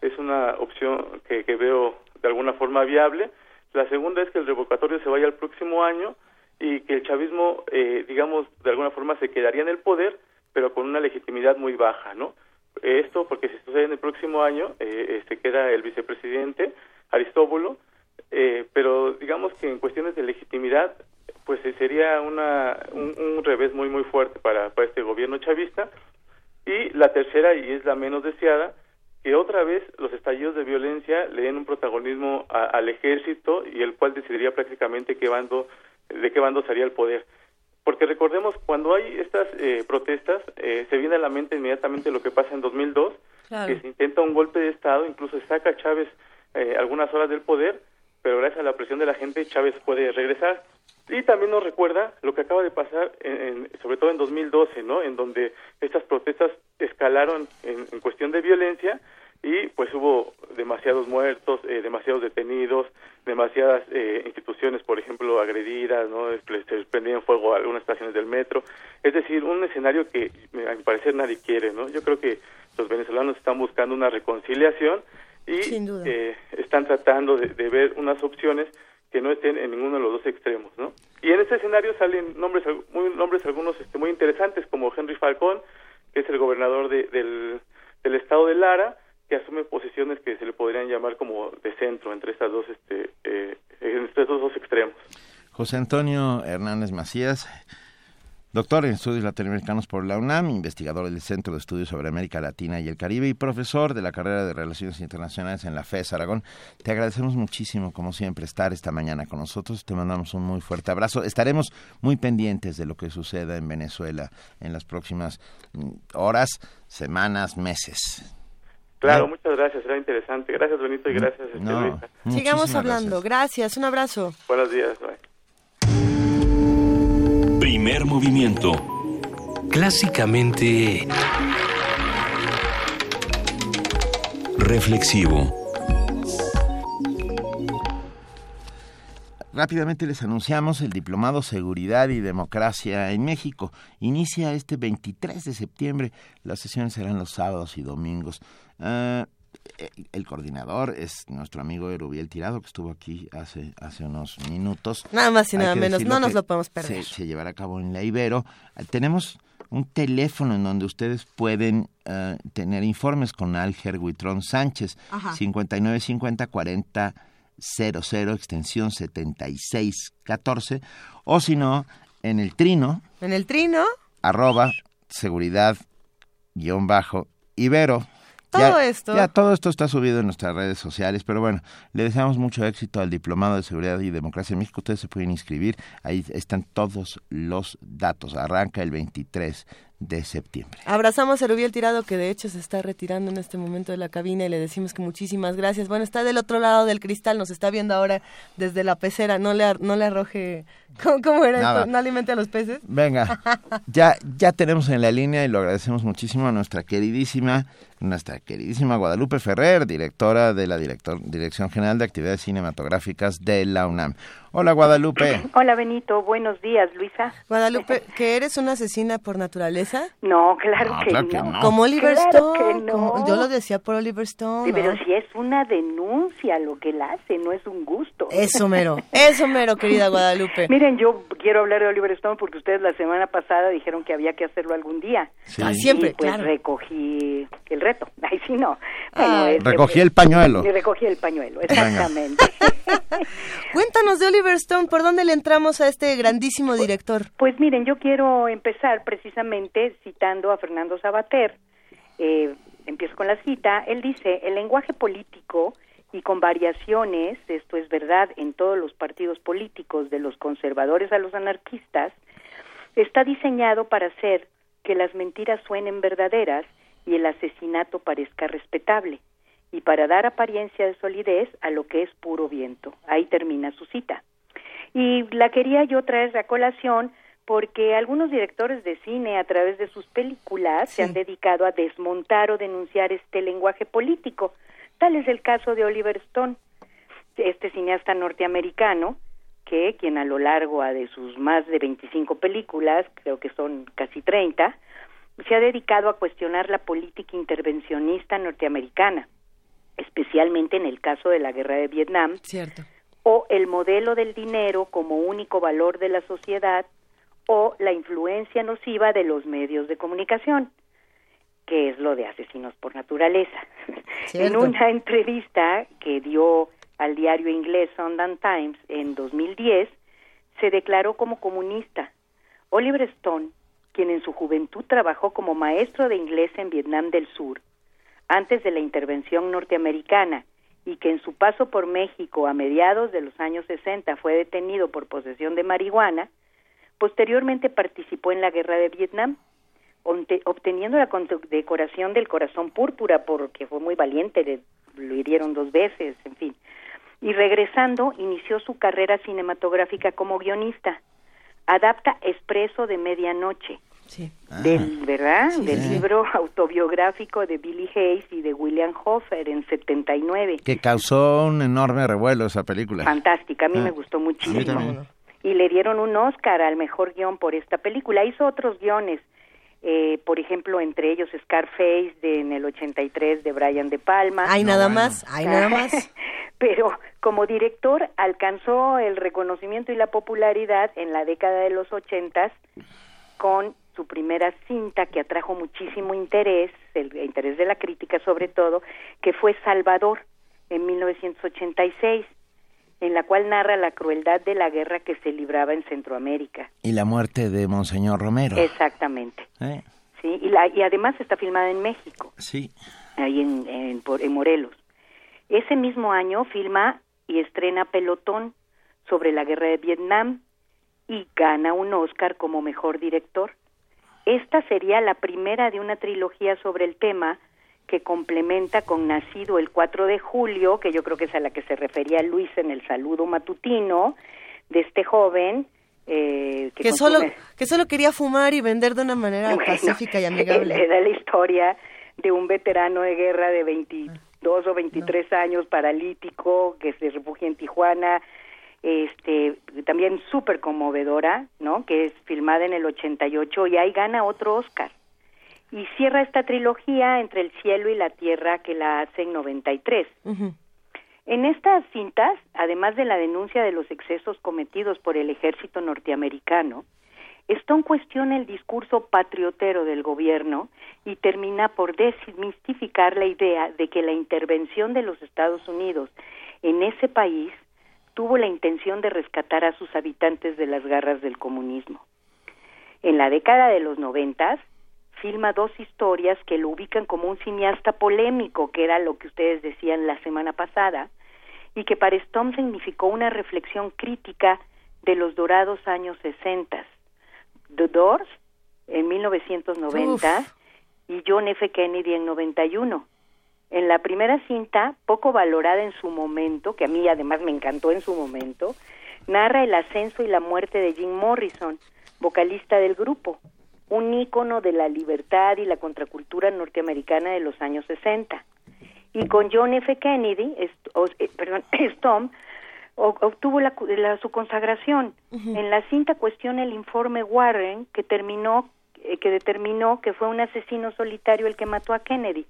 Es una opción que, que veo de alguna forma viable. La segunda es que el revocatorio se vaya al próximo año y que el chavismo, eh, digamos, de alguna forma se quedaría en el poder, pero con una legitimidad muy baja, ¿no? Esto porque si sucede en el próximo año, eh, se queda el vicepresidente Aristóbulo, eh, pero digamos que en cuestiones de legitimidad, pues eh, sería una, un, revés muy muy fuerte para, para este gobierno chavista. Y la tercera, y es la menos deseada, que otra vez los estallidos de violencia le den un protagonismo al ejército y el cual decidiría prácticamente qué bando, de qué bando sería el poder. Porque recordemos, cuando hay estas eh, protestas, eh, se viene a la mente inmediatamente lo que pasa en 2002,
Claro.
que se intenta un golpe de Estado, incluso saca a Chávez eh, algunas horas del poder, pero gracias a la presión de la gente Chávez puede regresar. Y también nos recuerda lo que acaba de pasar, en, en- sobre todo en 2012, ¿no? En donde estas protestas escalaron en, en cuestión de violencia y pues hubo demasiados muertos, eh, demasiados detenidos, demasiadas eh, instituciones, por ejemplo, agredidas, ¿no? Se prendían fuego a algunas estaciones del metro. Es decir, un escenario que a mi parecer nadie quiere, ¿no? Yo creo que los venezolanos están buscando una reconciliación y eh, están tratando de, de, ver unas opciones que no estén en ninguno de los dos extremos, ¿no? Y en este escenario salen nombres, muy, nombres algunos este, muy interesantes, como Henry Falcón, que es el gobernador de, del, del estado de Lara, que asume posiciones que se le podrían llamar como de centro entre estas dos, este, eh, entre estos dos extremos.
José Antonio Hernández Macías, Doctor en Estudios Latinoamericanos por la UNAM, investigador del Centro de Estudios sobre América Latina y el Caribe y profesor de la carrera de Relaciones Internacionales en la FES Aragón. Te agradecemos muchísimo, como siempre, estar esta mañana con nosotros. Te mandamos un muy fuerte abrazo. Estaremos muy pendientes de lo que suceda en Venezuela en las próximas mm, horas, semanas, meses.
Claro, muchas gracias, será interesante. Gracias, Benito, y gracias,
no, Sigamos hablando. Gracias. un abrazo.
Buenos días, bye.
Primer movimiento.
Clásicamente...
Reflexivo.
Rápidamente les anunciamos el Diplomado Seguridad y Democracia en México. Inicia este 23 de septiembre. Las sesiones serán los sábados y domingos. Uh, el coordinador es nuestro amigo Erubiel Tirado, que estuvo aquí hace, hace unos minutos.
Nada más y nada menos, no nos lo podemos perder.
Se, llevará a cabo en la Ibero. Tenemos un teléfono en donde ustedes pueden uh, tener informes con Alger Huitrón Sánchez, 5950 40 00, extensión 7614, o si no, en el trino.
En el trino.
Arroba seguridad guion bajo Ibero.
Todo esto.
Ya todo esto está subido en nuestras redes sociales, pero bueno, le deseamos mucho éxito al Diplomado de Seguridad y Democracia en México. Ustedes se pueden inscribir, ahí están todos los datos. Arranca el 23 de septiembre.
Abrazamos a Rubiel Tirado, que de hecho se está retirando en este momento de la cabina y le decimos que muchísimas gracias. Bueno, está del otro lado del cristal, nos está viendo ahora desde la pecera. No le, no le arroje. ¿Cómo, era esto? ¿No alimente a los peces?
Venga, ya, ya tenemos en la línea y lo agradecemos muchísimo a nuestra queridísima, nuestra queridísima Guadalupe Ferrer, directora de la director, Dirección General de Actividades Cinematográficas de la UNAM. Hola Guadalupe.
Hola Benito, buenos días Luisa.
Guadalupe, ¿que eres una asesina por naturaleza?
No, claro, que, no.
Como Oliver Stone. yo lo decía por Oliver Stone.
Sí, pero si es una denuncia lo que él hace, no es un gusto.
Eso mero, eso mero, querida Guadalupe.
Miren, yo quiero hablar de Oliver Stone porque ustedes la semana pasada dijeron que había que hacerlo algún día.
Sí. Ah, siempre,
y pues recogí el reto. Ay, sí, no. Bueno,
recogí el pañuelo.
Y recogí el pañuelo, exactamente.
Cuéntanos de Oliver Stone, ¿por dónde le entramos a este grandísimo
pues,
director?
Pues, miren, yo quiero empezar precisamente citando a Fernando Sabater. Eh, empiezo con la cita. Él dice, el lenguaje político y con variaciones, esto es verdad en todos los partidos políticos, de los conservadores a los anarquistas, está diseñado para hacer que las mentiras suenen verdaderas y el asesinato parezca respetable y para dar apariencia de solidez a lo que es puro viento. Ahí termina su cita. Y la quería yo traer a colación porque algunos directores de cine a través de sus películas se han dedicado a desmontar o denunciar este lenguaje político. Tal es el caso de Oliver Stone, este cineasta norteamericano, que quien a lo largo de sus más de 25 películas, creo que son casi 30, se ha dedicado a cuestionar la política intervencionista norteamericana especialmente en el caso de la guerra de Vietnam,
Cierto.
o el modelo del dinero como único valor de la sociedad, o la influencia nociva de los medios de comunicación, que es lo de asesinos por naturaleza. En una entrevista que dio al diario inglés Sunday Times en 2010, se declaró como comunista. Oliver Stone, quien en su juventud trabajó como maestro de inglés en Vietnam del Sur, antes de la intervención norteamericana y que en su paso por México a mediados de los años 60 fue detenido por posesión de marihuana, posteriormente participó en la guerra de Vietnam, obteniendo la condecoración del corazón púrpura porque fue muy valiente, lo hirieron dos veces, en fin. Y regresando, inició su carrera cinematográfica como guionista. Adapta Expreso de Medianoche, del, ¿verdad? del libro autobiográfico de Billy Hayes y de William Hoffer en 79.
Que causó un enorme revuelo esa película.
Fantástica, a mí
Ah.
me gustó
A mí
muchísimo. Y le dieron un Oscar al mejor guion por esta película. Hizo otros guiones, eh, por ejemplo, entre ellos Scarface de, en el 83 de Brian De Palma.
Hay nada más, hay nada más.
Pero como director alcanzó el reconocimiento y la popularidad en la década de los ochentas con su primera cinta que atrajo muchísimo interés, el interés de la crítica sobre todo, que fue Salvador en 1986, en la cual narra la crueldad de la guerra que se libraba en Centroamérica.
Y la muerte de Monseñor Romero.
Exactamente.
Eh,
Sí, y, la, y además está filmada en México,
Sí.
ahí en, en, por- en Morelos. Ese mismo año filma y estrena Pelotón sobre la guerra de Vietnam y gana un Oscar como mejor director. Esta sería la primera de una trilogía sobre el tema que complementa con Nacido el 4 de julio, que yo creo que es a la que se refería Luis en el saludo matutino de este joven eh, que,
Que solo, que solo quería fumar y vender de una manera
Bueno,
pacífica y
Le
amigable.
da la historia de un veterano de guerra de 22 o 23 años, paralítico, que se refugia en Tijuana, este, también súper conmovedora, ¿no? Que es filmada en el 88 y ahí gana otro Oscar. Y cierra esta trilogía entre el cielo y la tierra que la hace en 93.
Ujú.
En estas cintas, además de la denuncia de los excesos cometidos por el ejército norteamericano, Stone cuestiona el discurso patriotero del gobierno y termina por desmistificar la idea de que la intervención de los Estados Unidos en ese país tuvo la intención de rescatar a sus habitantes de las garras del comunismo. En la década de los noventas, filma dos historias que lo ubican como un cineasta polémico, que era lo que ustedes decían la semana pasada, y que para Stone significó una reflexión crítica de los dorados años 60. The Doors en 1990 y John F. Kennedy en 91. En la primera cinta, poco valorada en su momento, que a mí además me encantó en su momento, narra el ascenso y la muerte de Jim Morrison, vocalista del grupo, un ícono de la libertad y la contracultura norteamericana de los años 60. Y con John F. Kennedy, est- o- eh, perdón, Stone o- obtuvo la, la- su consagración. En la cinta cuestiona el informe Warren que terminó eh, que determinó que fue un asesino solitario el que mató a Kennedy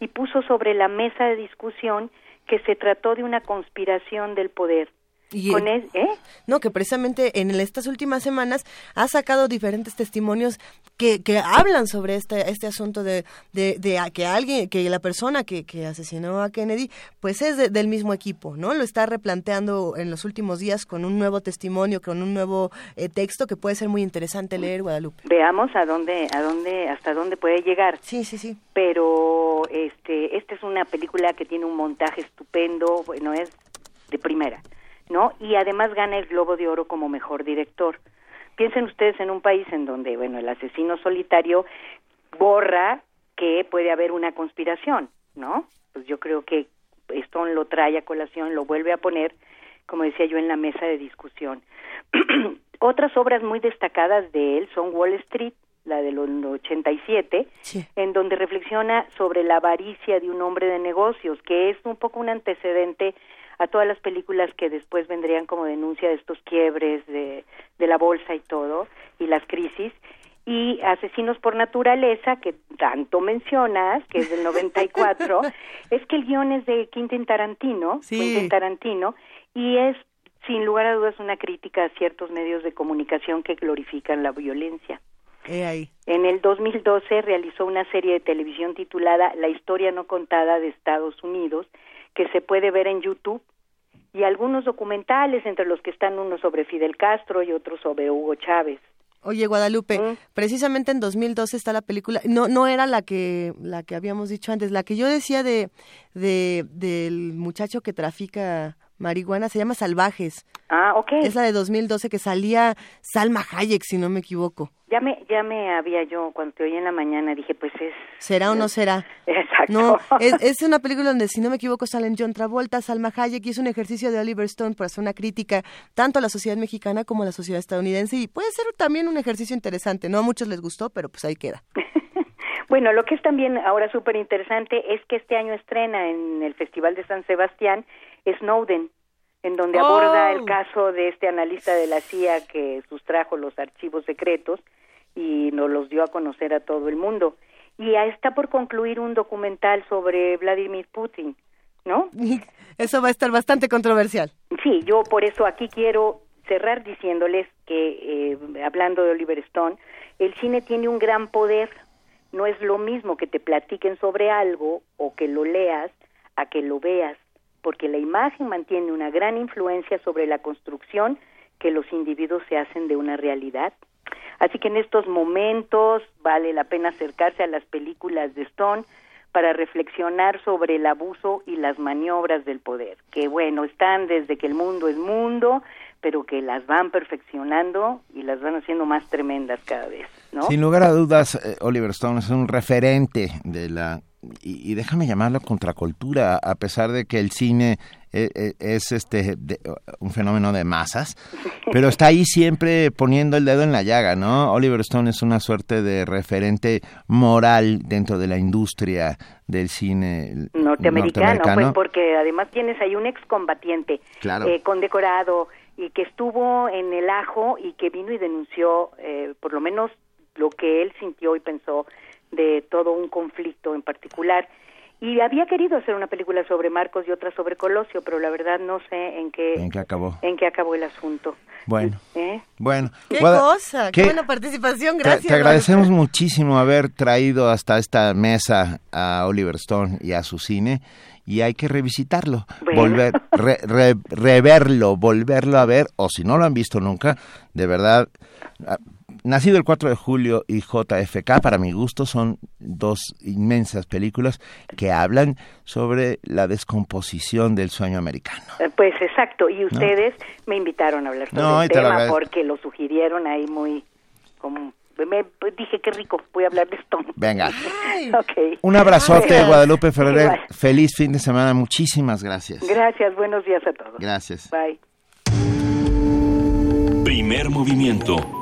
y puso sobre la mesa de discusión que se trató de una conspiración del poder.
Y,
Con
eh,
¿eh?
No, que precisamente en estas últimas semanas ha sacado diferentes testimonios que, que hablan sobre este, este asunto de, de, de a- que alguien, que la persona que, que asesinó a Kennedy, pues es de- del mismo equipo, ¿no? Lo está replanteando en los últimos días con un nuevo testimonio, con un nuevo eh, texto que puede ser muy interesante leer, Guadalupe.
Veamos a dónde, a dónde, hasta dónde puede llegar.
Sí, sí, sí.
Pero este, esta es una película que tiene un montaje estupendo, bueno, es de primera, ¿no? Y además gana el Globo de Oro como mejor director. Piensen ustedes en un país en donde, bueno, el asesino solitario borra que puede haber una conspiración, ¿no? Pues yo creo que Stone lo trae a colación, lo vuelve a poner, como decía yo, en la mesa de discusión. Otras obras muy destacadas de él son Wall Street, la del 87, en donde reflexiona sobre la avaricia de un hombre de negocios, que es un poco un antecedente a todas las películas que después vendrían como denuncia de estos quiebres de, de la bolsa y todo, y las crisis, y Asesinos por Naturaleza, que tanto mencionas, que es del 94, es que el guion es de Quentin Tarantino,
Sí.
Quentin Tarantino, y es sin lugar a dudas una crítica a ciertos medios de comunicación que glorifican la violencia. En el 2012 realizó una serie de televisión titulada La historia no contada de Estados Unidos, que se puede ver en YouTube, y algunos documentales, entre los que están uno sobre Fidel Castro y otro sobre Hugo Chávez.
Oye, Guadalupe,
Mm.
precisamente en 2012 está la película, no no era la que la que habíamos dicho antes, la que yo decía de, de del muchacho que trafica marihuana, se llama Salvajes.
Ah, ok.
Es la de 2012 que salía Salma Hayek, si no me equivoco.
Ya me, ya me había yo, cuando te oí en la mañana, dije, pues es...
¿Será o no será?
Exacto.
No, es, es una película donde, si no me equivoco, salen John Travolta, Salma Hayek, y es un ejercicio de Oliver Stone para hacer una crítica tanto a la sociedad mexicana como a la sociedad estadounidense, y puede ser también un ejercicio interesante. No a muchos les gustó, pero pues ahí queda.
Bueno, lo que es también ahora súper interesante es que este año estrena en el Festival de San Sebastián Snowden, en donde
Oh.
aborda el caso de este analista de la CIA que sustrajo los archivos secretos y nos los dio a conocer a todo el mundo. Y está por concluir un documental sobre Vladimir Putin, ¿no?
Eso va a estar bastante controversial.
Sí, yo por eso aquí quiero cerrar diciéndoles que, eh, hablando de Oliver Stone, el cine tiene un gran poder. No es lo mismo que te platiquen sobre algo o que lo leas a que lo veas, porque la imagen mantiene una gran influencia sobre la construcción que los individuos se hacen de una realidad. Así que en estos momentos vale la pena acercarse a las películas de Stone para reflexionar sobre el abuso y las maniobras del poder, que bueno, están desde que el mundo es mundo, pero que las van perfeccionando y las van haciendo más tremendas cada vez, ¿no?
Sin lugar a dudas, eh, Oliver Stone es un referente de la y, y déjame llamarlo contracultura, a pesar de que el cine eh, eh, es este de- un fenómeno de masas, pero está ahí siempre poniendo el dedo en la llaga, ¿no? Oliver Stone es una suerte de referente moral dentro de la industria del cine
norteamericano, pues porque además tienes ahí un excombatiente
Claro.
eh, condecorado y que estuvo en el ajo y que vino y denunció eh, por lo menos lo que él sintió y pensó de todo un conflicto en particular. Y había querido hacer una película sobre Marcos y otra sobre Colosio, pero la verdad no sé en qué
¿En qué acabó?
en qué acabó el asunto.
Bueno,
¿Eh?
bueno.
¡Qué
Guada-
cosa! ¡Qué,
¿qué-
buena participación!
Te-
Gracias.
Te, agradecemos muchísimo haber traído hasta esta mesa a Oliver Stone y a su cine y hay que revisitarlo,
Bueno.
volver, re- re- reverlo, volverlo a ver o si no lo han visto nunca, de verdad. Nacido el 4 de julio y JFK, para mi gusto, son dos inmensas películas que hablan sobre la descomposición del sueño americano.
Eh, Pues exacto, y ustedes me invitaron a hablar sobre
No,
el tema porque lo sugirieron ahí muy como me pues, dije qué rico, voy a hablar de esto.
Venga. Un abrazote. Guadalupe Ferrer.
Igual.
Feliz fin de semana. Muchísimas gracias.
Gracias, buenos días a todos.
Gracias.
Bye.
Primer movimiento.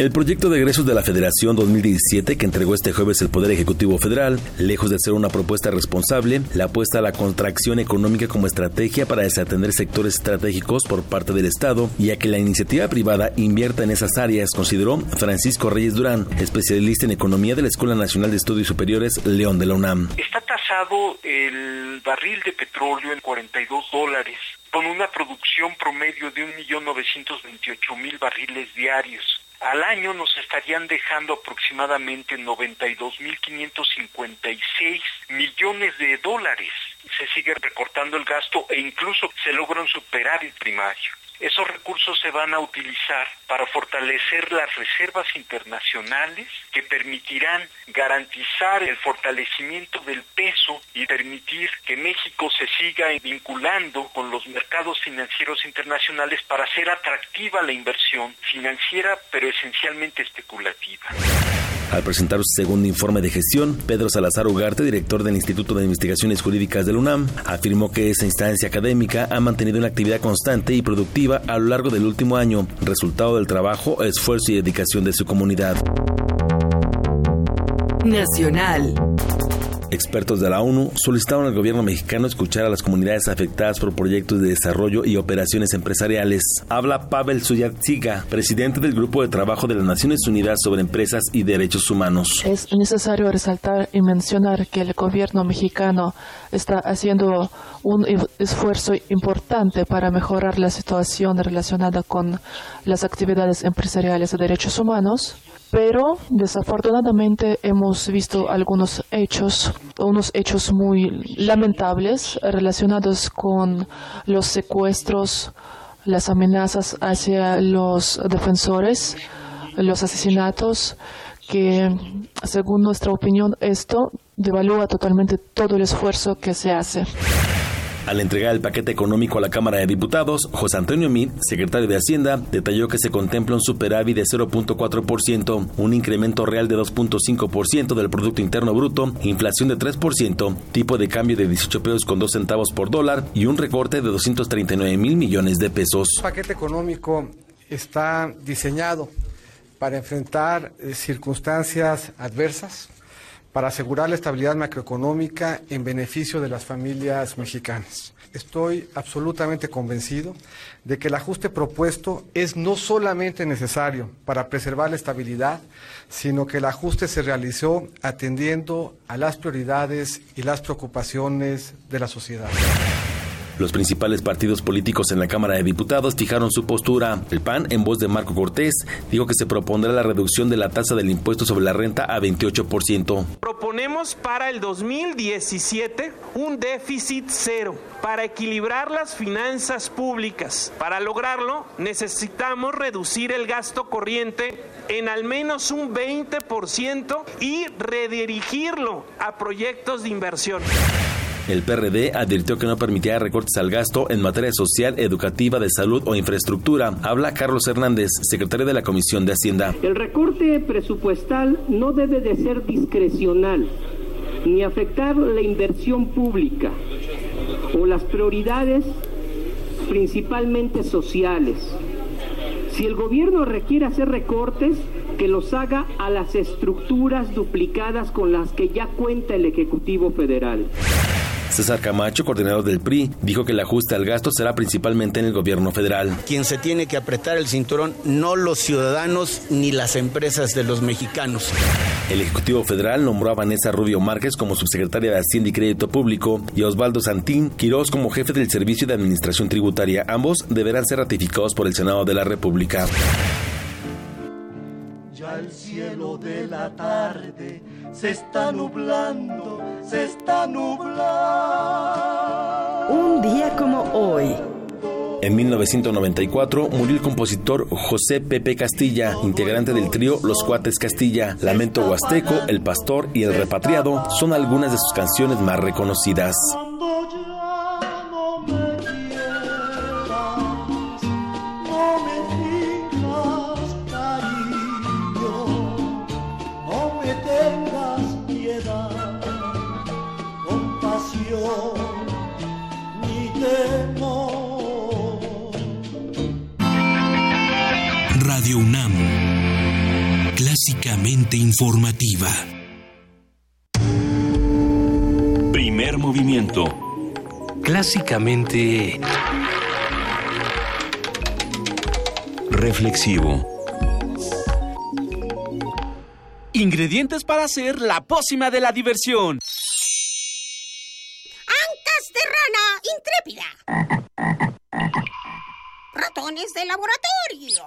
El proyecto de egresos de la Federación 2017 que entregó este jueves el Poder Ejecutivo Federal, lejos de ser una propuesta responsable, la apuesta a la contracción económica como estrategia para desatender sectores estratégicos por parte del Estado y a que la iniciativa privada invierta en esas áreas, consideró Francisco Reyes Durán, especialista en economía de la Escuela Nacional de Estudios Superiores León de la UNAM.
Está tasado el barril de petróleo en 42 dólares, con una producción promedio de 1.928.000 barriles diarios. Al año nos estarían dejando aproximadamente 92.556 millones de dólares. Se sigue recortando el gasto e incluso se logra un superávit primario. Esos recursos se van a utilizar para fortalecer las reservas internacionales que permitirán garantizar el fortalecimiento del peso y permitir que México se siga vinculando con los mercados financieros internacionales para hacer atractiva la inversión financiera, pero esencialmente especulativa.
Al presentar su segundo informe de gestión, Pedro Salazar Ugarte, director del Instituto de Investigaciones Jurídicas del UNAM, afirmó que esa instancia académica ha mantenido una actividad constante y productiva a lo largo del último año, resultado del trabajo, esfuerzo y dedicación de su comunidad.
Nacional.
Expertos de la ONU solicitaron al gobierno mexicano escuchar a las comunidades afectadas por proyectos de desarrollo y operaciones empresariales. Habla Pavel Suyatziga, presidente del Grupo de Trabajo de las Naciones Unidas sobre Empresas y Derechos Humanos.
Es necesario resaltar y mencionar que el gobierno mexicano está haciendo un i- esfuerzo importante para mejorar la situación relacionada con las actividades empresariales de derechos humanos pero desafortunadamente hemos visto algunos hechos, unos hechos muy lamentables relacionados con los secuestros, las amenazas hacia los defensores, los asesinatos, que según nuestra opinión esto devalúa totalmente todo el esfuerzo que se hace.
Al entregar el paquete económico a la Cámara de Diputados, José Antonio Meade, secretario de Hacienda, detalló que se contempla un superávit de 0.4%, un incremento real de 2.5% del Producto Interno Bruto, inflación de 3%, tipo de cambio de 18 pesos con 2 centavos por dólar y un recorte de 239 mil millones de pesos.
El paquete económico está diseñado para enfrentar eh, circunstancias adversas para asegurar la estabilidad macroeconómica en beneficio de las familias mexicanas. Estoy absolutamente convencido de que el ajuste propuesto es no solamente necesario para preservar la estabilidad, sino que el ajuste se realizó atendiendo a las prioridades y las preocupaciones de la sociedad.
Los principales partidos políticos en la Cámara de Diputados fijaron su postura. El PAN, en voz de Marco Cortés, dijo que se propondrá la reducción de la tasa del impuesto sobre la renta a 28%.
Proponemos para el 2017 un déficit cero para equilibrar las finanzas públicas. Para lograrlo, necesitamos reducir el gasto corriente en al menos un 20% y redirigirlo a proyectos de inversión.
El PRD advirtió que no permitirá recortes al gasto en materia social, educativa, de salud o infraestructura. Habla Carlos Hernández, secretario de la Comisión de Hacienda.
El recorte presupuestal no debe de ser discrecional ni afectar la inversión pública o las prioridades principalmente sociales. Si el gobierno requiere hacer recortes, que los haga a las estructuras duplicadas con las que ya cuenta el Ejecutivo Federal.
César Camacho, coordinador del PRI, dijo que el ajuste al gasto será principalmente en el gobierno federal.
Quien se tiene que apretar el cinturón, no los ciudadanos ni las empresas de los mexicanos.
El Ejecutivo Federal nombró a Vanessa Rubio Márquez como subsecretaria de Hacienda y Crédito Público y a Osvaldo Santín Quirós como jefe del Servicio de Administración Tributaria. Ambos deberán ser ratificados por el Senado de la República.
Ya el cielo de la tarde se está nublando, se está nublando.
Un día como hoy.
En 1994 murió el compositor José Pepe Castilla, integrante del trío Los Cuates Castilla. Lamento Huasteco, El Pastor y El Repatriado son algunas de sus canciones más reconocidas.
Clásicamente informativa.
Primer movimiento.
Clásicamente
Reflexivo.
Ingredientes para hacer la pócima de la diversión.
Ancas de rana intrépida. Ratones de laboratorio.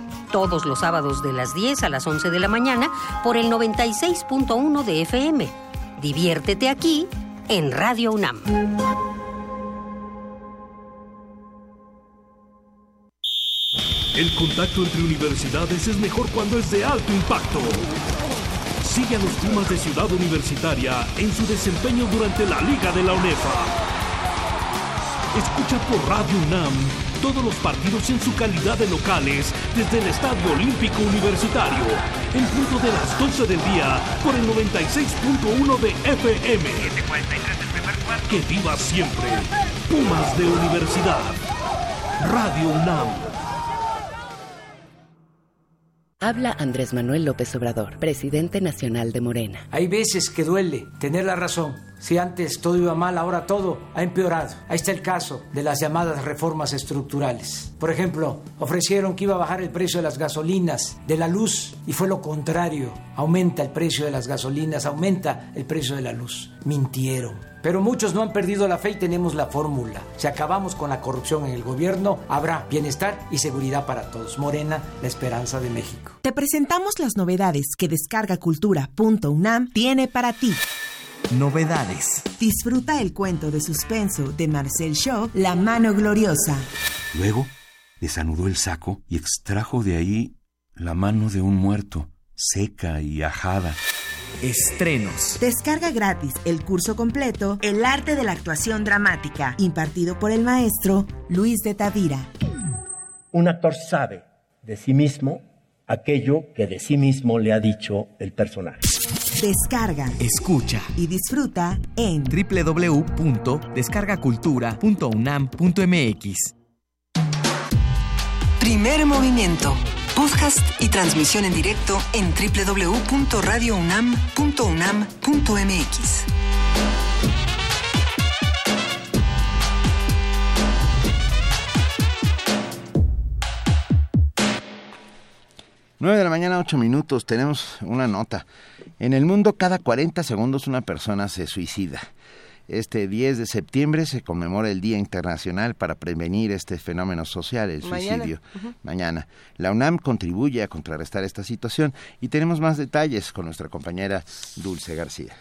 Todos los sábados de las 10 a las 11 de la mañana por el 96.1 de FM. Diviértete aquí en Radio UNAM.
El contacto entre universidades es mejor cuando es de alto impacto. Sigue a los Pumas de Ciudad Universitaria en su desempeño durante la Liga de la UNEFA. Escucha por Radio UNAM todos los partidos en su calidad de locales desde el Estadio Olímpico Universitario, en punto de las 12 del día por el 96.1 de FM. Que viva siempre Pumas de Universidad. Radio UNAM.
Habla Andrés Manuel López Obrador, presidente nacional de Morena.
Hay veces que duele tener la razón. Si antes todo iba mal, ahora todo ha empeorado. Ahí está el caso de las llamadas reformas estructurales. Por ejemplo, ofrecieron que iba a bajar el precio de las gasolinas, de la luz, y fue lo contrario. Aumenta el precio de las gasolinas, aumenta el precio de la luz. Mintieron. Pero muchos no han perdido la fe y tenemos la fórmula. Si acabamos con la corrupción en el gobierno, habrá bienestar y seguridad para todos. Morena, la esperanza de México.
Te presentamos las novedades que descargacultura.unam tiene para ti.
Novedades.
Disfruta el cuento de suspenso de Marcel Shaw, La mano gloriosa.
Luego, desanudó el saco y extrajo de ahí la mano de un muerto, seca y ajada. Estrenos.
Descarga gratis el curso completo El arte de la actuación dramática, impartido por el maestro Luis de Tavira.
Un actor sabe de sí mismo aquello que de sí mismo le ha dicho el personaje.
Descarga,
Escucha.
y disfruta en
www.descargacultura.unam.mx.
Primer movimiento. Podcast y transmisión en directo en www.radiounam.unam.mx.
Nueve de la mañana, ocho minutos. Tenemos una nota. En el mundo, cada 40 segundos una persona se suicida. Este 10 de septiembre se conmemora el Día Internacional para prevenir este fenómeno social, el
Mañana.
suicidio. Mañana. La UNAM contribuye a contrarrestar esta situación y tenemos más detalles con nuestra compañera Dulce García.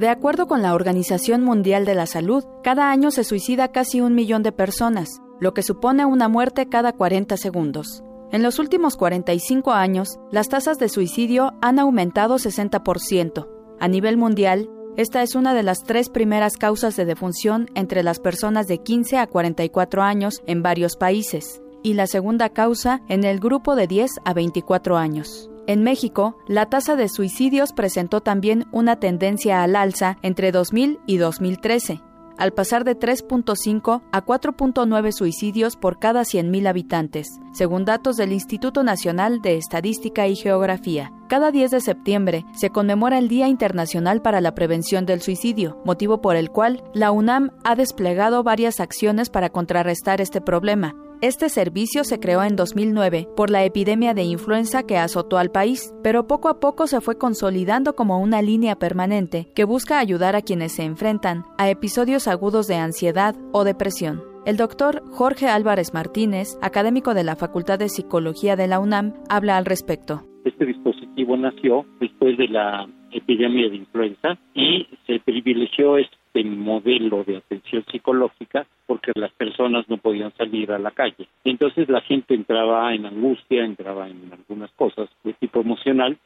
De acuerdo con la Organización Mundial de la Salud, cada año se suicida casi un millón de personas, lo que supone una muerte cada 40 segundos. En los últimos 45 años, las tasas de suicidio han aumentado 60%. A nivel mundial, esta es una de las tres primeras causas de defunción entre las personas de 15 a 44 años en varios países, y la segunda causa en el grupo de 10 a 24 años. En México, la tasa de suicidios presentó también una tendencia al alza entre 2000 y 2013, al pasar de 3.5 a 4.9 suicidios por cada 100.000 habitantes, según datos del Instituto Nacional de Estadística y Geografía. Cada 10 de septiembre se conmemora el Día Internacional para la Prevención del Suicidio, motivo por el cual la UNAM ha desplegado varias acciones para contrarrestar este problema. Este servicio se creó en 2009 por la epidemia de influenza que azotó al país, pero poco a poco se fue consolidando como una línea permanente que busca ayudar a quienes se enfrentan a episodios agudos de ansiedad o depresión. El doctor Jorge Álvarez Martínez, académico de la Facultad de Psicología de la UNAM, habla al respecto.
Este dispositivo nació después de la epidemia de influenza y se privilegió este modelo de atención psicológica porque las personas no podían salir a la calle. Entonces la gente entraba en angustia, entraba en algunas cosas de tipo emocional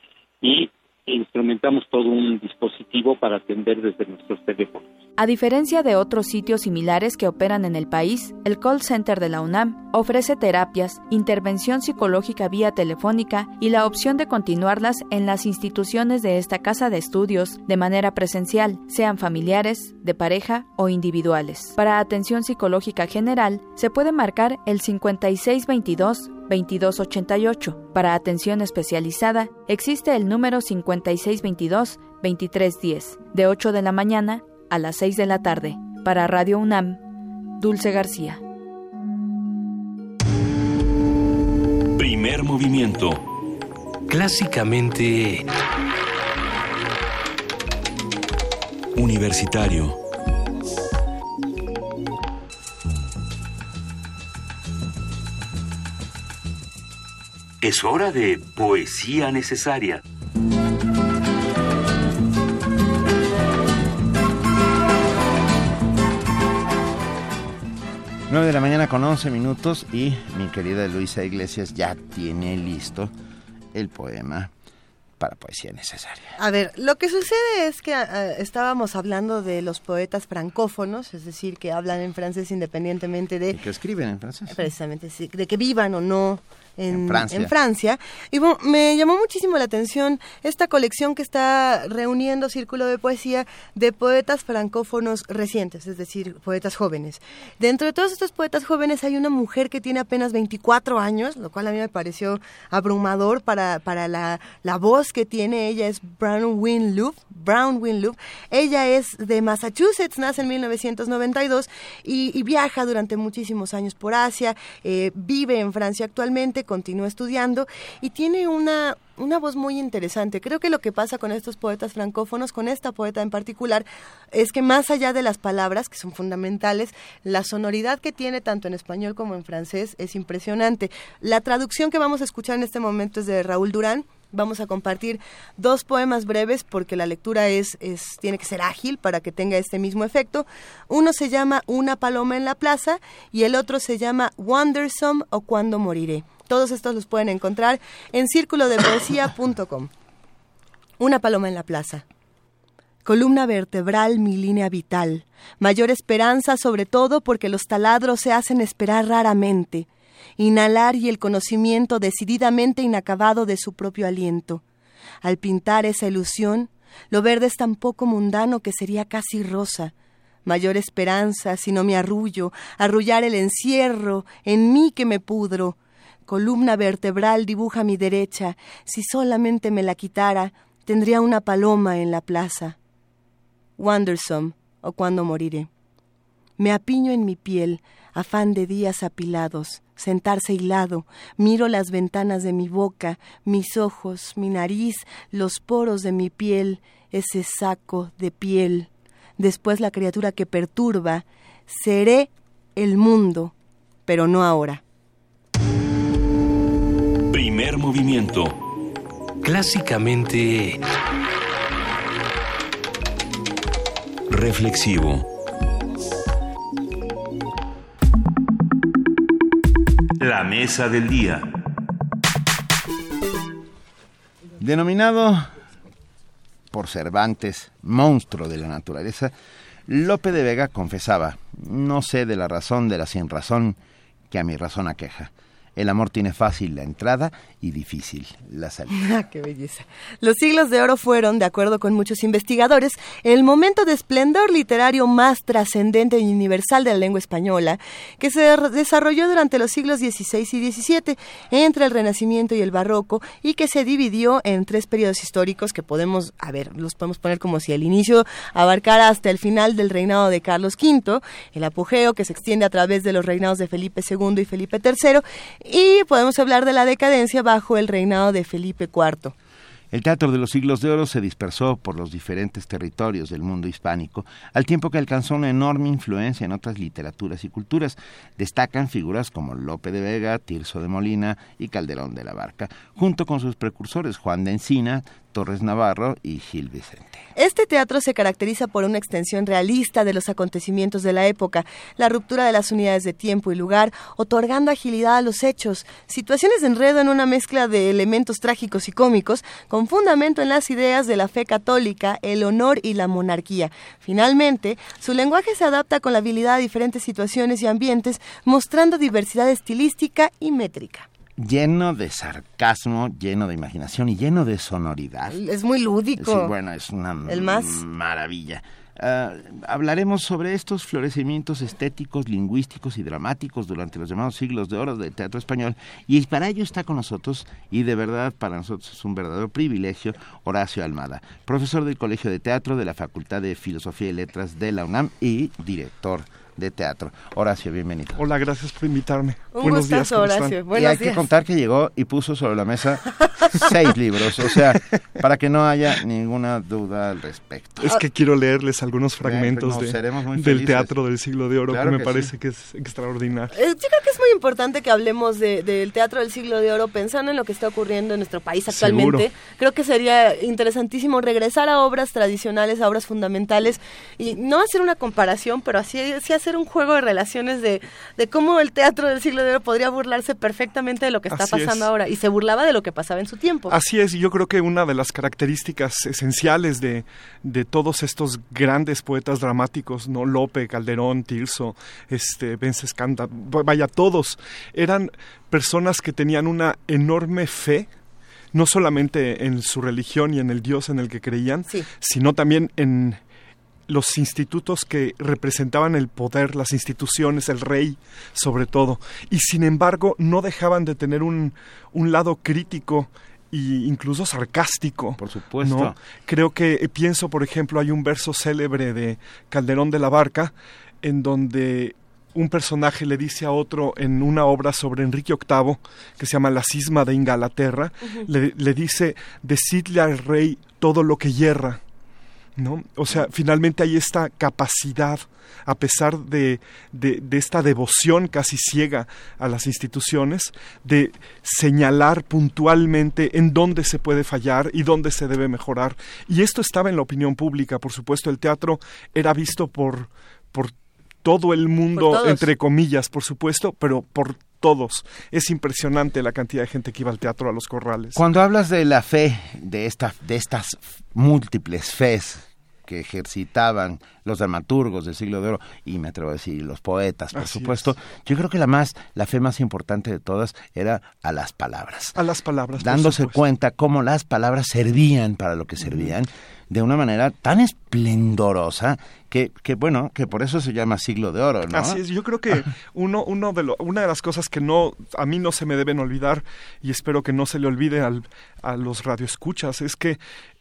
y instrumentamos todo un dispositivo para atender desde nuestros teléfonos.
A diferencia de otros sitios similares que operan en el país, el call center de la UNAM ofrece terapias, intervención psicológica vía telefónica y la opción de continuarlas en las instituciones de esta casa de estudios de manera presencial, sean familiares, de pareja o individuales. Para atención psicológica general, se puede marcar el 5622 2288. Para atención especializada, existe el número 5622-2310, de 8 de la mañana a las 6 de la tarde. Para Radio UNAM, Dulce García.
Primer movimiento.
Clásicamente...
Universitario.
Es hora de poesía necesaria.
Nueve de la mañana con 11 minutos y mi querida Luisa Iglesias ya tiene listo el poema para poesía necesaria.
A ver, lo que sucede es que ah, estábamos hablando de los poetas francófonos, es decir, que hablan en francés independientemente de...
Que escriben en francés.
Precisamente, sí, de que vivan o no en,
Francia.
en Francia. Y bueno, me llamó muchísimo la atención esta colección que está reuniendo Círculo de Poesía de poetas francófonos recientes, es decir, poetas jóvenes. Dentro de todos estos poetas jóvenes hay una mujer que tiene apenas 24 años, lo cual a mí me pareció abrumador para, para la, la voz que tiene. Ella es Brown Winloop. Brown Winloop. Ella es de Massachusetts, nace en 1992 y, y viaja durante muchísimos años por Asia, eh, vive en Francia actualmente, continúa estudiando y tiene una, una voz muy interesante. Creo que lo que pasa con estos poetas francófonos, con esta poeta en particular, es que más allá de las palabras, que son fundamentales, la sonoridad que tiene tanto en español como en francés es impresionante. La traducción que vamos a escuchar en este momento es de Raúl Durán. Vamos a compartir dos poemas breves porque la lectura es, es tiene que ser ágil para que tenga este mismo efecto. Uno se llama Una paloma en la plaza y el otro se llama Wondersome o Cuando moriré. Todos estos los pueden encontrar en círculodepoesía.com. Una paloma en la plaza. Columna vertebral, mi línea vital. Mayor esperanza, sobre todo porque los taladros se hacen esperar raramente. Inhalar y el conocimiento decididamente inacabado de su propio aliento. Al pintar esa ilusión, lo verde es tan poco mundano que sería casi rosa. Mayor esperanza si no me arrullo, arrullar el encierro, en mí que me pudro columna vertebral dibuja mi derecha. Si solamente me la quitara, tendría una paloma en la plaza. Wondersome, o cuando moriré. Me apiño en mi piel, afán de días apilados, sentarse hilado, miro las ventanas de mi boca, mis ojos, mi nariz, los poros de mi piel, ese saco de piel. Después la criatura que perturba, seré el mundo, pero no ahora.
Primer movimiento.
Clásicamente...
Reflexivo. La mesa del día.
Denominado por Cervantes monstruo de la naturaleza, Lope de Vega confesaba, no sé de la razón de la sin razón que a mi razón aqueja. El amor tiene fácil la entrada y difícil la salida.
Ah, ¡Qué belleza! Los siglos de oro fueron, de acuerdo con muchos investigadores, el momento de esplendor literario más trascendente y universal de la lengua española, que se desarrolló durante los siglos XVI y XVII, entre el Renacimiento y el Barroco, y que se dividió en tres periodos históricos que podemos, a ver, los podemos poner como si el inicio abarcara hasta el final del reinado de Carlos V, el apogeo que se extiende a través de los reinados de Felipe II y Felipe III, y podemos hablar de la decadencia bajo el reinado de Felipe IV.
El teatro de los siglos de oro se dispersó por los diferentes territorios del mundo hispánico, al tiempo que alcanzó una enorme influencia en otras literaturas y culturas. Destacan figuras como Lope de Vega, Tirso de Molina y Calderón de la Barca, junto con sus precursores Juan de Encina, Torres Navarro y Gil Vicente.
Este teatro se caracteriza por una extensión realista de los acontecimientos de la época, la ruptura de las unidades de tiempo y lugar, otorgando agilidad a los hechos, situaciones de enredo en una mezcla de elementos trágicos y cómicos, con fundamento en las ideas de la fe católica, el honor y la monarquía. Finalmente, su lenguaje se adapta con la habilidad a diferentes situaciones y ambientes, mostrando diversidad estilística y métrica
lleno de sarcasmo, lleno de imaginación y lleno de sonoridad.
Es muy lúdico.
Sí, bueno, es una
¿El más?
maravilla. Uh, hablaremos sobre estos florecimientos estéticos, lingüísticos y dramáticos durante los llamados siglos de oro del teatro español. Y para ello está con nosotros, y de verdad para nosotros es un verdadero privilegio, Horacio Almada, profesor del Colegio de Teatro de la Facultad de Filosofía y Letras de la UNAM y director de teatro. Horacio, bienvenido.
Hola, gracias por invitarme.
Un
Buenos días,
gustazo,
¿cómo están?
Horacio.
y
Buenos
hay
días.
que contar que llegó y puso sobre la mesa seis libros, o sea, para que no haya ninguna duda al respecto.
Es que quiero leerles algunos fragmentos de- del teatro del siglo de oro
Claro
que me
que
parece
sí.
que es extraordinario.
Eh, Yo creo que es muy importante que hablemos de- del teatro del siglo de oro pensando en lo que está ocurriendo en nuestro país actualmente.
Seguro.
Creo que sería interesantísimo regresar a obras tradicionales, a obras fundamentales y no hacer una comparación, pero así, sí ser un juego de relaciones de, de cómo el teatro del siglo de oro podría burlarse perfectamente de lo que está
Así
pasando
es.
ahora y se burlaba de lo que pasaba en su tiempo.
Así es, y yo creo que una de las características esenciales de, de todos estos grandes poetas dramáticos, ¿no? Lope, Calderón, Tirso, este, Vencescanda, vaya, todos, eran personas que tenían una enorme fe, no solamente en su religión y en el Dios en el que creían, sino también en los institutos que representaban el poder, las instituciones, el rey, sobre todo, y sin embargo no dejaban de tener un, un lado crítico e incluso sarcástico. Por
supuesto.
Creo que eh, pienso, por ejemplo, hay un verso célebre de Calderón de la Barca en donde un personaje le dice a otro en una obra sobre Enrique VIII, que se llama La cisma de Ingalaterra, le, le dice, decidle al rey todo lo que hierra. ¿No? O sea, finalmente hay esta capacidad, a pesar de, de, de esta devoción casi ciega a las instituciones, de señalar puntualmente en dónde se puede fallar y dónde se debe mejorar. Y esto estaba en la opinión pública, por supuesto, el teatro era visto por, por todo el mundo, entre comillas, por supuesto, pero por todos. Es impresionante la cantidad de gente que iba al teatro a los corrales.
Cuando hablas de la fe, de, esta, de estas múltiples fes que ejercitaban los dramaturgos del siglo de oro y me atrevo a decir los poetas, por
Así
supuesto, yo creo que la más la fe más importante de todas era a las palabras.
A las palabras.
dándose cuenta cómo las palabras servían para lo que servían de una manera tan esplendorosa que, que bueno, que por eso se llama siglo de oro, ¿no?
Así es, yo creo que uno, uno de lo- una de las cosas que no, a mí no se me deben olvidar, y espero que no se le olvide al- a los radioescuchas, es que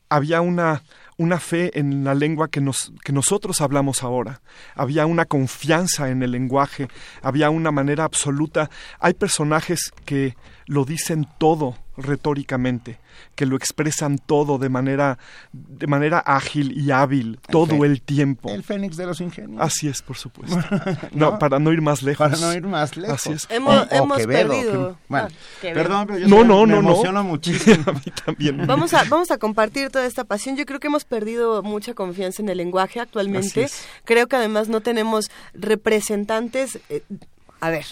había una, una fe en la lengua que, nos, que nosotros hablamos ahora, había una confianza en el lenguaje, había una manera absoluta. Hay personajes que lo dicen todo retóricamente, que lo expresan todo de manera, de manera ágil y hábil, todo el tiempo.
El fénix de los ingenios.
Así es, por supuesto. no,
¿No?
para no ir más lejos.
Para no ir más lejos.
Así es.
Hemos-
O- o
hemos
Quevedo,
perdido.
que- bueno,
Ah,
perdón, pero yo
No,
soy-
no,
me
no, no.
emociono muchísimo.
a mí también.
Vamos a, vamos a compartir toda esta pasión. Yo creo que hemos perdido mucha confianza en el lenguaje actualmente.
Así es.
Creo que además no tenemos representantes. eh, a ver.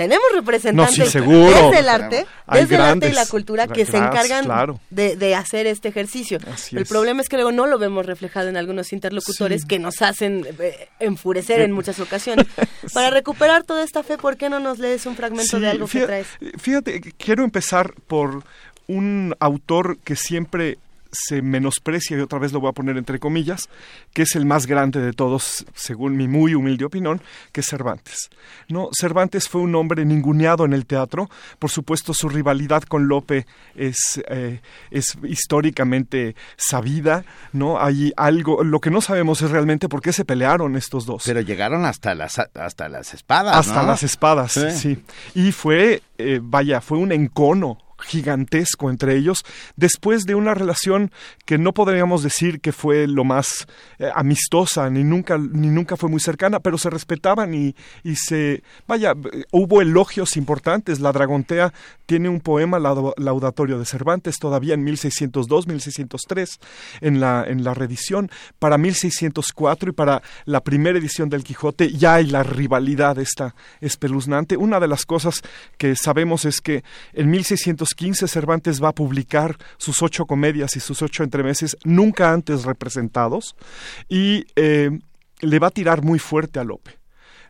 Tenemos representantes
No, sí, seguro.
desde el arte,
Hay
desde el arte y la cultura que se encargan
claro.
de, de hacer este ejercicio.
Así
el
es.
problema es que luego no lo vemos reflejado en algunos interlocutores
Sí.
que nos hacen eh, enfurecer en muchas ocasiones. Para recuperar toda esta fe, ¿por qué no nos lees un fragmento de algo que traes?
Fíjate, quiero empezar por un autor que siempre se menosprecia, y otra vez lo voy a poner entre comillas, que es el más grande de todos, según mi muy humilde opinión, que es Cervantes. ¿no? Cervantes fue un hombre ninguneado en el teatro, por supuesto su rivalidad con Lope es, eh, es históricamente sabida, ¿no? Hay algo, lo que no sabemos es realmente por qué se pelearon estos dos.
Pero llegaron hasta las hasta las espadas,
Hasta
¿no?
las espadas,
Sí.
sí. Y fue, eh, vaya, fue un encono gigantesco entre ellos después de una relación que no podríamos decir que fue lo más eh, amistosa ni nunca ni nunca fue muy cercana pero se respetaban y, y se vaya hubo elogios importantes. La Dragontea tiene un poema laudatorio de Cervantes todavía en 1602 1603 en la en la reedición. Para 1604 y para la primera edición del Quijote ya hay la rivalidad esta espeluznante. Una de las cosas que sabemos es que en 1615 Cervantes va a publicar sus ocho comedias y sus ocho entremeses nunca antes representados y eh, le va a tirar muy fuerte a Lope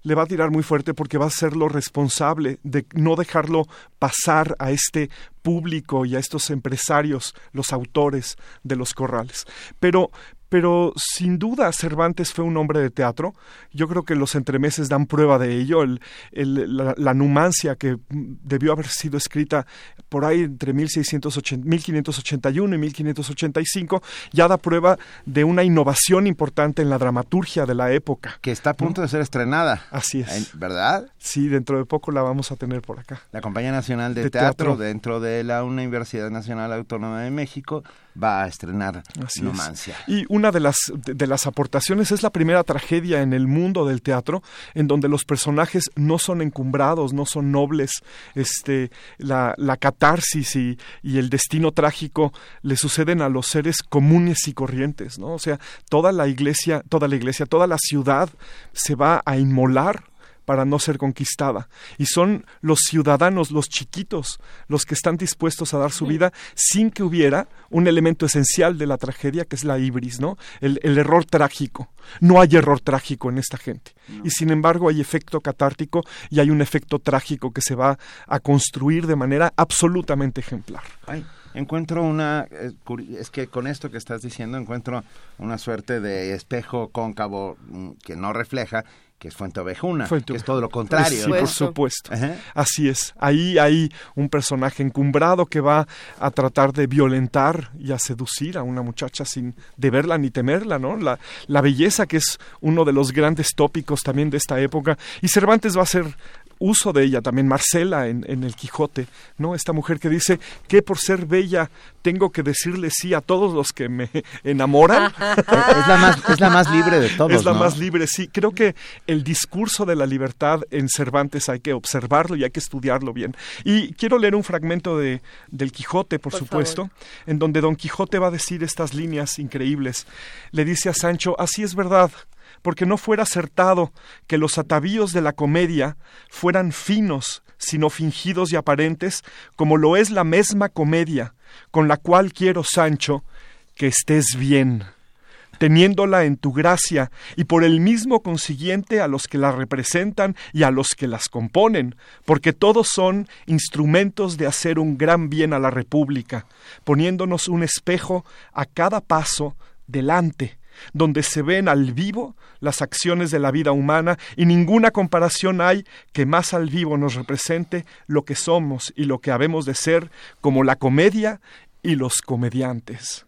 le va a tirar muy fuerte porque va a ser lo responsable de no dejarlo pasar a este público y a estos empresarios, los autores de los corrales. Pero, pero sin duda Cervantes fue un hombre de teatro. Yo creo que los entremeses dan prueba de ello. El- el- la, la Numancia, que debió haber sido escrita por ahí entre 1680 1581 y 1585, ya da prueba de una innovación importante en la dramaturgia de la época.
Que está a punto de ser estrenada.
Así es.
¿Verdad?
Sí, dentro de poco la vamos a tener por acá.
La Compañía Nacional de,
De
teatro,
teatro.
dentro de la Universidad Nacional Autónoma de México va a estrenar
Así es.
Numancia.
Y un una de las, de, las aportaciones, es la primera tragedia en el mundo del teatro en donde los personajes no son encumbrados, no son nobles, este, la, la catarsis y, y el destino trágico le suceden a los seres comunes y corrientes, ¿no? O sea, toda la iglesia, toda la iglesia, toda la ciudad se va a inmolar para no ser conquistada. Y son los ciudadanos, los chiquitos, los que están dispuestos a dar su vida sin que hubiera un elemento esencial de la tragedia, que es la ibris, ¿no? El, error trágico. No hay error trágico en esta gente. Y sin embargo hay efecto catártico y hay un efecto trágico que se va a construir de manera absolutamente ejemplar.
encuentro una, eh, es que con esto que estás diciendo encuentro una suerte de espejo cóncavo mm, que no refleja que es Fuente Ovejuna, que es todo lo contrario.
Sí, por supuesto. Así es. Ahí hay un personaje encumbrado que va a tratar de violentar y a seducir a una muchacha sin deberla ni temerla, ¿no? La, la belleza que es uno de los grandes tópicos también de esta época. Y Cervantes va a ser uso de ella también Marcela en, en, el Quijote, ¿no? Esta mujer que dice que por ser bella tengo que decirle sí a todos los que me enamoran.
es, la más, es la más libre de todos.
Es la más libre, sí. Creo que el discurso de la libertad en Cervantes hay que observarlo y hay que estudiarlo bien. Y quiero leer un fragmento de, del Quijote, por, supuesto, en donde Don Quijote va a decir estas líneas increíbles. Le dice a Sancho, así es verdad porque no fuera acertado que los atavíos de la comedia fueran finos, sino fingidos y aparentes, como lo es la misma comedia, con la cual quiero, Sancho, que estés bien, teniéndola en tu gracia, y por el mismo consiguiente a los que la representan y a los que las componen, porque todos son instrumentos de hacer un gran bien a la República, poniéndonos un espejo a cada paso delante, donde se ven al vivo las acciones de la vida humana y ninguna comparación hay que más al vivo nos represente lo que somos y lo que habemos de ser como la comedia y los comediantes.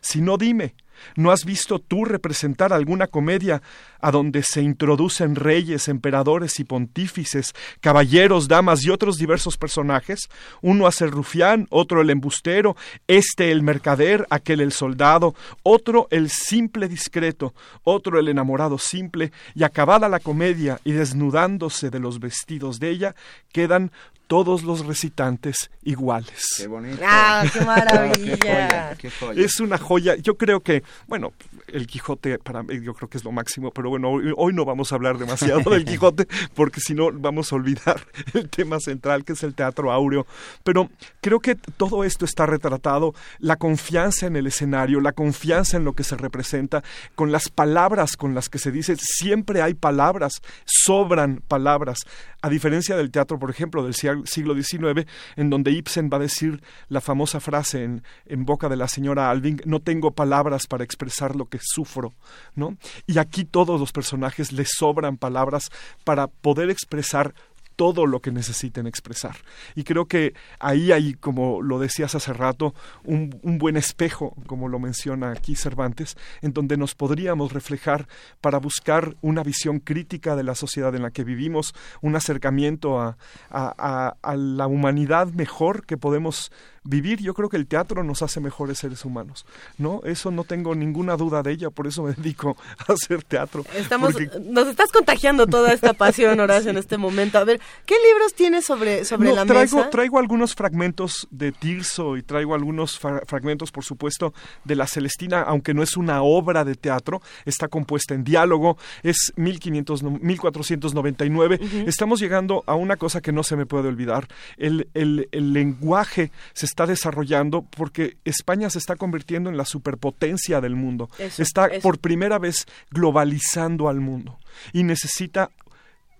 Si no, dime, ¿No has visto tú representar alguna comedia a donde se introducen reyes, emperadores y pontífices, caballeros, damas y otros diversos personajes? Uno hace el rufián, otro el embustero, este el mercader, aquel el soldado, otro el simple discreto, otro el enamorado simple, y acabada la comedia y desnudándose de los vestidos de ella, quedan todos los recitantes iguales.
Qué bonito.
Ah, qué maravilla.
Es una joya. Yo creo que, bueno, el Quijote para mí yo creo que es lo máximo, pero bueno, hoy, no vamos a hablar demasiado del Quijote porque si no vamos a olvidar el tema central que es el teatro áureo, pero creo que todo esto está retratado, la confianza en el escenario, la confianza en lo que se representa, con las palabras con las que se dice, siempre hay palabras, sobran palabras, a diferencia del teatro, por ejemplo, del siglo XIX, en donde Ibsen va a decir la famosa frase en, en boca de la señora Alving, no tengo palabras para expresar lo que sufro, ¿no? Y aquí todos los personajes les sobran palabras para poder expresar todo lo que necesiten expresar. Y creo que ahí hay, como lo decías hace rato, un, buen espejo, como lo menciona aquí Cervantes, en donde nos podríamos reflejar para buscar una visión crítica de la sociedad en la que vivimos, un acercamiento a, a la humanidad mejor que podemos vivir, yo creo que el teatro nos hace mejores seres humanos, ¿no? Eso no tengo ninguna duda de ella, por eso me dedico a hacer teatro.
Estamos, Nos estás contagiando toda esta pasión, Horacio, en este momento. A ver, ¿qué libros tienes sobre, sobre la
traigo,
mesa?
Traigo algunos fragmentos de Tirso y traigo algunos fragmentos, por supuesto, de La Celestina, aunque no es una obra de teatro, está compuesta en diálogo, es 1500, 1499. Estamos llegando a una cosa que no se me puede olvidar. El, el, el lenguaje se está desarrollando porque España se está convirtiendo en la superpotencia del mundo. está por primera vez globalizando al mundo y necesita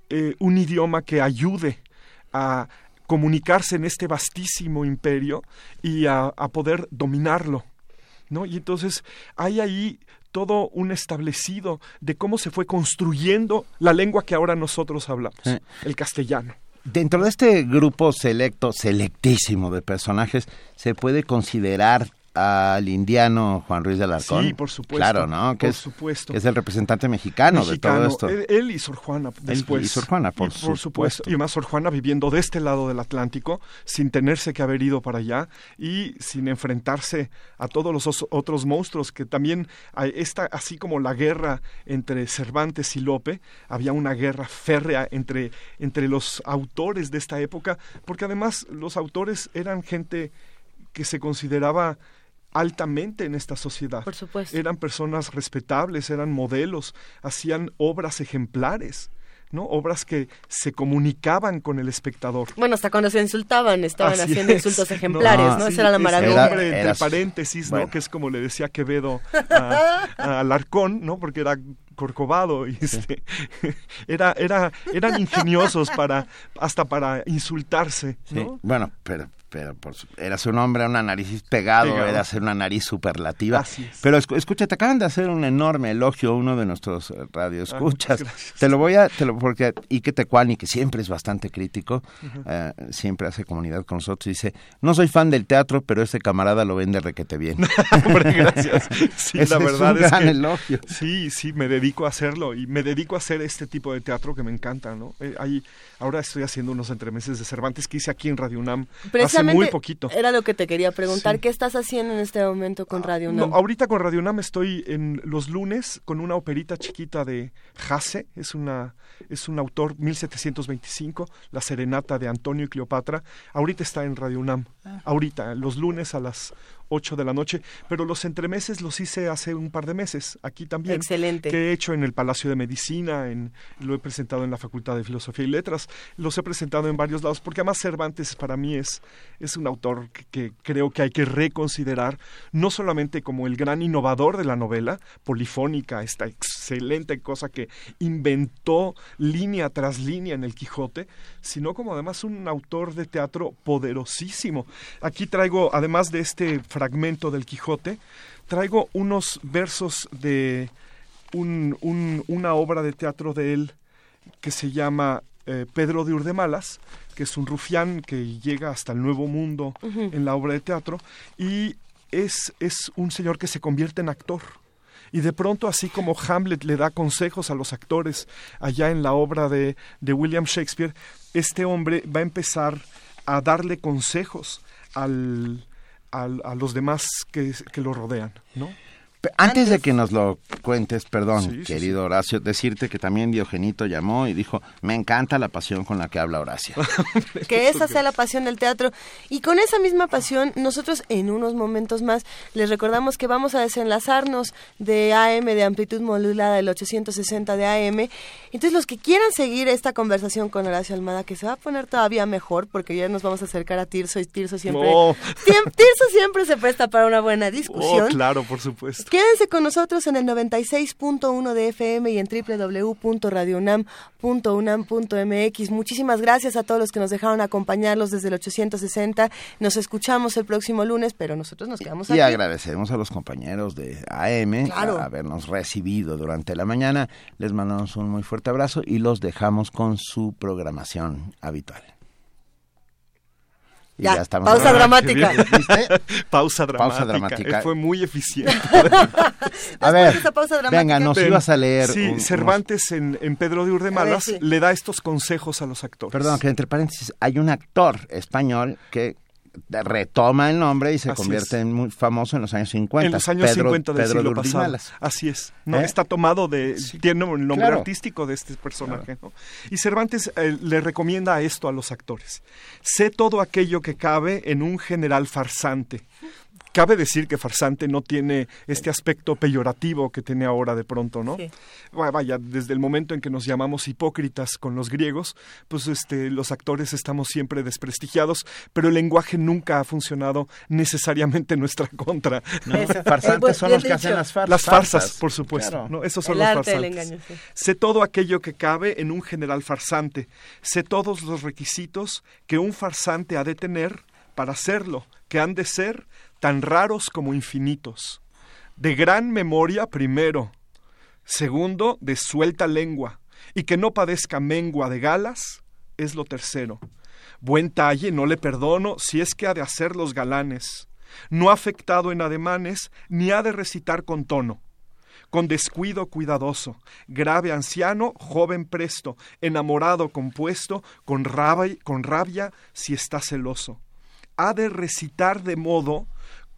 eh, un idioma que ayude a comunicarse en este vastísimo imperio y a, poder dominarlo. ¿no? Y entonces hay ahí todo un establecido de cómo se fue construyendo la lengua que ahora nosotros hablamos, el castellano.
Dentro de este grupo selecto, selectísimo de personajes, se puede considerar al indiano Juan Ruiz de Alarcón.
Sí, por supuesto.
Claro, ¿no? Que
por
es,
supuesto.
que es el representante mexicano,
Mexicano.
de todo esto.
Él, él y Sor Juana después.
y Sor Juana, por
Y por
supuesto.
supuesto. Y además Sor Juana viviendo de este lado del Atlántico, sin tenerse que haber ido para allá y sin enfrentarse a todos los os- otros monstruos que también hay esta, así como la guerra entre Cervantes y Lope, había una guerra férrea entre, entre los autores de esta época, porque además los autores eran gente que se consideraba altamente en esta sociedad.
Por supuesto.
Eran personas respetables, eran modelos, hacían obras ejemplares, ¿no? Obras que se comunicaban con el espectador.
Bueno, hasta cuando se insultaban estaban
Así
haciendo
es.
insultos ejemplares, ¿no?
Sí,
Esa era la maravilla.
hombre entre
Era-
paréntesis,
bueno.
¿no? Que es como le decía Quevedo a, a Alarcón, ¿no? Porque era corcovado y este, era, era, eran ingeniosos para, hasta para insultarse,
Sí,
¿no?
Bueno, pero, pero por su- era su nombre, una nariz pegado,
Pegado.
era ser una nariz superlativa.
Así es.
Pero escu- escucha, te acaban de hacer un enorme elogio uno de nuestros eh, radioescuchas.
Ah,
te lo voy a, te lo, porque Ike Tecuani, que siempre es bastante crítico, eh, siempre hace comunidad con nosotros, dice, no soy fan del teatro, pero este camarada lo vende requete bien.
Hombre, gracias. Sí,
Ese
la verdad
es un
es,
gran
que
elogio.
sí, sí, me dedico a hacerlo y me dedico a hacer este tipo de teatro que me encanta, ¿no? Eh, ahí, ahora estoy haciendo unos entremeses de Cervantes que hice aquí en Radio UNAM hace Muy poquito.
era lo que te quería preguntar.
Sí.
¿Qué estás haciendo en este momento con Radio
No,
UNAM?
ahorita con Radio UNAM estoy en los lunes con una operita chiquita de Jase, es una es un autor 1725, La serenata de Antonio y Cleopatra. Ahorita está en Radio UNAM.
Ah.
Ahorita, los lunes a las 8 de la noche, pero los entremeses los hice hace un par de meses, aquí también.
Excelente.
Que he hecho en el Palacio de Medicina, en, lo he presentado en la Facultad de Filosofía y Letras, los he presentado en varios lados, porque además Cervantes para mí es, es un autor que, que creo que hay que reconsiderar, no solamente como el gran innovador de la novela, polifónica, esta excelente cosa que inventó línea tras línea en el Quijote, sino como además un autor de teatro poderosísimo. Aquí traigo, además de este fragmento del Quijote, traigo unos versos de un- un- una obra de teatro de él que se llama eh, Pedro de Urdemalas, que es un rufián que llega hasta el Nuevo Mundo en la obra de teatro, y es, es un señor que se convierte en actor. Y de pronto, así como Hamlet le da consejos a los actores allá en la obra de, de William Shakespeare, este hombre va a empezar a darle consejos al, al- a los demás que, que lo rodean, ¿no?
Antes de que nos lo cuentes, perdón,
Sí, sí,
querido Horacio, decirte que también Diogenito llamó y dijo, me encanta la pasión con la que habla Horacio.
que esa sea la pasión del teatro. Y con esa misma pasión, nosotros en unos momentos más les recordamos que vamos a desenlazarnos de AM, de amplitud modulada del 860 de AM. Entonces, los que quieran seguir esta conversación con Horacio Almada, que se va a poner todavía mejor, porque ya nos vamos a acercar a Tirso y Tirso siempre...
No.
Tirso siempre se presta para una buena
Oh,
discusión.
claro, por supuesto.
Quédense con nosotros en el 96.1 de FM y en www.radiounam.unam.mx. Muchísimas gracias a todos los que nos dejaron acompañarlos desde el 860. Nos escuchamos el próximo lunes, pero nosotros nos quedamos
Y
aquí.
agradecemos a los compañeros de AM
Claro.
a habernos recibido durante la mañana. Les mandamos un muy fuerte abrazo y los dejamos con su programación habitual. Y
Ya,
estamos
pausa
Ah,
dramática.
¿viste?
Pausa dramática.
Pausa dramática.
Fue muy eficiente.
A ver,
esa pausa dramática-
venga, nos
Ven,
ibas a leer.
Sí,
un- unos-
Cervantes en, en Pedro de Urdemalas
A ver, sí.
le da estos consejos a los actores.
Perdón, que entre paréntesis, hay un actor español que retoma el nombre y se
Así
convierte
es.
en muy famoso en los años 50.
en los años
Pedro-
50 del
Pedro
siglo pasado. Así es. No,
¿Eh?
Está tomado de... Tiene el nombre
Claro.
artístico de este personaje. ¿no? Y Cervantes eh, le recomienda esto a los actores. Sé todo aquello que cabe en un general farsante. Cabe decir que farsante no tiene este aspecto peyorativo que tiene ahora de pronto, ¿no?
Sí.
Vaya, desde el momento en que nos llamamos hipócritas con los griegos, pues este, los actores estamos siempre desprestigiados, pero el lenguaje nunca ha funcionado necesariamente en nuestra contra.
No, farsantes son los que hacen las farsas.
Las farsas, por supuesto.
claro.
¿no? Esos son
El
los
arte del
farsantes.
engaño, sí.
Sé todo aquello que cabe en un general farsante. Sé todos los requisitos que un farsante ha de tener para hacerlo, que han de ser tan raros como infinitos. De gran memoria primero, segundo, de suelta lengua, y que no padezca mengua de galas, es lo tercero. Buen talle, no le perdono, si es que ha de hacer los galanes. no afectado en ademanes, ni ha de recitar con tono con descuido cuidadoso, grave anciano, joven presto, enamorado compuesto, con rabia, con rabia si está celoso. Ha de recitar de modo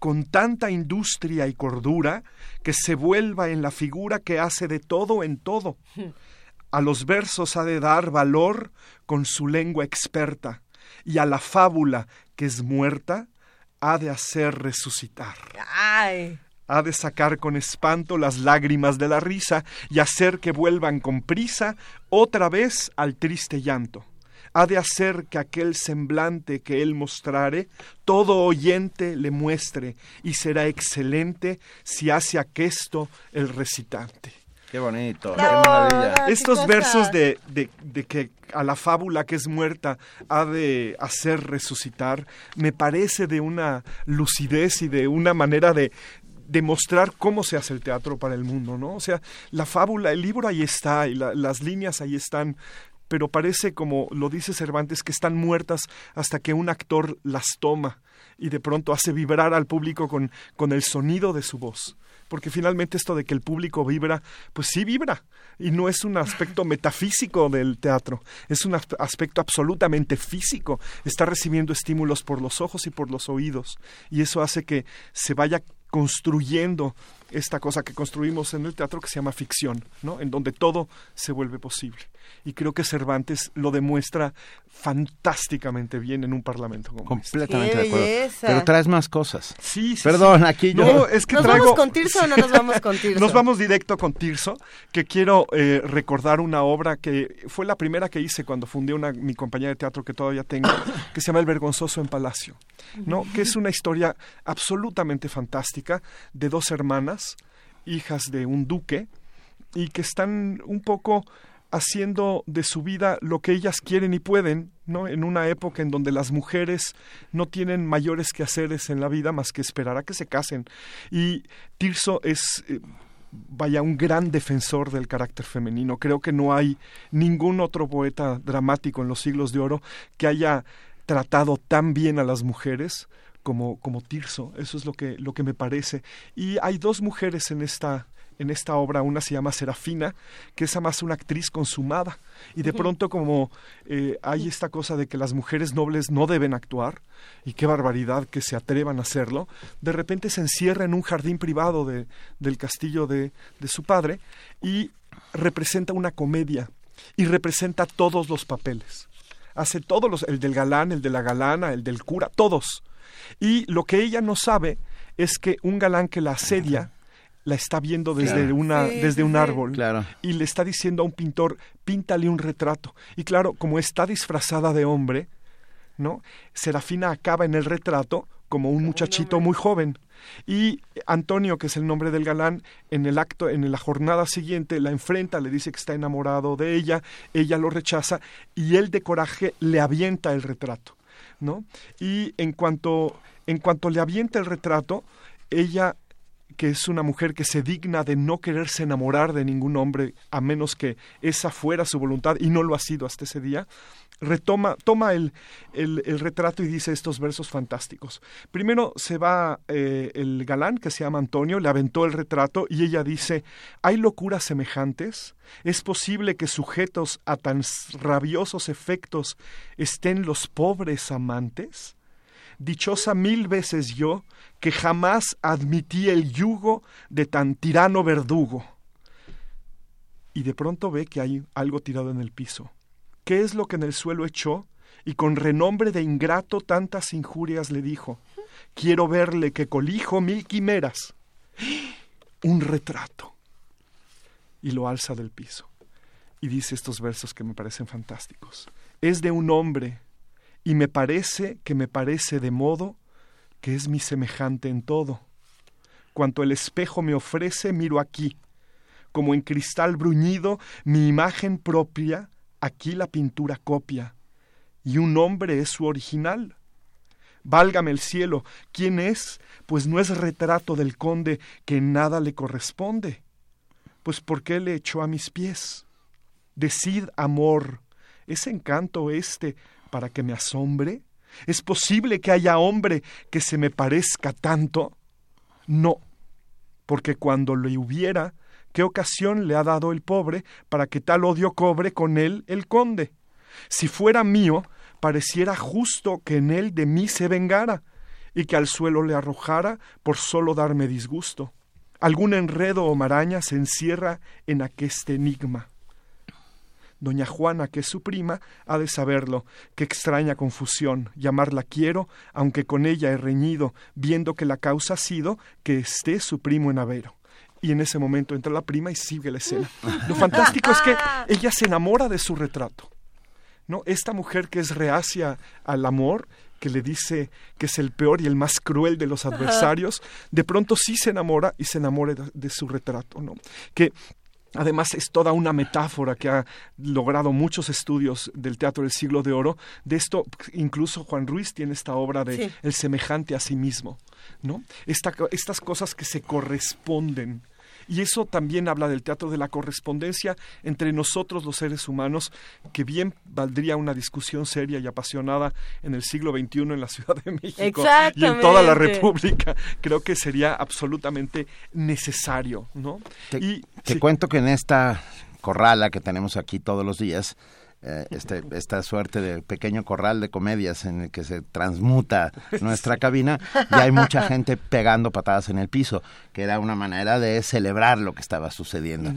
con tanta industria y cordura que se vuelva en la figura que hace de todo en todo. A los versos ha de dar valor con su lengua experta, y a la fábula que es muerta ha de hacer resucitar.
Ay.
Ha de sacar con espanto las lágrimas de la risa y hacer que vuelvan con prisa otra vez al triste llanto. Ha de hacer que aquel semblante que él mostrare, todo oyente le muestre, y será excelente si hace aquesto el recitante.
Qué bonito, qué maravilla.
Estos versos de, de- de que a la fábula que es muerta ha de hacer resucitar, me parece de una lucidez y de una manera de demostrar cómo se hace el teatro para el mundo, ¿no? O sea, la fábula, el libro ahí está y la- las líneas ahí están, pero parece como lo dice Cervantes que están muertas hasta que un actor las toma y de pronto hace vibrar al público con, con el sonido de su voz. Porque finalmente esto de que el público vibra, pues sí vibra. Y no es un aspecto metafísico del teatro, es un as- aspecto absolutamente físico. Está recibiendo estímulos por los ojos y por los oídos. Y eso hace que se vaya construyendo esta cosa que construimos en el teatro que se llama ficción, ¿no? En donde todo se vuelve posible. Y creo que Cervantes lo demuestra fantásticamente bien en un parlamento como este.
Completamente de acuerdo.
belleza.
Pero traes más cosas.
Sí, sí,
Perdón,
sí.
aquí yo...
No, es que
¿Nos
traigo...
vamos con Tirso o no nos vamos con Tirso?
Nos vamos directo con Tirso, que quiero eh, recordar una obra que fue la primera que hice cuando fundé una, mi compañía de teatro que todavía tengo, que se llama El Vergonzoso en Palacio, ¿no? que es una historia absolutamente fantástica de dos hermanas, hijas de un duque, y que están un poco haciendo de su vida lo que ellas quieren y pueden, ¿no? En una época en donde las mujeres no tienen mayores quehaceres en la vida más que esperar a que se casen. Y Tirso es eh, vaya un gran defensor del carácter femenino. Creo que no hay ningún otro poeta dramático en los siglos de oro que haya tratado tan bien a las mujeres como, como Tirso. Eso es lo que, lo que me parece. Y hay dos mujeres en esta, en esta obra. Una se llama Serafina, que es además una actriz consumada. Y de pronto como eh, hay esta cosa de que las mujeres nobles no deben actuar, y qué barbaridad que se atrevan a hacerlo, de repente se encierra en un jardín privado de, del castillo de, de su padre y representa una comedia y representa todos los papeles. Hace todos los, el del galán, el de la galana, el del cura, todos. Y lo que ella no sabe es que un galán que la asedia la está viendo desde
Claro.
una
Sí,
desde
sí,
un árbol.
Claro.
y le está diciendo a un pintor píntale un retrato y claro como está disfrazada de hombre no Serafina acaba en el retrato como un muchachito muy joven. Y Antonio que es el nombre del galán en el acto en la jornada siguiente la enfrenta le dice que está enamorado de ella ella lo rechaza y él de coraje le avienta el retrato y en cuanto en cuanto le avienta el retrato ella que es una mujer que se digna de no quererse enamorar de ningún hombre a menos que esa fuera su voluntad y no lo ha sido hasta ese día, retoma, toma el, el, retrato y dice estos versos fantásticos. Primero se va eh, el galán que se llama Antonio, le aventó el retrato y ella dice, ¿hay locuras semejantes? ¿Es posible que sujetos a tan rabiosos efectos estén los pobres amantes? Dichosa mil veces yo, que jamás admití el yugo de tan tirano verdugo. Y de pronto ve que hay algo tirado en el piso. ¿Qué es lo que en el suelo echó? Y con renombre de ingrato tantas injurias le dijo, quiero verle que colijo mil quimeras. Un retrato. Y lo alza del piso. Y dice estos versos que me parecen fantásticos. Es de un hombre y me parece que me parece de modo que es mi semejante en todo. Cuanto el espejo me ofrece, miro aquí, como en cristal bruñido, mi imagen propia, aquí la pintura copia, y un hombre es su original. Válgame el cielo, ¿quién es? Pues no es retrato del conde que nada le corresponde. Pues ¿por qué le echó a mis pies? Decid, amor, ¿es encanto este para que me asombre? ¿Es posible que haya hombre que se me parezca tanto? No, porque cuando le hubiera, ¿qué ocasión le ha dado el pobre para que tal odio cobre con él el conde? Si fuera mío, pareciera justo que en él de mí se vengara, y que al suelo le arrojara por solo darme disgusto. Algún enredo o maraña se encierra en aqueste enigma. Doña Juana, que es su prima, ha de saberlo. Qué extraña confusión. Llamarla quiero, aunque con ella he reñido, viendo que la causa ha sido que esté su primo en Avero. Y en ese momento entra la prima y sigue la escena. Lo fantástico es que ella se enamora de su retrato. ¿no? Esta mujer que es reacia al amor, que le dice que es el peor y el más cruel de los adversarios, de pronto sí se enamora y se enamora de, de su retrato, ¿no? Que Además es toda una metáfora que ha logrado muchos estudios del teatro del siglo de oro. De esto incluso Juan Ruiz tiene esta obra de
Sí.
El semejante a sí mismo, ¿no? Esta- estas cosas que se corresponden. Y eso también habla del teatro de la correspondencia entre nosotros los seres humanos, que bien valdría una discusión seria y apasionada en el siglo XXI en la Ciudad de México y en toda la. República. Creo que sería absolutamente necesario, ¿no?
Te,
y
te
sí.
cuento que en esta corrala que tenemos aquí todos los días, eh, este, esta suerte de pequeño corral de comedias en el que se transmuta nuestra cabina, ya hay mucha gente pegando patadas en el piso, que era una manera de celebrar lo que estaba sucediendo.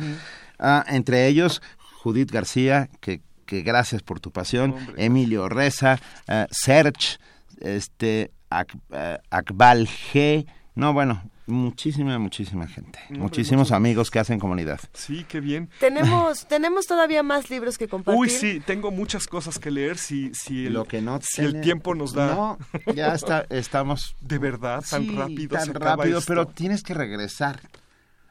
Ah, entre ellos, Judith García, que, que gracias por tu pasión, Emilio Reza, eh, Serge, este, Ac- eh, Akbal G, no, bueno, muchísima, muchísima gente, muchísimos amigos que hacen comunidad.
Sí, qué bien.
Tenemos, tenemos todavía más libros que compartir.
Uy, sí, tengo muchas cosas que leer si, si, el,
Lo que no
si el tiempo nos da.
No, ya está, estamos...
De verdad, tan
Sí,
rápido
tan
se acaba
rápido,
esto.
pero tienes que regresar.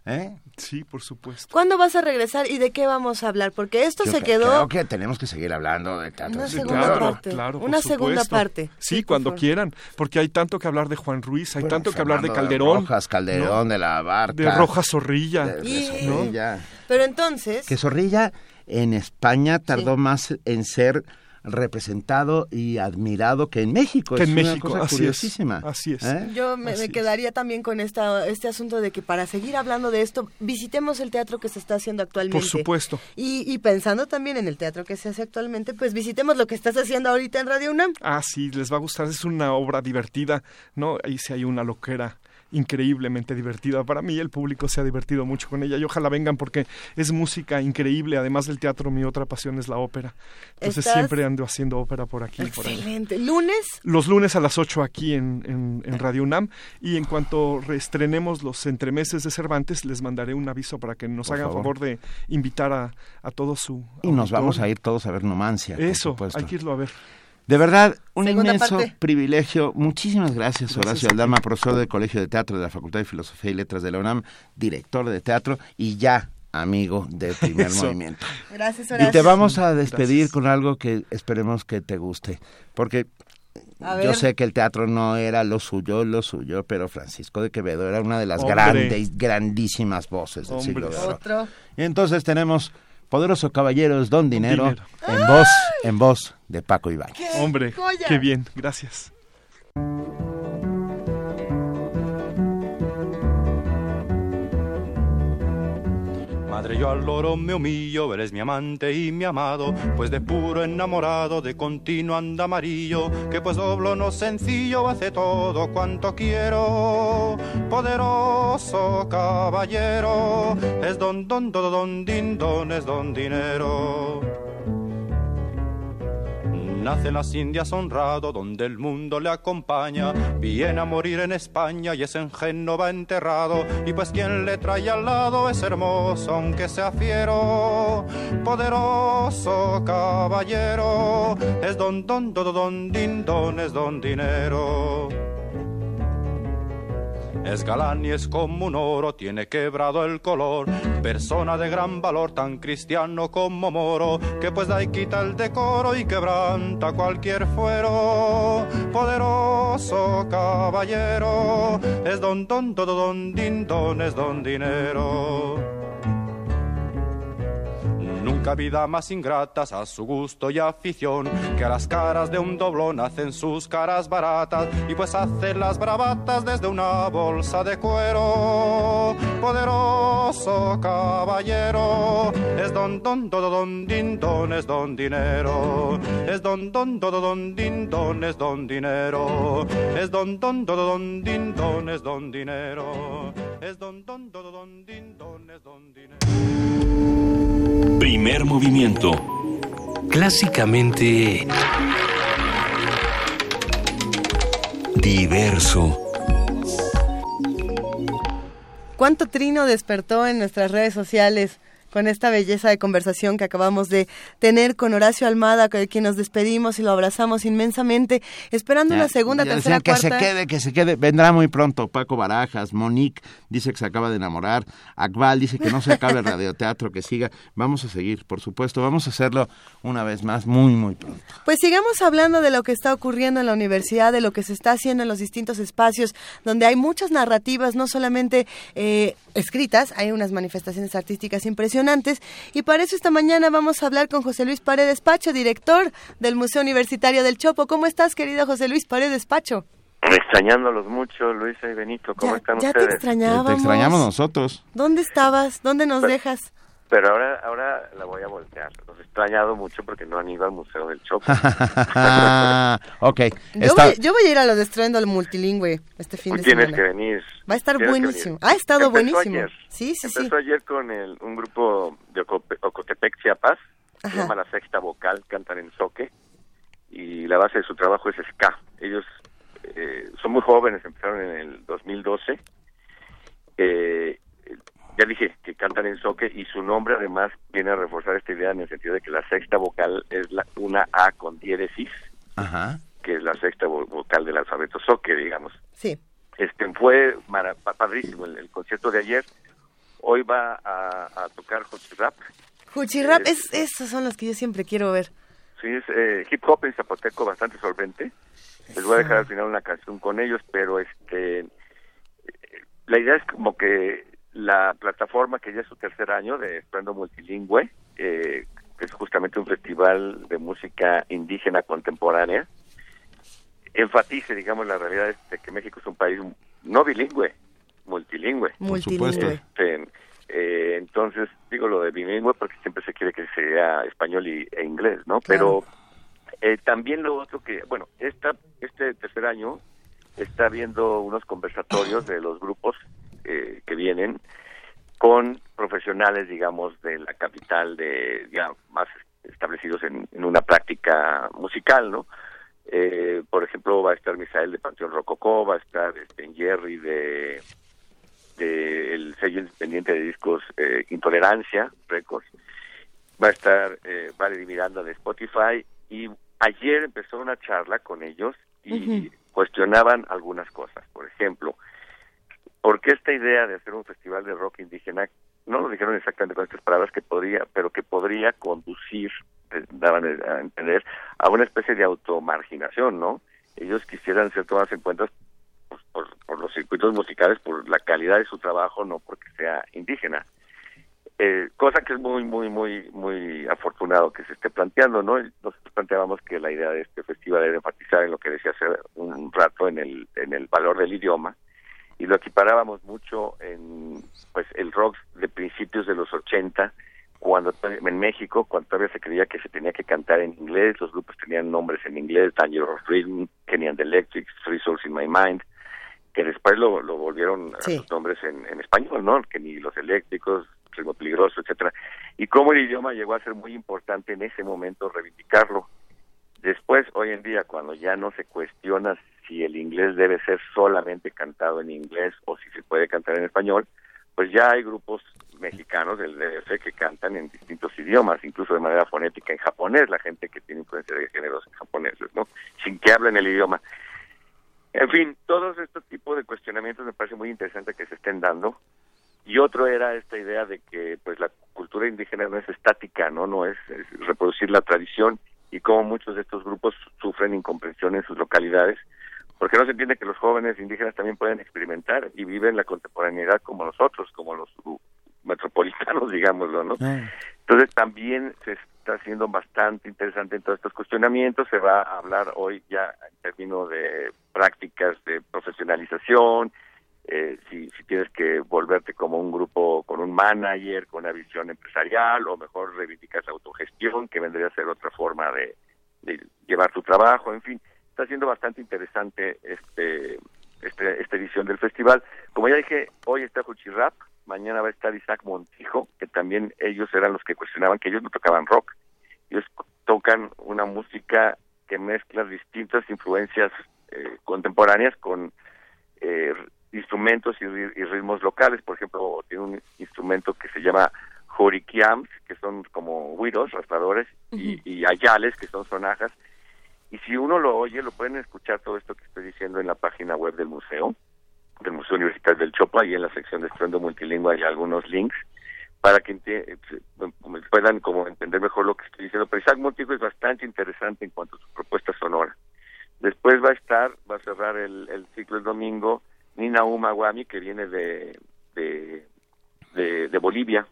¿Eh?
Sí, por supuesto.
¿Cuándo vas a regresar y de qué vamos a hablar? Porque esto
Yo
se quedó...
Creo que tenemos que seguir hablando de teatro.
Una segunda
claro.
parte.
Claro,
Una segunda parte.
Sí, cuando
favor.
quieran, porque hay tanto que hablar de Juan Ruiz, hay
Bueno,
tanto que hablar de Calderón.
Rojas, Calderón, de la Barca.
De Rojas Zorrilla.
de- de
Y-
Zorrilla.
Pero entonces...
Que Zorrilla en España tardó más en ser representado y admirado que en México.
Que
es
en
una
México,
cosa
así es,
curiosísima.
así es.
¿Eh?
Yo me, me quedaría también con esta, este asunto de que para seguir hablando de esto, visitemos el teatro que se está haciendo actualmente.
Por supuesto.
Y, y pensando también en el teatro que se hace actualmente, pues visitemos lo que estás haciendo ahorita en Radio UNAM.
Ah, sí, les va a gustar. Es una obra divertida, ¿no? Ahí sí hay una loquera increíblemente divertida. Para mí el público se ha divertido mucho con ella y ojalá vengan porque es música increíble. Además del teatro, mi otra pasión es la ópera. Entonces
Estás-
siempre ando haciendo ópera por aquí. y por allá.
Excelente. Lunes,
Los lunes a las 8 aquí en, en- en Radio UNAM y en cuanto reestrenemos los entremeses de Cervantes les mandaré un aviso para que nos
Por
hagan
favor.
favor de invitar a, a todo su
Y nos vamos a ir todos a ver Numancia.
Eso, hay que irlo a ver.
De verdad, un
Segunda
inmenso
parte.
privilegio. Muchísimas gracias,
Gracias
Horacio. Aldama, profesor del Colegio de Teatro de la Facultad de Filosofía y Letras de la UNAM, director de teatro y ya amigo de Primer
Eso.
Movimiento.
gracias
Y
Horacio.
te vamos a despedir
Gracias.
con algo que esperemos que te guste, porque yo sé que el teatro no era lo suyo, lo suyo, pero Francisco de Quevedo era una de las
Hombre.
grandes, grandísimas voces del siglo de oro.
Otro.
Y entonces tenemos Poderoso Caballeros Don Dinero,
Dinero.
en voz, en voz de Paco Ibáñez.
Hombre,
joya!
qué bien, gracias.
Madre, yo al loro me humillo, eres mi amante y mi amado, pues de puro enamorado, de continuo anda amarillo, que pues doblo no sencillo, hace todo cuanto quiero. Poderoso caballero, es don, don, don, don, din, don, es don dinero. Nace en las Indias honrado, donde el mundo le acompaña. Viene a morir en España y es en Génova enterrado. Y pues quien le trae al lado es hermoso, aunque sea fiero. Poderoso caballero, es don, don, don, don, din, don, es don dinero. Es galán y es como un oro, tiene quebrado el color. Persona de gran valor, tan cristiano como moro, que pues da y quita el decoro y quebranta cualquier fuero. Poderoso caballero, es don, don, don, don, din, don, es don dinero. Cabida más ingratas a su gusto y afición, que a las caras de un doblón hacen sus caras baratas y pues hacen las bravatas desde una bolsa de cuero. Poderoso caballero, es don don do don din don es don dinero, es don don do don din don es don dinero, es don don do don din don es don dinero, es don don do don din don es don dinero.
Primer movimiento.
Clásicamente...
Diverso.
¿Cuánto trino despertó en nuestras redes sociales con esta belleza de conversación que acabamos de tener con Horacio Almada, con quien nos despedimos y lo abrazamos inmensamente, esperando una segunda, tercera,
que
cuarta.
se quede, que se quede. Vendrá muy pronto Paco Barajas, Monique dice que se acaba de enamorar, Akbal dice que no se acabe el radioteatro, que siga. Vamos a seguir, por supuesto, vamos a hacerlo una vez más muy, muy pronto.
Pues sigamos hablando de lo que está ocurriendo en la universidad, de lo que se está haciendo en los distintos espacios, donde hay muchas narrativas, no solamente eh, escritas, hay unas manifestaciones artísticas impresionantes. Y para eso esta mañana vamos a hablar con José Luis Paredes Pacho, director del Museo Universitario del Chopo. ¿Cómo estás, querido José Luis Paredes Pacho?
Extrañándolos mucho, Luisa y Benito, ¿cómo
Ya-
están
ya te
ustedes?
extrañábamos.
Te extrañamos nosotros.
¿Dónde estabas? ¿Dónde nos dejas?
Pero ahora, ahora la voy a voltear. Los he extrañado mucho porque no han ido al Museo del Chopo.
ok.
Yo,
está-
voy, yo voy a ir a lo de Estruendo al multilingüe este fin
Tú
de
tienes
semana.
que venir.
Va a estar
Tienes
buenísimo. Ha estado
Empezó
buenísimo.
ayer.
Sí, sí, sí.
Empezó ayer con el, un grupo de Ocotepec, Chiapas. Se llama La Sexta Vocal, cantan en soque. Y la base de su trabajo es ska. Ellos eh, son muy jóvenes, empezaron en el 2012. Eh, ya dije que cantan en soque y su nombre además viene a reforzar esta idea en el sentido de que la sexta vocal es la, una A con diéresis,
Ajá.
que es la sexta vo- vocal del alfabeto soque, digamos.
Sí.
Este fue padrísimo el, el concierto de ayer. Hoy va a, a tocar hot rap.
Juchirrap,
Eh,
es, esos son los que yo siempre quiero ver.
Sí, es eh, hip hop en zapoteco bastante solvente. Les voy a dejar al final una canción con ellos, pero este eh, la idea es como que la plataforma que ya es su tercer año de Esplendo Multilingüe, eh, que es justamente un festival de música indígena contemporánea, enfatice, digamos, la realidad de que México es un país no bilingüe, multilingüe.
Supuesto.
Este, eh, entonces, digo lo de bilingüe porque siempre se quiere que sea español y, e inglés, ¿no? Pero eh, también lo otro que, bueno, esta, este tercer año está viendo unos conversatorios de los grupos eh, que vienen con profesionales, digamos, de la capital, de ya más establecidos en, en una práctica musical, ¿no? Eh, por ejemplo, va a estar Misael de Panteón Rococó, va a estar este, Jerry de, de el sello independiente de discos eh, Intolerancia Records, va a estar eh, Valerie Miranda de Spotify y ayer empezó una charla con ellos y cuestionaban algunas cosas. Por ejemplo, ¿por qué esta idea de hacer un festival de rock indígena? No lo dijeron exactamente con estas palabras que podría, pero que podría conducir, eh, daban a entender, a una especie de automarginación, ¿no? Ellos quisieran ser tomados en cuenta pues, por, por los circuitos musicales, por la calidad de su trabajo, no porque sea indígena. Eh, cosa que es muy, muy, muy, muy afortunado que se esté planteando, ¿no? Nosotros planteábamos que la idea de este festival era enfatizar en lo que decía hace un rato en el, en el valor del idioma y lo equiparábamos mucho en pues el rock de principios de los 80 cuando en México cuando todavía se creía que se tenía que cantar en inglés los grupos tenían nombres en inglés Danger of Rhythm Kenny and the Electric Three Souls in My Mind que después lo, lo volvieron a sus nombres en, en español no que ni los eléctricos ritmo peligroso etcétera. Y cómo el idioma llegó a ser muy importante en ese momento reivindicarlo. Después, hoy en día, cuando ya no se cuestiona si el inglés debe ser solamente cantado en inglés o si se puede cantar en español, pues ya hay grupos mexicanos del DF que cantan en distintos idiomas, incluso de manera fonética en japonés, la gente que tiene influencia de géneros japoneses, ¿no? Sin que hablen el idioma. En fin, todos estos tipos de cuestionamientos me parece muy interesante que se estén dando. Y otro era esta idea de que pues la cultura indígena no es estática, no, no es, es reproducir la tradición y cómo muchos de estos grupos sufren incomprensión en sus localidades, porque no se entiende que los jóvenes indígenas también pueden experimentar y viven la contemporaneidad como nosotros, como los metropolitanos, digámoslo, ¿no?
Ah.
Entonces también se está haciendo bastante interesante en todos estos cuestionamientos. Se va a hablar hoy ya en términos de prácticas de profesionalización, eh, si, si tienes que volverte como un grupo con un manager, con una visión empresarial, o mejor reivindicas autogestión, que vendría a ser otra forma de, de llevar tu trabajo, en fin, está siendo bastante interesante este, este esta edición del festival. Como ya dije, hoy está Rap, mañana va a estar Isaac Montijo, que también ellos eran los que cuestionaban que ellos no tocaban rock, ellos tocan una música que mezcla distintas influencias eh, contemporáneas con eh, instrumentos y, y ritmos locales. Por ejemplo, tiene un instrumento que se llama jorikiams, que son como güiros, raspadores, y, y ayales, que son sonajas. Y si uno lo oye, lo pueden escuchar todo esto que estoy diciendo en la página web del museo, del Museo Universitario del Chopo, ahí en la sección de estruendo multilingüe hay algunos links para que puedan como entender mejor lo que estoy diciendo. Pero Isaac Montijo es bastante interesante en cuanto a su propuesta sonora. Después va a estar, va a cerrar el, el ciclo el domingo, Nina Uma Guami, que viene de, de, Bolivia.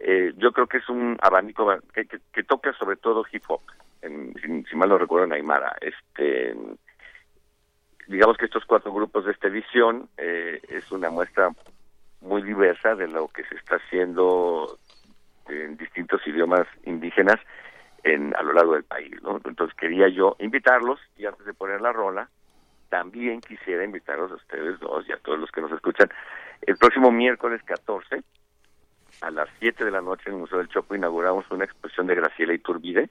Eh, yo creo que es un abanico ba- que, que, que toca sobre todo hip hop, en- si, mal no recuerdo en Aymara. Este, digamos que estos cuatro grupos de esta edición eh, es una muestra muy diversa de lo que se está haciendo en distintos idiomas indígenas en a lo largo del país, ¿no? Entonces quería yo invitarlos y antes de poner la rola, también quisiera invitarlos a ustedes dos y a todos los que nos escuchan. El próximo miércoles 14 a las 7 de la noche en el Museo del Chopo inauguramos una exposición de Graciela Iturbide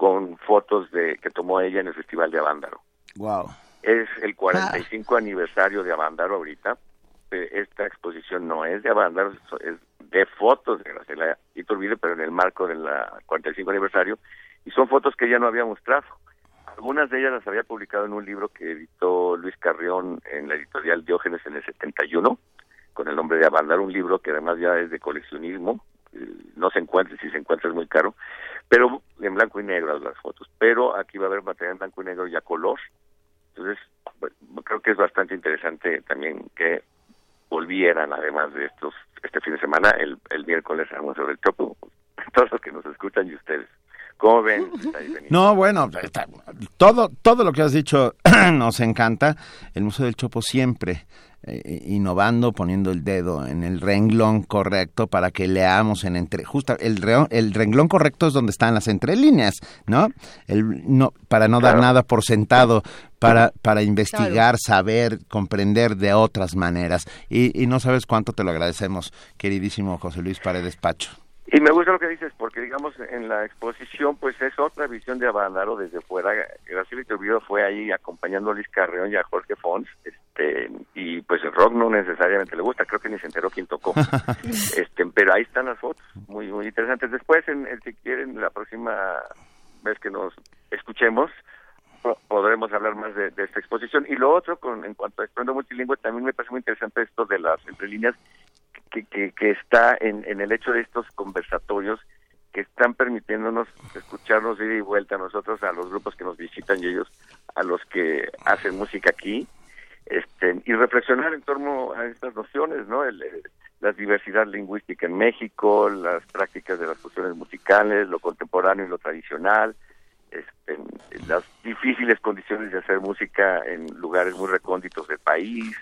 con fotos de que tomó ella en el Festival de Avándaro.
Wow.
Es el 45 aniversario de Avándaro ahorita. Eh, Esta exposición no es de Avándaro, es de fotos de Graciela Iturbide, pero en el marco del 45 aniversario. Y son fotos que ella no había mostrado. Algunas de ellas las había publicado en un libro que editó Luis Carrión en la editorial Diógenes en el 71, con el nombre de Avándaro, un libro que además ya es de coleccionismo. eh, No se encuentra, si se encuentra es muy caro, pero en blanco y negro las fotos. Pero aquí va a haber material en blanco y negro y a color. Entonces, bueno, creo que es bastante interesante también que volvieran, además de estos, este fin de semana, el, el miércoles al Museo del Chopo, todos los que nos escuchan y ustedes. ¿Cómo ven?
No, bueno, está- todo, todo lo que has dicho nos encanta. El Museo del Chopo siempre eh, innovando, poniendo el dedo en el renglón correcto para que leamos en entre... Justo, el, reo- el renglón correcto es donde están las entrelíneas, ¿no? El, no para no dar nada por sentado, para, para investigar, saber, comprender de otras maneras. Y, y no sabes cuánto te lo agradecemos, queridísimo José Luis Paredes Pacho.
Y me gusta lo que dices, porque digamos en la exposición, pues es otra visión de Abandaro desde fuera. Graciela Iturbide fue ahí acompañando a Luis Carreón y a Jorge Fons, este, y pues el rock no necesariamente le gusta, creo que ni se enteró quién tocó. este, pero ahí están las fotos, muy muy interesantes. Después, en, en- si quieren, la próxima vez que nos escuchemos, po- podremos hablar más de, de esta exposición. Y lo otro, con en cuanto a estruendo multilingüe, también me parece muy interesante esto de las entre líneas que, está en, en el hecho de estos conversatorios que están permitiéndonos escucharnos ida y vuelta a nosotros, a los grupos que nos visitan y ellos a los que hacen música aquí, este, y reflexionar en torno a estas nociones, ¿no? El, la diversidad lingüística en México, las prácticas de las fusiones musicales, lo contemporáneo y lo tradicional, este, las difíciles condiciones de hacer música en lugares muy recónditos del país,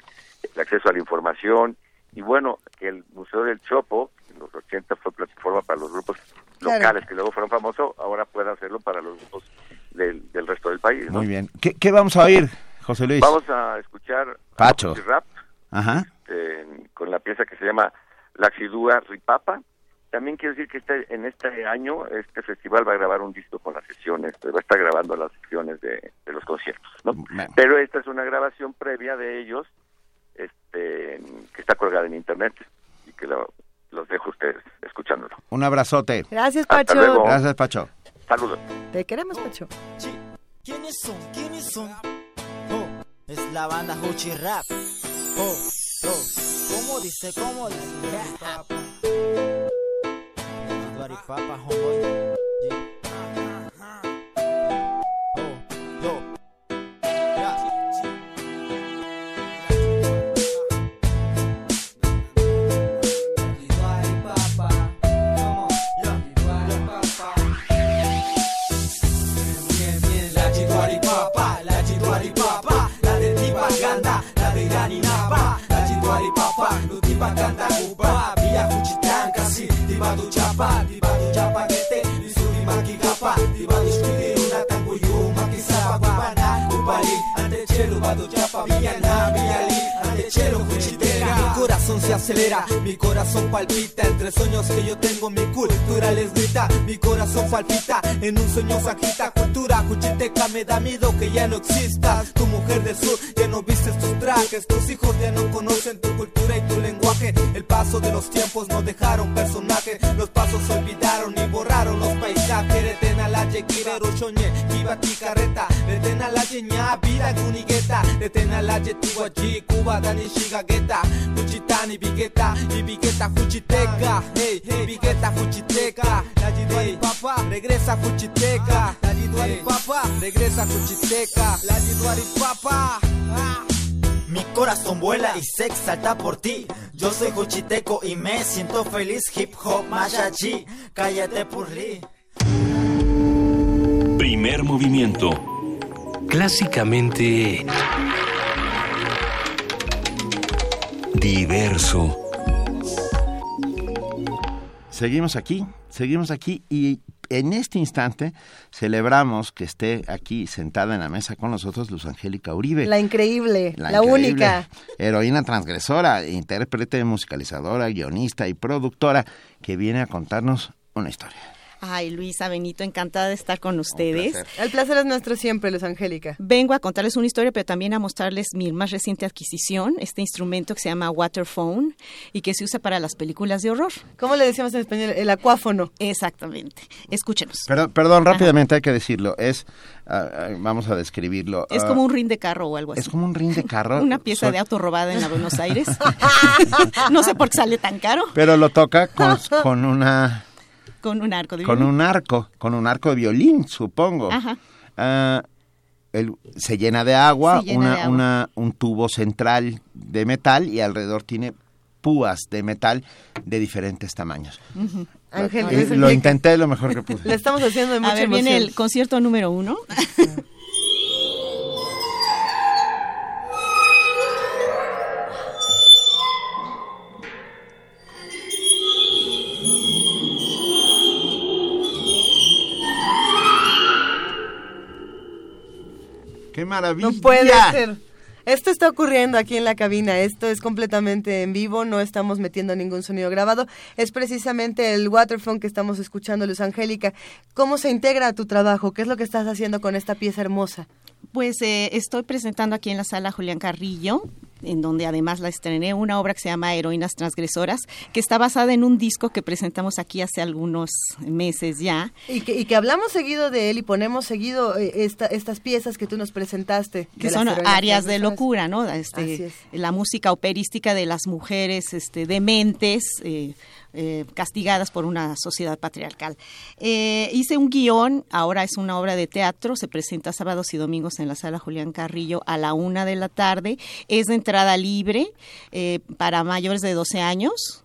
el acceso a la información, y bueno, que el Museo del Chopo, en los 80 fue plataforma para los grupos
Claro.
locales que luego fueron famosos, ahora puede hacerlo para los grupos del, del resto del país. ¿no?
Muy bien. ¿Qué, qué vamos a oír, José Luis?
Vamos a escuchar
Pacho.
rap
Ajá.
eh, con la pieza que se llama Laxidúa Ripapa. También quiero decir que este, en este año este festival va a grabar un disco con las sesiones, va a estar grabando las sesiones de, de los conciertos, ¿no? Pero esta es una grabación previa de ellos, este, que está colgada en internet y que lo- los dejo a ustedes escuchándolo.
Un abrazote.
Gracias,
Hasta
Pacho.
luego.
Gracias, Pacho.
Saludos.
Te queremos, Pacho.
¿Quiénes son? ¿Quiénes son? Oh, es la banda Hochi Rap. Oh, oh, ¿cómo dice? ¿Cómo dice? Papa. Papa, homeboy.
En un sueño se agita, cultura cuchiteca, me da miedo que ya no existas, tu mujer del sur, ya no vistes tus trajes, tus hijos ya no conocen tu cultura y tu lenguaje, el paso de los tiempos no dejaron personaje, los pasos se olvidaron y borraron los paisajes, retena la yequire, rochoñe, kibati carreta, retena la yeña, vida gunigueta, retena la yetuaji, cuba, dani shigageta, cuchitani, bigueta, y bigueta cuchiteca, regresa cuchiteca, la Yiduari papá, regresa cuchiteca, la Yiduari papá. Mi corazón vuela y se exalta por ti. Yo soy Juchiteco y me siento feliz. Hip hop, mayachi, cállate purli.
Primer movimiento.
Clásicamente
Diverso.
Seguimos aquí, seguimos aquí y en este instante celebramos que esté aquí sentada en la mesa con nosotros Luz Angélica Uribe.
La increíble, la,
increíble
única.
Heroína transgresora, intérprete, musicalizadora, guionista y productora que viene a contarnos una historia.
Ay, Luisa, Benito, encantada de estar con ustedes.
El placer es nuestro siempre, Luz Angélica.
Vengo a contarles una historia, pero también a mostrarles mi más reciente adquisición, este instrumento que se llama Waterphone y que se usa para las películas de horror.
¿Cómo le decimos en español? El acuáfono.
Exactamente. Escúchenos.
Pero, perdón, rápidamente hay que decirlo. Es, ah, ah, vamos a describirlo.
Es
ah,
como un rin de carro o algo así.
Es como un ring de carro.
Una pieza de auto robada en la Buenos Aires. no sé por qué sale tan caro.
Pero lo toca con, con una
Con un arco de
con
violín.
un arco, con un arco de violín, supongo.
Ajá.
Ah, el- se llena de agua,
Se llena
una,
de agua.
una- un tubo central de metal y alrededor tiene púas de metal de diferentes tamaños.
Ángel, Luis
lo intenté lo mejor que pude.
Le estamos haciendo de mucha
A ver, viene el concierto número uno.
¡Qué maravilla!
No puede ser. Esto está ocurriendo aquí en la cabina, esto es completamente en vivo, no estamos metiendo ningún sonido grabado, es precisamente el waterphone que estamos escuchando, Luz Angélica. ¿Cómo se integra a tu trabajo? ¿Qué es lo que estás haciendo con esta pieza hermosa?
Pues eh, estoy presentando aquí en la sala Julián Carrillo, en donde además la estrené, una obra que se llama Heroínas Transgresoras, que está basada en un disco que presentamos aquí hace algunos meses ya.
Y que, y que hablamos seguido de él y ponemos seguido eh, esta- estas piezas que tú nos presentaste.
que son áreas de locura, ¿no? Este,
Así es.
La música operística de las mujeres este, dementes, eh, eh, castigadas por una sociedad patriarcal. Eh, hice un guion, ahora es una obra de teatro, se presenta sábados y domingos en la sala Julián Carrillo a la una de la tarde, es de entrada libre eh, para mayores de 12 años.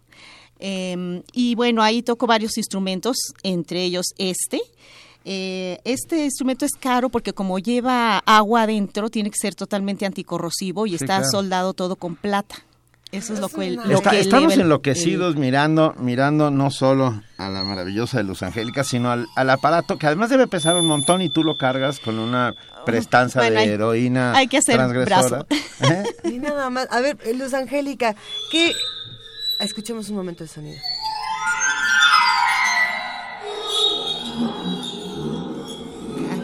Eh, y bueno, ahí toco varios instrumentos, entre ellos este. Eh, este instrumento es caro porque como lleva agua adentro, tiene que ser totalmente anticorrosivo y
Sí,
está
claro.
soldado todo con plata. Eso es lo que, lo
Está-
que
estamos
el-
enloquecidos mirando, mirando no solo a la maravillosa de Luz Angélica, sino al, al aparato que además debe pesar un montón y tú lo cargas con una prestanza
Bueno,
de
hay-
heroína
hay que hacer
transgresora. ¿Eh?
Y nada más. A ver, Luz Angélica, ¿qué...? Escuchemos un momento de sonido.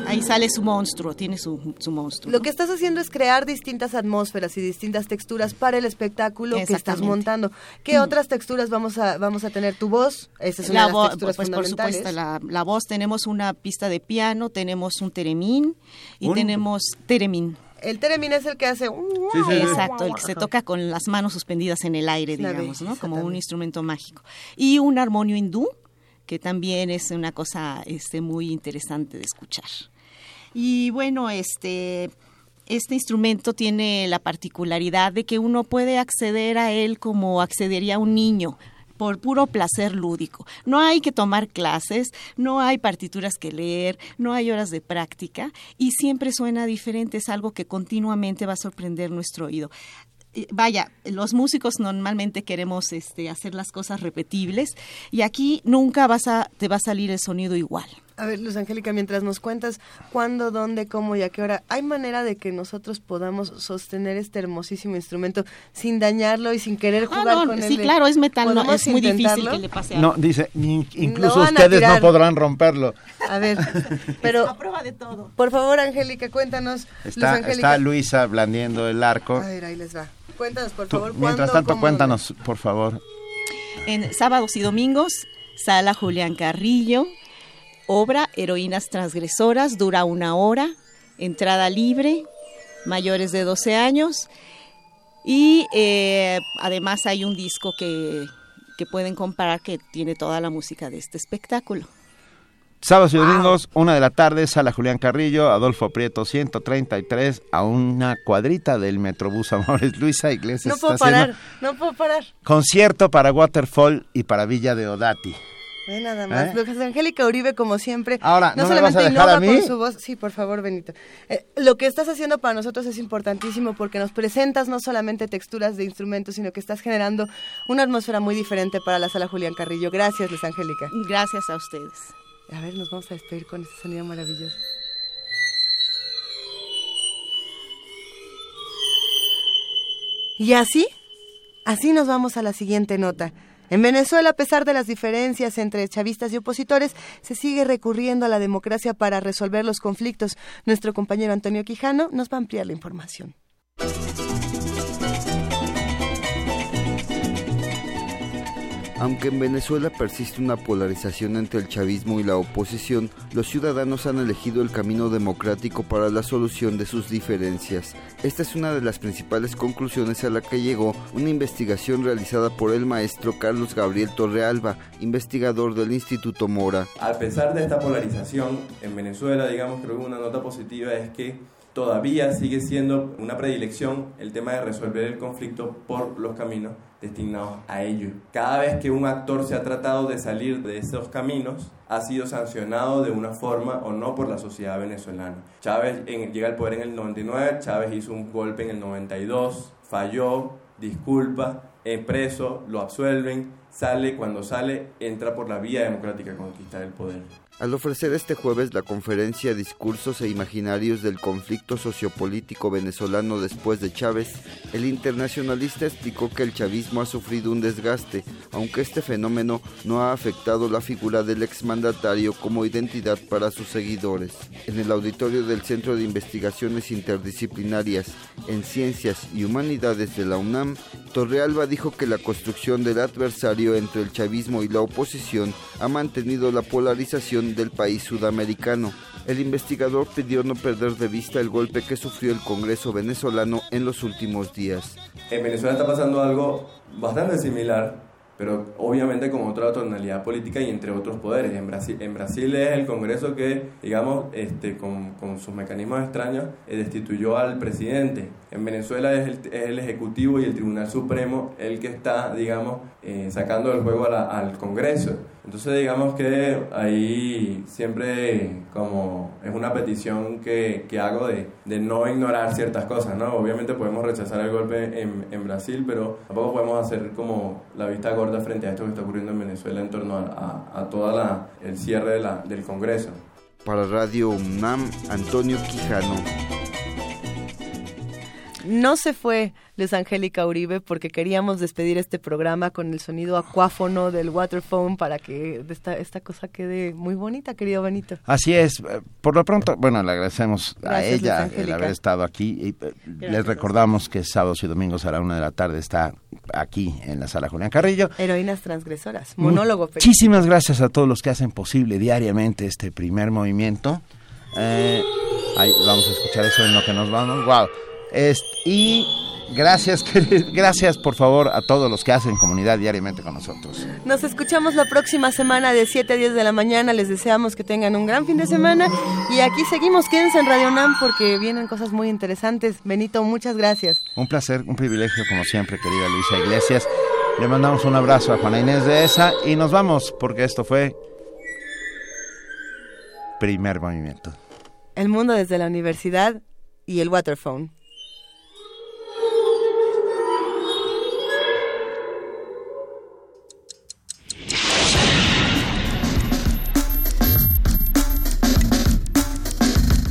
Ahí sale su monstruo, tiene su, su monstruo.
Lo que estás haciendo es crear distintas atmósferas y distintas texturas para el espectáculo que estás montando. ¿Qué otras texturas vamos a vamos a tener? Tu voz, esa es una
La
de las texturas
pues por
fundamentales.
supuesto, la, la voz, tenemos una pista de piano, tenemos un teremín y
Un-
tenemos teremín.
El teremín es el que hace...
Exacto, el que se toca con las manos suspendidas en el aire,
La
digamos, ¿no? Como un instrumento mágico. Y un armonio hindú, que también es una cosa este, muy interesante de escuchar. Y bueno, este, este instrumento tiene la particularidad de que uno puede acceder a él como accedería un niño. por puro placer lúdico. No hay que tomar clases, no hay partituras que leer, no hay horas de práctica y siempre suena diferente, es algo que continuamente va a sorprender nuestro oído vaya, los músicos normalmente queremos este, hacer las cosas repetibles y aquí nunca vas a, te va a salir el sonido igual.
A ver, Luz Angélica, mientras nos cuentas cuándo, dónde, cómo y a qué hora, ¿hay manera de que nosotros podamos sostener este hermosísimo instrumento sin dañarlo y sin querer ah, jugar con él?
Sí, claro, es metal, no, es muy difícil que le pase
algo. No, dice, incluso ustedes no podrán romperlo.
A ver, pero...
a prueba de todo.
Por favor, Angélica, cuéntanos.
Está,
Angélica.
está Luisa blandiendo el arco.
A ver, ahí les va. Cuéntanos, por favor.
mientras tanto, cuéntanos, por favor.
En sábados y domingos, Sala Julián Carrillo, obra Heroínas Transgresoras, dura una hora, entrada libre, mayores de 12 años. Y eh, además hay un disco que, que pueden comprar que tiene toda la música de este espectáculo.
Sábados y domingos, una de la tarde, sala Julián Carrillo, Adolfo Prieto 133, a una cuadrita del Metrobús Amores Luisa Iglesias.
No puedo parar, no puedo parar.
Concierto para Waterfall y para Villa de Odati.
Ve nada más. ¿Eh? Angélica Uribe, como siempre,
Ahora, ¿no, solamente me vas a dejar a mí?
con su voz. Sí, por favor, Benito. Eh, lo que estás haciendo para nosotros es importantísimo porque nos presentas no solamente texturas de instrumentos, sino que estás generando una atmósfera muy diferente para la sala Julián Carrillo. Gracias, Luis Angélica.
Gracias a ustedes.
A ver, nos vamos a despedir con este sonido maravilloso. Y así, así nos vamos a la siguiente nota. En Venezuela, a pesar de las diferencias entre chavistas y opositores, se sigue recurriendo a la democracia para resolver los conflictos. Nuestro compañero Antonio Quijano nos va a ampliar la información.
Aunque en Venezuela persiste una polarización entre el chavismo y la oposición, los ciudadanos han elegido el camino democrático para la solución de sus diferencias. Esta es una de las principales conclusiones a la que llegó una investigación realizada por el maestro Carlos Gabriel Torrealba, investigador del Instituto Mora.
A pesar de esta polarización en Venezuela, digamos que una nota positiva es que todavía sigue siendo una predilección el tema de resolver el conflicto por los caminos destinados a ello. Cada vez que un actor se ha tratado de salir de esos caminos, ha sido sancionado de una forma o no por la sociedad venezolana. Chávez llega al poder en el 99, Chávez hizo un golpe en el 92, falló, disculpa, es preso, lo absuelven, sale, cuando sale, entra por la vía democrática a conquistar el poder.
Al ofrecer este jueves la conferencia Discursos e Imaginarios del Conflicto Sociopolítico Venezolano después de Chávez, el internacionalista explicó que el chavismo ha sufrido un desgaste, aunque este fenómeno no ha afectado la figura del exmandatario como identidad para sus seguidores. En el auditorio del Centro de Investigaciones Interdisciplinarias en Ciencias y Humanidades de la UNAM, Torrealba dijo que la construcción del adversario entre el chavismo y la oposición ha mantenido la polarización del país sudamericano. El investigador pidió no perder de vista el golpe que sufrió el Congreso venezolano en los últimos días.
En Venezuela está pasando algo bastante similar pero obviamente con otra tonalidad política y entre otros poderes. En Brasil, en Brasil es el Congreso que, digamos, este, con, sus mecanismos extraños, eh, destituyó al presidente. En Venezuela es el, es el, Ejecutivo y el Tribunal Supremo el que está, digamos, eh, sacando del juego al Congreso. Entonces digamos que ahí siempre como es una petición que, que hago de, de, no ignorar ciertas cosas, ¿no? Obviamente podemos rechazar el golpe en, en, Brasil, pero tampoco podemos hacer como la vista gorda frente a esto que está ocurriendo en Venezuela en torno a, a, a todo el cierre de la, del Congreso.
Para Radio UNAM, Antonio Quijano.
No se fue Luis Angélica Uribe porque queríamos despedir este programa con el sonido acuáfono del waterphone para que esta, esta cosa quede muy bonita, querido Benito.
Así es. Por lo pronto, bueno, le agradecemos a ella el haber estado aquí y eh, les recordamos que sábados y domingos a la una de la tarde está aquí en la sala Julián Carrillo.
Heroínas transgresoras, monólogo.
Muchísimas gracias a todos los que hacen posible diariamente este primer movimiento. Eh, ahí vamos a escuchar eso en lo que nos vamos. Wow y gracias, gracias por favor a todos los que hacen comunidad diariamente con nosotros.
Nos escuchamos la próxima semana de 7 a 10 de la mañana. Les deseamos que tengan un gran fin de semana. Y aquí seguimos, quédense en Radio Nam porque vienen cosas muy interesantes. Benito, muchas gracias.
Un placer, un privilegio como siempre, querida Luisa Iglesias. Le mandamos un abrazo a Juana Inés de ESA y nos vamos porque esto fue primer movimiento.
El mundo desde la universidad y el waterphone.